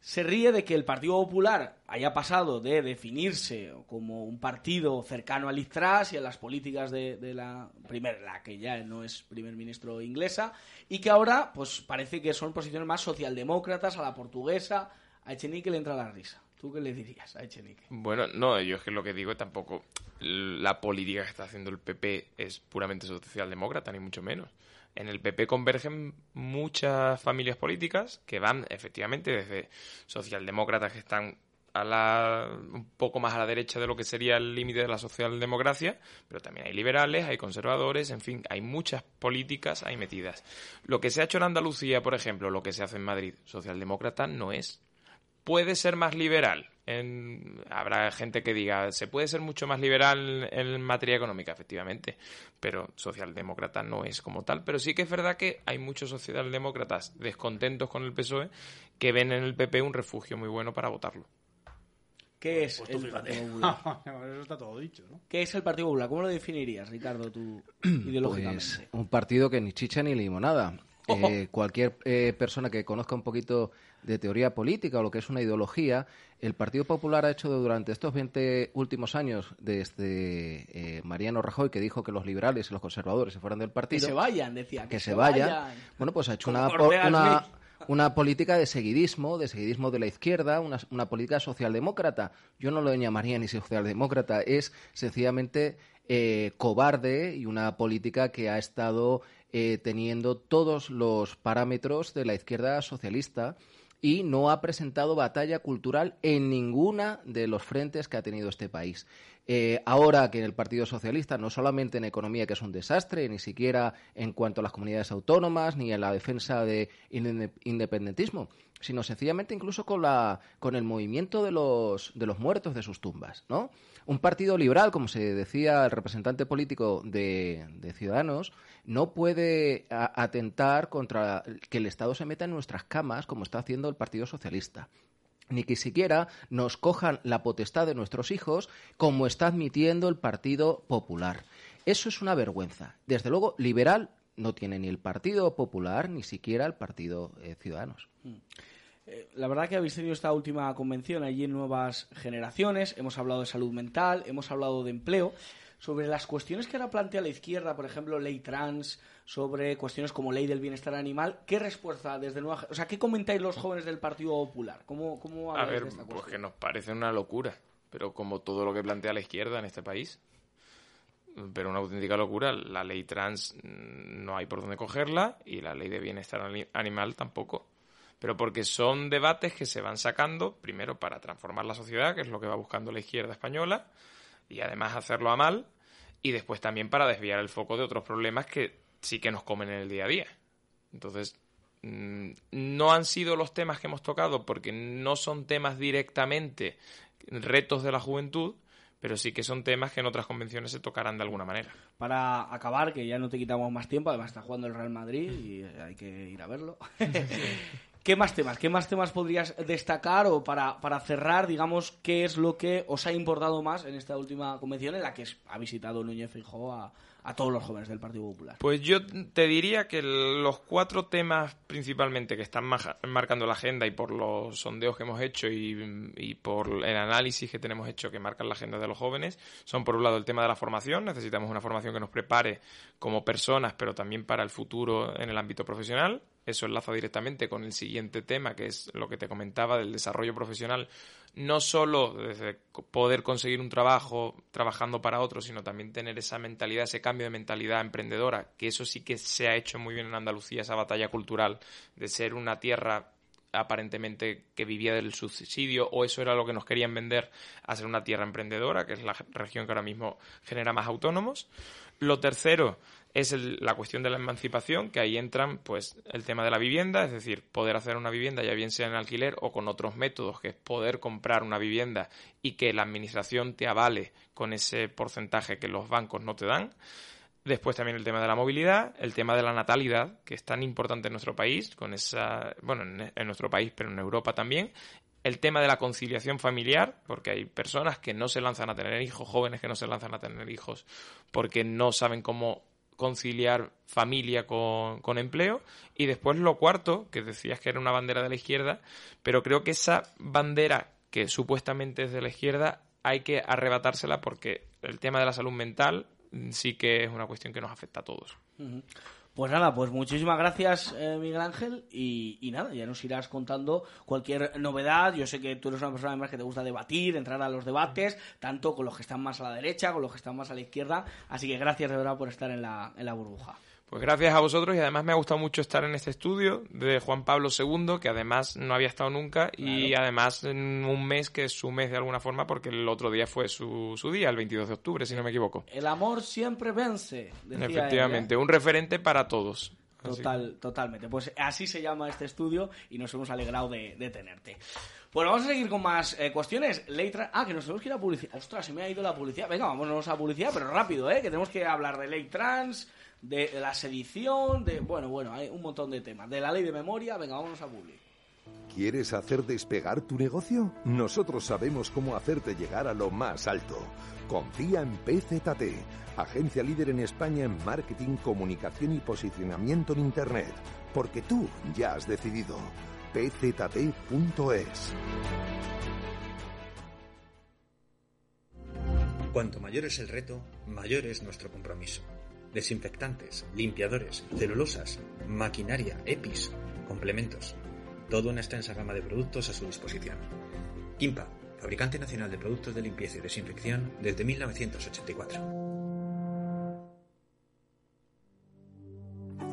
se ríe de que el Partido Popular haya pasado de definirse como un partido cercano al Liz y a las políticas de, de la primera, la que ya no es primer ministro inglesa, y que ahora pues parece que son posiciones más socialdemócratas a la portuguesa. A Echenique le entra la risa. ¿Tú qué le dirías a Echenique? Bueno, no, yo es que lo que digo tampoco la política que está haciendo el PP es puramente socialdemócrata, ni mucho menos. En el PP convergen muchas familias políticas que van efectivamente desde socialdemócratas que están a la, un poco más a la derecha de lo que sería el límite de la socialdemocracia, pero también hay liberales, hay conservadores, en fin, hay muchas políticas ahí metidas. Lo que se ha hecho en Andalucía, por ejemplo, lo que se hace en Madrid, socialdemócrata no es. Puede ser más liberal. En, habrá gente que diga, se puede ser mucho más liberal en materia económica, efectivamente, pero socialdemócrata no es como tal. Pero sí que es verdad que hay muchos socialdemócratas descontentos con el PSOE que ven en el PP un refugio muy bueno para votarlo. ¿Qué es Pues el. Partido Popular? Eso está todo dicho, ¿no? ¿Qué es el Partido Popular? ¿Cómo lo definirías, Ricardo, tú ideológicamente? Pues un partido que ni chicha ni limonada. Eh, cualquier eh, persona que conozca un poquito de teoría política o lo que es una ideología, el Partido Popular ha hecho durante estos 20 últimos años, desde eh, Mariano Rajoy, que dijo que los liberales y los conservadores se fueran del que partido, se vayan, decía. que se vayan. Bueno, pues ha hecho una, una, una política de seguidismo, de seguidismo de la izquierda, una, una política socialdemócrata. Yo no lo llamaría ni socialdemócrata, es sencillamente eh, cobarde y una política que ha estado eh, teniendo todos los parámetros de la izquierda socialista y no ha presentado batalla cultural en ninguna de los frentes que ha tenido este país. Eh, ahora que el Partido Socialista, no solamente en economía, que es un desastre, ni siquiera en cuanto a las comunidades autónomas, ni en la defensa de independentismo, sino sencillamente incluso con, la, con el movimiento de los, de los muertos de sus tumbas, ¿no? Un partido liberal, como se decía el representante político de, Ciudadanos, no puede atentar contra que el Estado se meta en nuestras camas, como está haciendo el Partido Socialista ni que siquiera nos cojan la potestad de nuestros hijos, como está admitiendo el Partido Popular. Eso es una vergüenza. Desde luego, liberal no tiene ni el Partido Popular ni siquiera el Partido eh, Ciudadanos. Mm. Eh, la verdad que habéis tenido esta última convención allí en Nuevas Generaciones, hemos hablado de salud mental, hemos hablado de empleo, sobre las cuestiones que ahora plantea la izquierda, por ejemplo, ley trans, sobre cuestiones como ley del bienestar animal, ¿qué respuesta desde Nueva O sea, ¿qué comentáis los jóvenes del Partido Popular? ¿Cómo, cómo A ver, de esta pues que nos parece una locura, pero como todo lo que plantea la izquierda en este país pero una auténtica locura. La ley trans mm, no hay por dónde cogerla y la ley de bienestar animal tampoco pero porque son debates que se van sacando, primero para transformar la sociedad, que es lo que va buscando la izquierda española, y además hacerlo a mal, y después también para desviar el foco de otros problemas que sí que nos comen en el día a día. Entonces, mm, no han sido los temas que hemos tocado porque no son temas directamente retos de la juventud, pero sí que son temas que en otras convenciones se tocarán de alguna manera. Para acabar, que ya no te quitamos más tiempo, además está jugando el Real Madrid y hay que ir a verlo. ¿Qué más temas? ¿Qué más temas podrías destacar o para, para cerrar, digamos, qué es lo que os ha importado más en esta última convención en la que ha visitado Núñez Feijóo a, a todos los jóvenes del Partido Popular? Pues yo te diría que los cuatro temas principalmente que están marcando la agenda y por los sondeos que hemos hecho y, por el análisis que tenemos hecho que marcan la agenda de los jóvenes son por un lado el tema de la formación, necesitamos una formación que nos prepare como personas pero también para el futuro en el ámbito profesional. Eso enlaza directamente con el siguiente tema, que es lo que te comentaba del desarrollo profesional, no solo poder conseguir un trabajo trabajando para otros, sino también tener esa mentalidad, ese cambio de mentalidad emprendedora, que eso sí que se ha hecho muy bien en Andalucía, esa batalla cultural de ser una tierra aparentemente que vivía del subsidio o eso era lo que nos querían vender a ser una tierra emprendedora, que es la región que ahora mismo genera más autónomos. Lo tercero, es la cuestión de la emancipación, que ahí entran pues el tema de la vivienda, es decir, poder hacer una vivienda ya bien sea en alquiler o con otros métodos, que es poder comprar una vivienda y que la administración te avale con ese porcentaje que los bancos no te dan. Después también el tema de la movilidad, el tema de la natalidad, que es tan importante en nuestro país, con esa, bueno, en nuestro país, pero en Europa también, el tema de la conciliación familiar, porque hay personas que no se lanzan a tener hijos, jóvenes que no se lanzan a tener hijos porque no saben cómo conciliar familia con, empleo. Y después lo cuarto, que decías que era una bandera de la izquierda, pero creo que esa bandera que supuestamente es de la izquierda hay que arrebatársela porque el tema de la salud mental sí que es una cuestión que nos afecta a todos. Pues nada, pues muchísimas gracias, eh, Miguel Ángel. Y, nada, ya nos irás contando cualquier novedad. Yo sé que tú eres una persona además que te gusta debatir, entrar a los debates, tanto con los que están más a la derecha, con los que están más a la izquierda. Así que gracias de verdad por estar en la, en la burbuja. Pues gracias a vosotros y además me ha gustado mucho estar en este estudio de Juan Pablo II, que además no había estado nunca y además en un mes que es su mes de alguna forma porque el otro día fue su, su día, el 22 de octubre, si no me equivoco. El amor siempre vence. Efectivamente, un referente para todos. Total, totalmente. Pues así se llama este estudio y nos hemos alegrado de, tenerte. Bueno, vamos a seguir con más eh, cuestiones. Leitra... Ah, que nos tenemos que ir a publicidad. Ostras, se me ha ido la publicidad. Venga, vámonos a publicidad, pero rápido, ¿eh? Que tenemos que hablar de ley trans, de la sedición, de... Bueno, bueno, hay un montón de temas. De la ley de memoria, venga, vámonos a publicar. ¿Quieres hacer despegar tu negocio? Nosotros sabemos cómo hacerte llegar a lo más alto. Confía en PZT, agencia líder en España en marketing, comunicación y posicionamiento en Internet. Porque tú ya has decidido. pzt.es. Cuanto mayor es el reto, mayor es nuestro compromiso desinfectantes, limpiadores, celulosas, maquinaria, EPIs, complementos. Toda una extensa gama de productos a su disposición. Kimpa, fabricante nacional de productos de limpieza y desinfección desde 1984.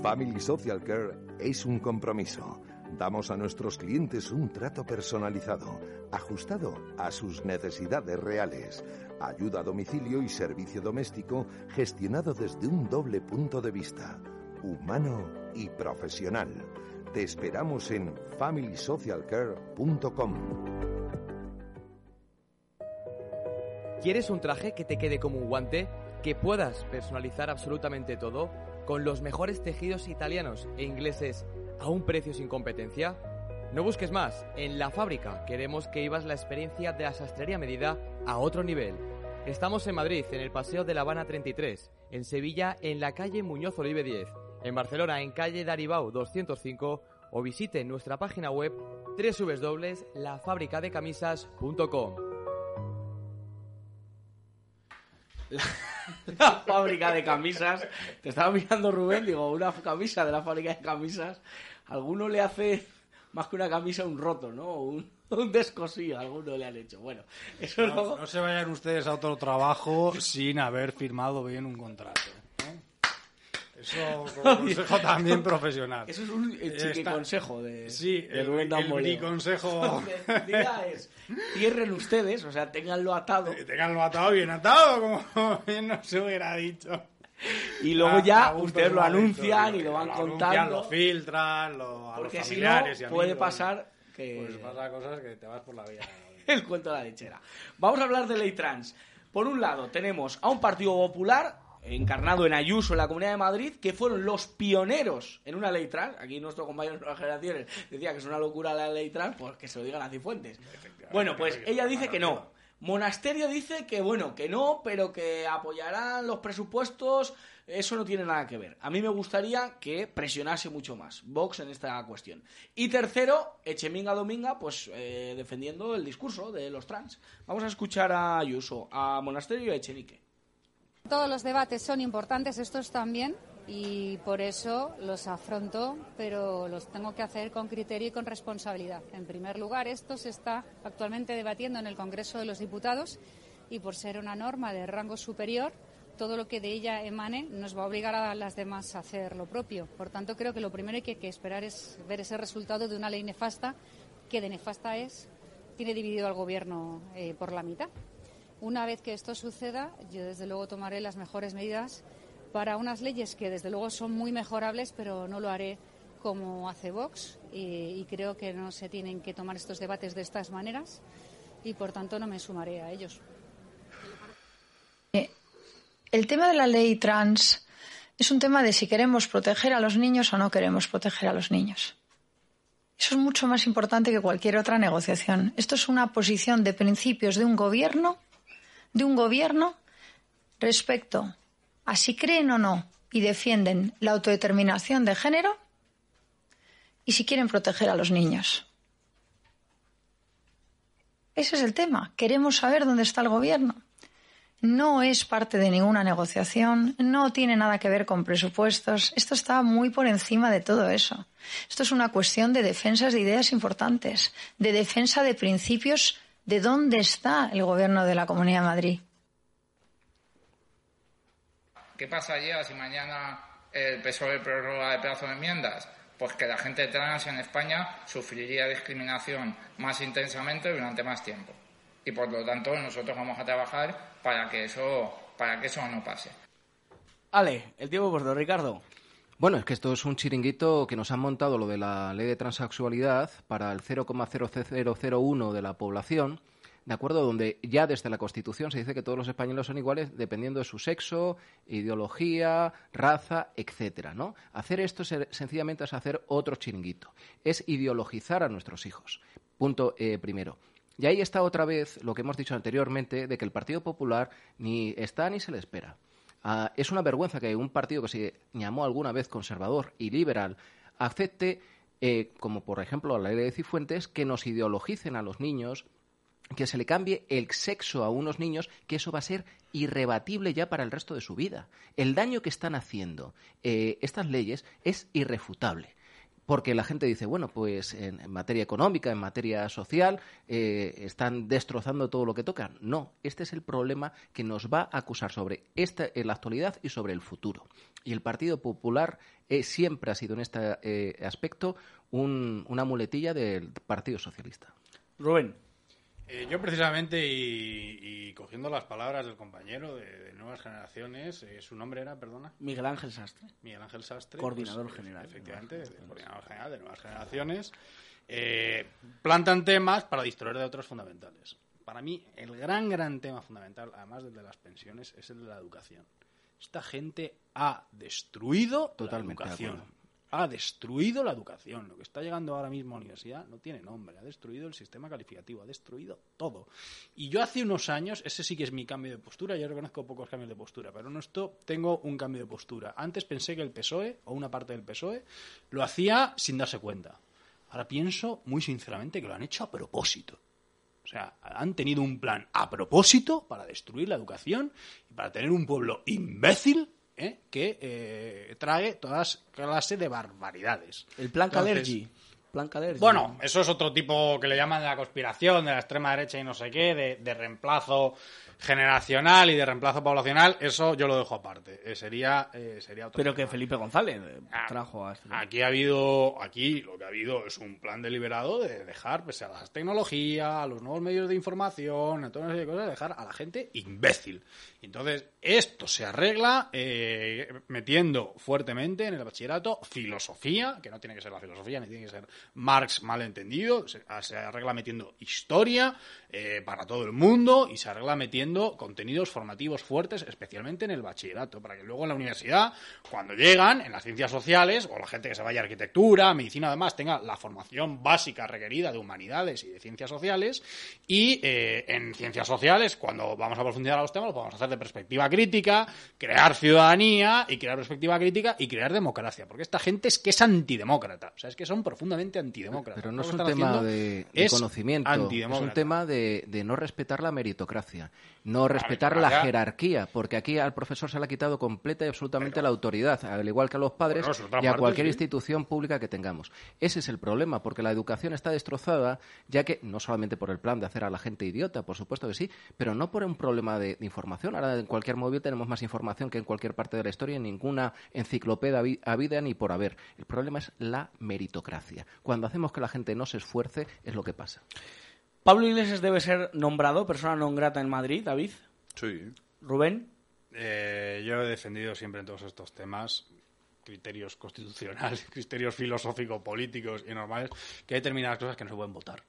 Family Social Care es un compromiso Damos a nuestros clientes un trato personalizado, ajustado a sus necesidades reales. Ayuda a domicilio y servicio doméstico gestionado desde un doble punto de vista, humano y profesional. Te esperamos en familysocialcare.com. ¿Quieres un traje que te quede como un guante? ¿Que puedas personalizar absolutamente todo? ¿Con los mejores tejidos italianos e ingleses a un precio sin competencia? No busques más. En la fábrica queremos que ibas la experiencia de la sastrería medida a otro nivel. Estamos en Madrid, en el Paseo de la Habana 33, en Sevilla, en la calle Muñoz Olive 10, en Barcelona, en calle Daribau 205 o visite nuestra página web www.lafabricadecamisas.com. La fábrica de camisas. Te estaba mirando Rubén, digo, una camisa de la fábrica de camisas. Alguno le hace más que una camisa un roto, ¿no? un descosío, alguno le han hecho. Bueno, eso No, luego- no se vayan ustedes a otro trabajo sin haber firmado bien un contrato. ¿eh? Eso como consejo también profesional. Eso es un eh, chiqui Está- consejo de, Sí, de el, Rubén el consejo. Lo que diga es, cierren ustedes, o sea, ténganlo atado. Tenganlo atado bien atado, como bien no se hubiera dicho. Y luego ya ustedes lo anuncian y lo van anuncian, contando. Lo filtran, lo, a Porque los si no, familiares y puede amigos. pasar que... Pues pasa cosas que te vas por la vida. el cuento de la lechera. Vamos a hablar de ley trans. Por un lado, tenemos a un partido popular encarnado en Ayuso, en la Comunidad de Madrid, que fueron los pioneros en una ley trans. Aquí nuestro compañero de nuevas generaciones decía que es una locura la ley trans, pues que se lo digan a Cifuentes. Bueno, pues ella dice que no. Monasterio dice que bueno, que no, pero que apoyarán los presupuestos. Eso no tiene nada que ver. A mí me gustaría que presionase mucho más Vox en esta cuestión. Y tercero, Echeminga Dominga, pues eh, defendiendo el discurso de los trans. Vamos a escuchar a Ayuso, a Monasterio y a Echenique. Todos los debates son importantes, estos también, y por eso los afronto, pero los tengo que hacer con criterio y con responsabilidad. En primer lugar, esto se está actualmente debatiendo en el Congreso de los Diputados y por ser una norma de rango superior, todo lo que de ella emane nos va a obligar a las demás a hacer lo propio. Por tanto, creo que lo primero que hay que esperar es ver ese resultado de una ley nefasta, que de nefasta es, tiene dividido al Gobierno eh, por la mitad. Una vez que esto suceda, yo desde luego tomaré las mejores medidas para unas leyes que desde luego son muy mejorables, pero no lo haré como hace Vox y, y creo que no se tienen que tomar estos debates de estas maneras y por tanto no me sumaré a ellos. El tema de la ley trans es un tema de si queremos proteger a los niños o no queremos proteger a los niños. Eso es mucho más importante que cualquier otra negociación. Esto es una posición de principios de un gobierno, de un gobierno respecto a si creen o no y defienden la autodeterminación de género y si quieren proteger a los niños. Ese es el tema. Queremos saber dónde está el gobierno no es parte de ninguna negociación, no tiene nada que ver con presupuestos. Esto está muy por encima de todo eso. Esto es una cuestión de defensas de ideas importantes, de defensa de principios de dónde está el gobierno de la Comunidad de Madrid. ¿Qué pasaría si mañana el PSOE prorroga el plazo de enmiendas? Pues que la gente trans en España sufriría discriminación más intensamente durante más tiempo. Y por lo tanto nosotros vamos a trabajar para que eso, para que eso no pase. Ale, el tiempo por Ricardo. Bueno, es que esto es un chiringuito que nos han montado lo de la ley de transexualidad para el 0,0001 de la población, ¿de acuerdo? Donde ya desde la Constitución se dice que todos los españoles son iguales dependiendo de su sexo, ideología, raza, etcétera, ¿no? Hacer esto se- sencillamente es hacer otro chiringuito. Es ideologizar a nuestros hijos. Punto eh, primero. Y ahí está otra vez lo que hemos dicho anteriormente de que el Partido Popular ni está ni se le espera. Ah, es una vergüenza que un partido que se llamó alguna vez conservador y liberal acepte, eh, como por ejemplo la ley de Cifuentes, que nos ideologicen a los niños, que se le cambie el sexo a unos niños, que eso va a ser irrebatible ya para el resto de su vida. El daño que están haciendo eh, estas leyes es irrefutable. Porque la gente dice, bueno, pues en, materia económica, en materia social, eh, están destrozando todo lo que tocan. No, este es el problema que nos va a acusar sobre esta, en la actualidad y sobre el futuro. Y el Partido Popular eh, siempre ha sido en este eh, aspecto un- una muletilla del Partido Socialista. Rubén. Eh, yo precisamente, y, y cogiendo las palabras del compañero de, de Nuevas Generaciones, eh, su nombre era, perdona, Miguel Ángel Sastre. Miguel Ángel Sastre. Coordinador pues, general. Efectivamente, de- coordinador general de Nuevas Generaciones. eh, plantan temas para distraer de otros fundamentales. Para mí, el gran, gran tema fundamental, además del de las pensiones, es el de la educación. Esta gente ha destruido Totalmente la de educación. Ha destruido la educación. Lo que está llegando ahora mismo a la universidad no tiene nombre. Ha destruido el sistema calificativo, ha destruido todo. Y yo hace unos años, ese sí que es mi cambio de postura, yo reconozco pocos cambios de postura, pero en esto tengo un cambio de postura. Antes pensé que el PSOE, o una parte del PSOE, lo hacía sin darse cuenta. Ahora pienso, muy sinceramente, que lo han hecho a propósito. O sea, han tenido un plan a propósito para destruir la educación y para tener un pueblo imbécil ¿eh? que eh, trae todas clases de barbaridades. El plan Calergi. Plan Calergi. bueno, eso es otro tipo que le llaman de la conspiración, de la extrema derecha y no sé qué, de, de reemplazo generacional y de reemplazo poblacional, eso yo lo dejo aparte. Eh, sería, eh, sería otro Pero que Felipe González eh, Ah, trajo a este. Aquí ha habido, aquí lo que ha habido es un plan deliberado de dejar, pese a las tecnologías, a los nuevos medios de información, a todas de cosas, dejar a la gente imbécil. Entonces, esto se arregla eh, metiendo fuertemente en el bachillerato filosofía, que no tiene que ser la filosofía, ni tiene que ser Marx malentendido, se, se arregla metiendo historia para todo el mundo y se arregla metiendo contenidos formativos fuertes, especialmente en el bachillerato, para que luego en la universidad, cuando llegan, en las ciencias sociales, o la gente que se vaya a arquitectura, medicina, además, tenga la formación básica requerida de humanidades y de ciencias sociales, y eh, en ciencias sociales, cuando vamos a profundizar a los temas, lo podemos hacer de perspectiva crítica, crear ciudadanía y crear perspectiva crítica y crear democracia, porque esta gente es que es antidemócrata, o sea, es que son profundamente antidemócratas. Pero no es un tema de, de es conocimiento, es un tema de, de no respetar la meritocracia, no respetar la jerarquía, porque aquí al profesor se le ha quitado completa y absolutamente la autoridad, al igual que a los padres Bueno, y a parte, cualquier sí. institución pública que tengamos. Ese es el problema, porque la educación está destrozada, ya que no solamente por el plan de hacer a la gente idiota, por supuesto que sí, pero no por un problema de, de información. Ahora en cualquier móvil tenemos más información que en cualquier parte de la historia, en ninguna enciclopedia habi- habida ni por haber. El problema es la meritocracia. Cuando hacemos que la gente no se esfuerce, es lo que pasa. Pablo Iglesias debe ser nombrado persona non grata en Madrid, David. Sí. Rubén. Eh, yo he defendido siempre en todos estos temas criterios constitucionales, criterios filosóficos, políticos y normales, que hay determinadas cosas que no se pueden votar.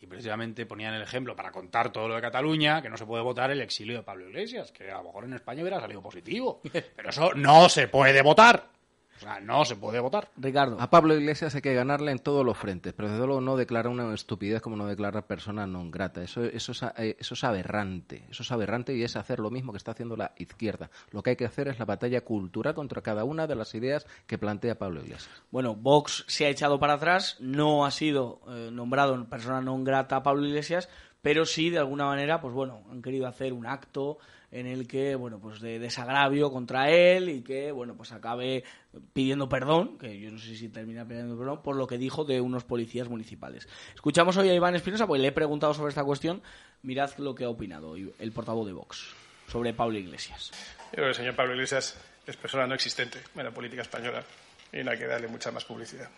Y precisamente ponían el ejemplo para contar todo lo de Cataluña, que no se puede votar el exilio de Pablo Iglesias, que a lo mejor en España hubiera salido positivo. Pero eso no se puede votar. O sea, no se puede votar. Ricardo. A Pablo Iglesias hay que ganarle en todos los frentes, pero desde luego no declarar una estupidez como no declarar persona non grata. Eso, eso, es, eh, eso es aberrante. Eso es aberrante y es hacer lo mismo que está haciendo la izquierda. Lo que hay que hacer es la batalla cultural contra cada una de las ideas que plantea Pablo Iglesias. Bueno, Vox se ha echado para atrás, no ha sido eh, nombrado en persona non grata a Pablo Iglesias, pero sí, de alguna manera, pues bueno, han querido hacer un acto en el que, bueno, pues de desagravio contra él y que, bueno, pues acabe pidiendo perdón, que yo no sé si termina pidiendo perdón, por lo que dijo de unos policías municipales. Escuchamos hoy a Iván Espinosa, porque le he preguntado sobre esta cuestión, mirad lo que ha opinado el portavoz de Vox sobre Pablo Iglesias. Yo creo que el señor Pablo Iglesias es persona no existente en la política española y no hay que darle mucha más publicidad.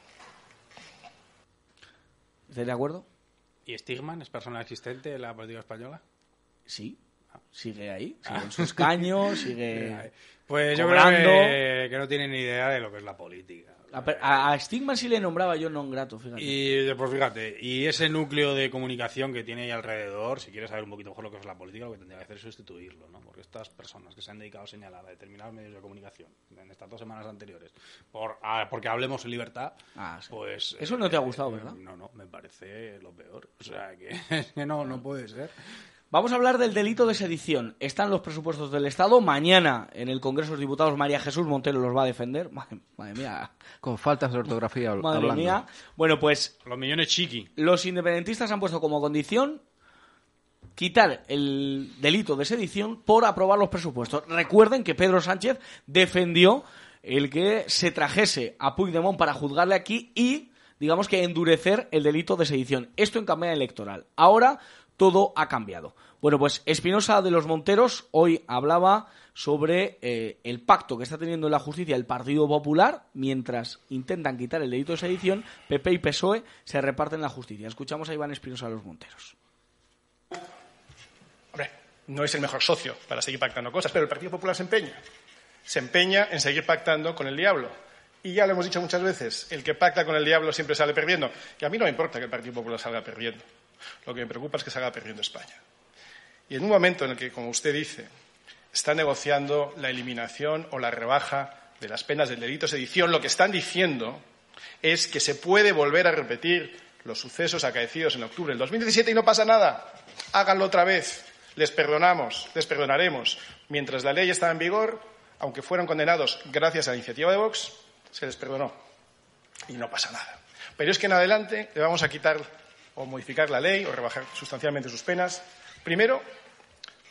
¿Estáis de acuerdo? ¿Y Stigman es persona existente en la política española? Sí. Sigue ahí, sigue en su escaño, sigue. Pues yo cobrando. creo que, que no tiene ni idea de lo que es la política. A, a, Stigman sí le nombraba yo non grato, fíjate. Y pues fíjate, y ese núcleo de comunicación que tiene ahí alrededor, si quieres saber un poquito mejor lo que es la política, lo que tendría que hacer es sustituirlo, ¿no? Porque estas personas que se han dedicado a señalar a determinados medios de comunicación en estas dos semanas anteriores, por, a- porque hablemos en libertad, pues... Eso no te ha eh, gustado, ¿verdad? No, no, me parece lo peor. O sea, que no, no puede ser. Vamos a hablar del delito de sedición. Están los presupuestos del Estado. Mañana en el Congreso de los Diputados María Jesús Montero los va a defender. Madre, madre mía. Con faltas de ortografía Madre hablando. mía. Bueno, pues Los millones chiqui. los independentistas han puesto como condición quitar el delito de sedición por aprobar los presupuestos. Recuerden que Pedro Sánchez defendió el que se trajese a Puigdemont para juzgarle aquí y, digamos que endurecer el delito de sedición. Esto en campaña electoral. Ahora todo ha cambiado. Bueno, pues Espinosa de los Monteros hoy hablaba sobre eh, el pacto que está teniendo en la justicia el Partido Popular mientras intentan quitar el delito de sedición, PP y PSOE se reparten la justicia. Escuchamos a Iván Espinosa de los Monteros. Hombre, no es el mejor socio para seguir pactando cosas, pero el Partido Popular se empeña. Se empeña en seguir pactando con el diablo. Y ya lo hemos dicho muchas veces, el que pacta con el diablo siempre sale perdiendo. Y a mí no me importa que el Partido Popular salga perdiendo. Lo que me preocupa es que salga perdiendo España. Y en un momento en el que, como usted dice, está negociando la eliminación o la rebaja de las penas del delito de sedición, lo que están diciendo es que se puede volver a repetir los sucesos acaecidos en octubre del 2017 y no pasa nada. Háganlo otra vez. Les perdonamos, les perdonaremos. Mientras la ley estaba en vigor, aunque fueron condenados gracias a la iniciativa de Vox, se les perdonó. Y no pasa nada. Pero es que en adelante le vamos a quitar o modificar la ley o rebajar sustancialmente sus penas. Primero,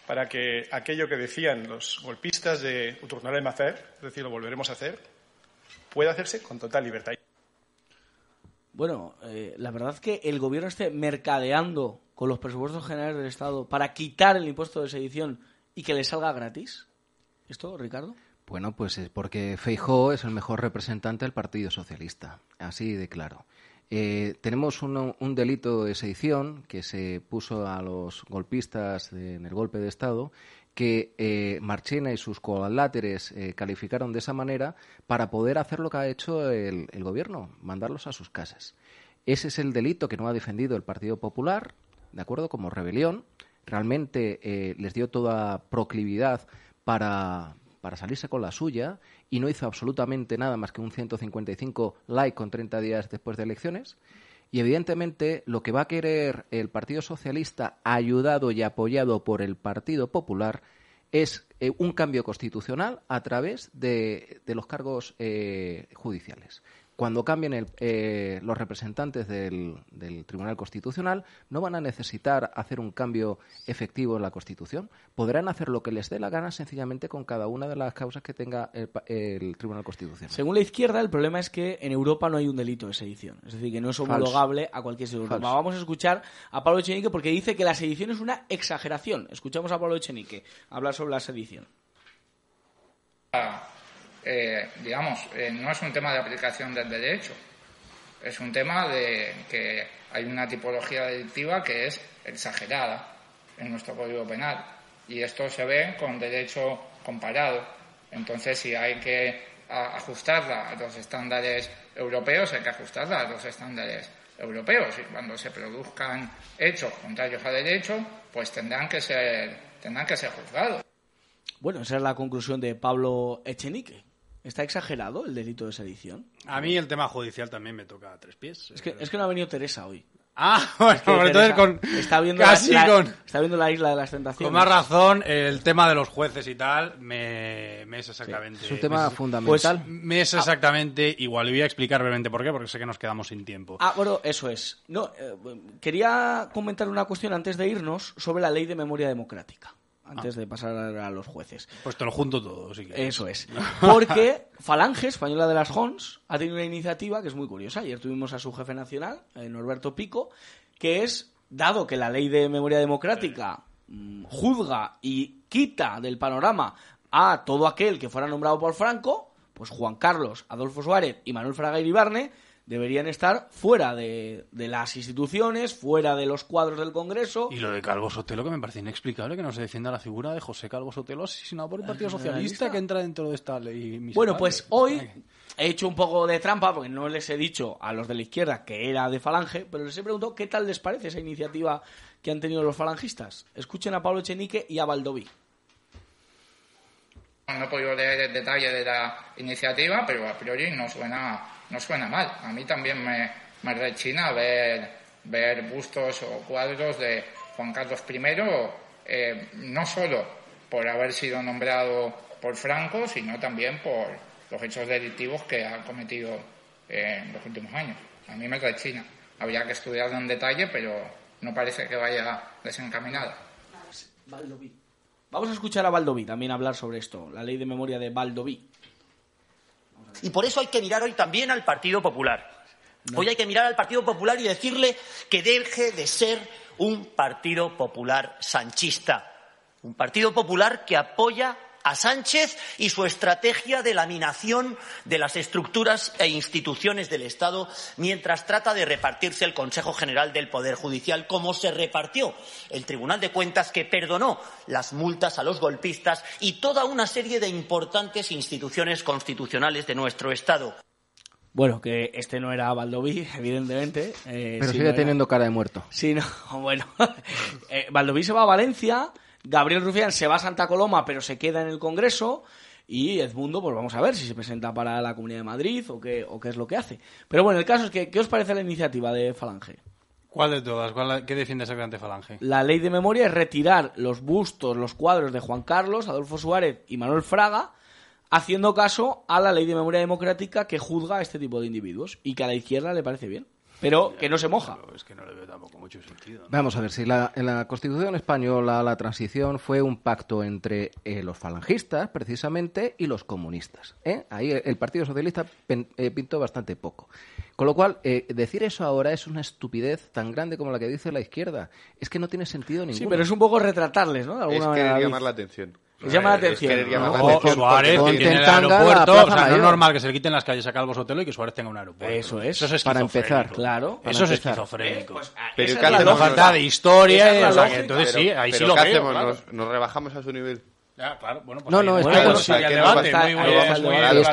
para que aquello que decían los golpistas de Uturnarem hacer, es decir, lo volveremos a hacer, pueda hacerse con total libertad. Bueno, eh, la verdad es que el gobierno esté mercadeando con los presupuestos generales del Estado para quitar el impuesto de sedición y que le salga gratis. ¿Esto, Ricardo? Bueno, pues es porque Feijó es el mejor representante del Partido Socialista, así de claro. Eh, tenemos un, un, delito de sedición que se puso a los golpistas en el golpe de Estado que eh, Marchena y sus coláteres eh, calificaron de esa manera para poder hacer lo que ha hecho el, el, gobierno, mandarlos a sus casas. Ese es el delito que no ha defendido el Partido Popular, ¿de acuerdo? Como rebelión. Realmente eh, les dio toda proclividad para, para salirse con la suya y no hizo absolutamente nada más que un 155 like con 30 días después de elecciones. Y evidentemente lo que va a querer el Partido Socialista, ayudado y apoyado por el Partido Popular, es eh, un cambio constitucional a través de, de los cargos eh, judiciales cuando cambien el, eh, los representantes del, del, Tribunal Constitucional, no van a necesitar hacer un cambio efectivo en la Constitución. Podrán hacer lo que les dé la gana sencillamente con cada una de las causas que tenga el, el Tribunal Constitucional. Según la izquierda, el problema es que en Europa no hay un delito de sedición. Es decir, que no es homologable Falso. a cualquier sitio. Vamos a escuchar a Pablo Echenique porque dice que la sedición es una exageración. Escuchamos a Pablo Echenique hablar sobre la sedición. Ah eh, digamos, eh, no es un tema de aplicación del derecho, es un tema de que hay una tipología delictiva que es exagerada en nuestro Código Penal y esto se ve con derecho comparado. Entonces, si hay que ajustarla a los estándares europeos, hay que ajustarla a los estándares europeos y cuando se produzcan hechos contrarios a derecho, pues tendrán que ser, tendrán que ser juzgados. Bueno, esa es la conclusión de Pablo Echenique. ¿Está exagerado el delito de sedición? A mí el tema judicial también me toca a tres pies. Es que, es que no ha venido Teresa hoy. Ah, bueno, Es que entonces con, está viendo casi la, la- con, está viendo la isla de las tentaciones. con más razón el tema de los jueces y tal me, me es exactamente... Es un tema me fundamental. Pues me es exactamente igual. Y voy a explicar brevemente por qué, porque sé que nos quedamos sin tiempo. Ah, bueno, eso es. No, eh, quería comentar una cuestión antes de irnos sobre la ley de memoria democrática. Antes de pasar a los jueces. Pues te lo junto todo. Eso es. Porque Falange, española de las Hons, ha tenido una iniciativa que es muy curiosa. Ayer tuvimos a su jefe nacional, eh, Norberto Pico, que es, dado que la ley de memoria democrática mm, juzga y quita del panorama a todo aquel que fuera nombrado por Franco, pues Juan Carlos, Adolfo Suárez y Manuel Fraga Iribarne deberían estar fuera de, de las instituciones, fuera de los cuadros del Congreso. Y lo de Calvo Sotelo, que me parece inexplicable que no se defienda la figura de José Calvo Sotelo asesinado por el Partido Socialista que entra dentro de esta ley. miserable. Bueno, pues hoy he hecho un poco de trampa porque no les he dicho a los de la izquierda que era de Falange, pero les he preguntado qué tal les parece esa iniciativa que han tenido los falangistas. Escuchen a Pablo Echenique y a Baldoví. No he podido leer el detalle de la iniciativa, pero a priori no suena, no suena mal. A mí también me, me rechina ver, ver bustos o cuadros de Juan Carlos I, eh, no solo por haber sido nombrado por Franco, sino también por los hechos delictivos que ha cometido eh, en los últimos años. A mí me rechina. Habría que estudiarlo en detalle, pero no parece que vaya desencaminada. Vamos a escuchar a Baldoví también hablar sobre esto, la ley de memoria de Baldoví. Y por eso hay que mirar hoy también al Partido Popular. Hoy hay que mirar al Partido Popular y decirle que deje de ser un Partido Popular sanchista. Un Partido Popular que apoya a Sánchez y su estrategia de laminación de las estructuras e instituciones del Estado mientras trata de repartirse el Consejo General del Poder Judicial como se repartió el Tribunal de Cuentas que perdonó las multas a los golpistas y toda una serie de importantes instituciones constitucionales de nuestro Estado. Bueno, que este no era Valdoví, evidentemente. eh, Pero sigue no era- teniendo cara de muerto. Sí, no, bueno. Eh, Valdoví se va a Valencia, Gabriel Rufián se va a Santa Coloma, pero se queda en el Congreso. Y Edmundo, pues vamos a ver si se presenta para la Comunidad de Madrid o qué, o qué es lo que hace. Pero bueno, el caso es que, ¿qué os parece la iniciativa de Falange? ¿Cuál de todas? ¿Cuál- ¿Qué defiende exactamente Falange? La ley de memoria es retirar los bustos, los cuadros de Juan Carlos, Adolfo Suárez y Manuel Fraga, haciendo caso a la ley de memoria democrática que juzga a este tipo de individuos y que a la izquierda le parece bien. Pero que no se moja. Es que no le veo tampoco mucho sentido. Vamos a ver, si la, en la Constitución española la transición fue un pacto entre eh, los falangistas, precisamente, y los comunistas. ¿eh? Ahí el, el Partido Socialista pen- eh, pintó bastante poco. Con lo cual, eh, decir eso ahora es una estupidez tan grande como la que dice la izquierda. Es que no tiene sentido ninguno. Sí, pero es un poco retratarles, ¿no? De alguna Es manera, querer David. llamar la atención. Es llamar la Es atención. la. Suárez, que tiene el aeropuerto. O sea, no es normal que se le quiten las calles a Calvo Sotelo y que Suárez tenga un aeropuerto. Eso es. Eso es Para empezar, Claro. para Eso es empezar. esquizofrénico. Pues, ah, Pero esa ¿qué es la falta de historia, es la o sea, lógica. entonces sí, ahí sí pero lo ¿qué veo, hacemos? claro. ¿Nos, nos rebajamos a su nivel? Ya, claro, bueno, pues No, no, es Esto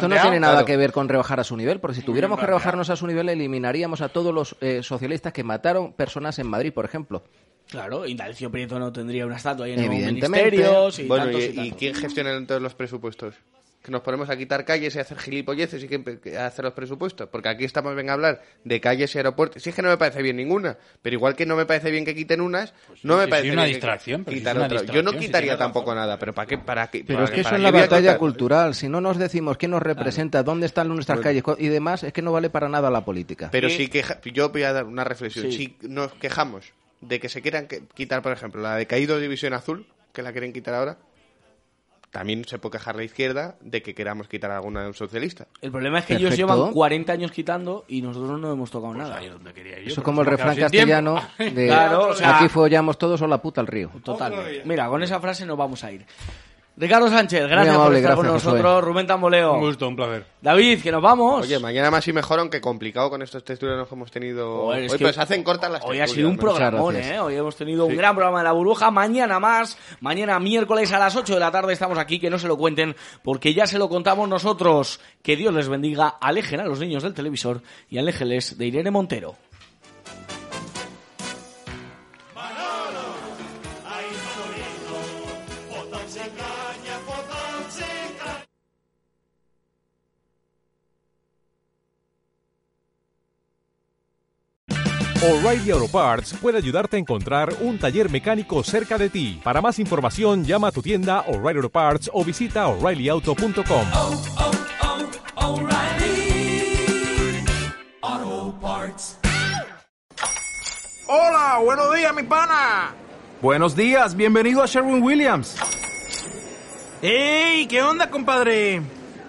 no tiene nada claro. que ver con rebajar a su nivel, porque si tuviéramos que rebajarnos a su nivel, eliminaríamos a todos los eh, socialistas que mataron personas en Madrid, por ejemplo. Claro, Indalecio Prieto no tendría una estatua ahí en los Evidentemente. ministerios y Bueno, tantos ¿y, y y tantos. quién gestiona entonces los presupuestos? Que nos ponemos a quitar calles y a hacer gilipolleces y que que a hacer los presupuestos. Porque aquí estamos, venga a hablar de calles y aeropuertos. Sí es que no me parece bien ninguna. Pero igual que no me parece bien que quiten unas, no me sí, parece sí, una bien que distracción, sí, quitar es una otras. Yo no sí, quitaría tampoco nada. Pero ¿para qué? ¿Para qué? Pero para es que eso es la batalla cultural. Si no nos decimos quién nos representa, dónde están nuestras Bueno. calles y demás, es que no vale para nada la política. Pero si queja... yo voy a dar una reflexión. Sí. Si nos quejamos de que se quieran quitar, por ejemplo, la de Caído División Azul, que la quieren quitar ahora, también se puede quejar la izquierda de que queramos quitar alguna de un socialista. El problema es que ellos llevan 40 años quitando y nosotros no hemos tocado nada. Eso como el refrán castellano de Claro, o sea- aquí follamos todos o la puta al río. Totalmente. Mira, con esa frase nos vamos a ir. Ricardo Sánchez, gracias amable, por estar con nosotros. Rubén Tamboleo. Un gusto, un placer. David, que nos vamos. Oye, mañana más y mejor, aunque complicado con estos texturas que hemos tenido. Joder, Hoy pues hacen cortas las Hoy ha sido un programón. ¿eh? Hoy hemos tenido un gran programa de la burbuja. Mañana más. Mañana miércoles a las 8 de la tarde estamos aquí. Que no se lo cuenten porque ya se lo contamos nosotros. Que Dios les bendiga. Alejen a los niños del televisor y aléjeles de Irene Montero. O'Reilly Auto Parts puede ayudarte a encontrar un taller mecánico cerca de ti. Para más información, llama a tu tienda O'Reilly Auto Parts o visita oreillyauto.com. Hola, buenos días, mi pana. Buenos días, bienvenido a Sherwin Williams. ¡Ey! ¿Qué onda, compadre?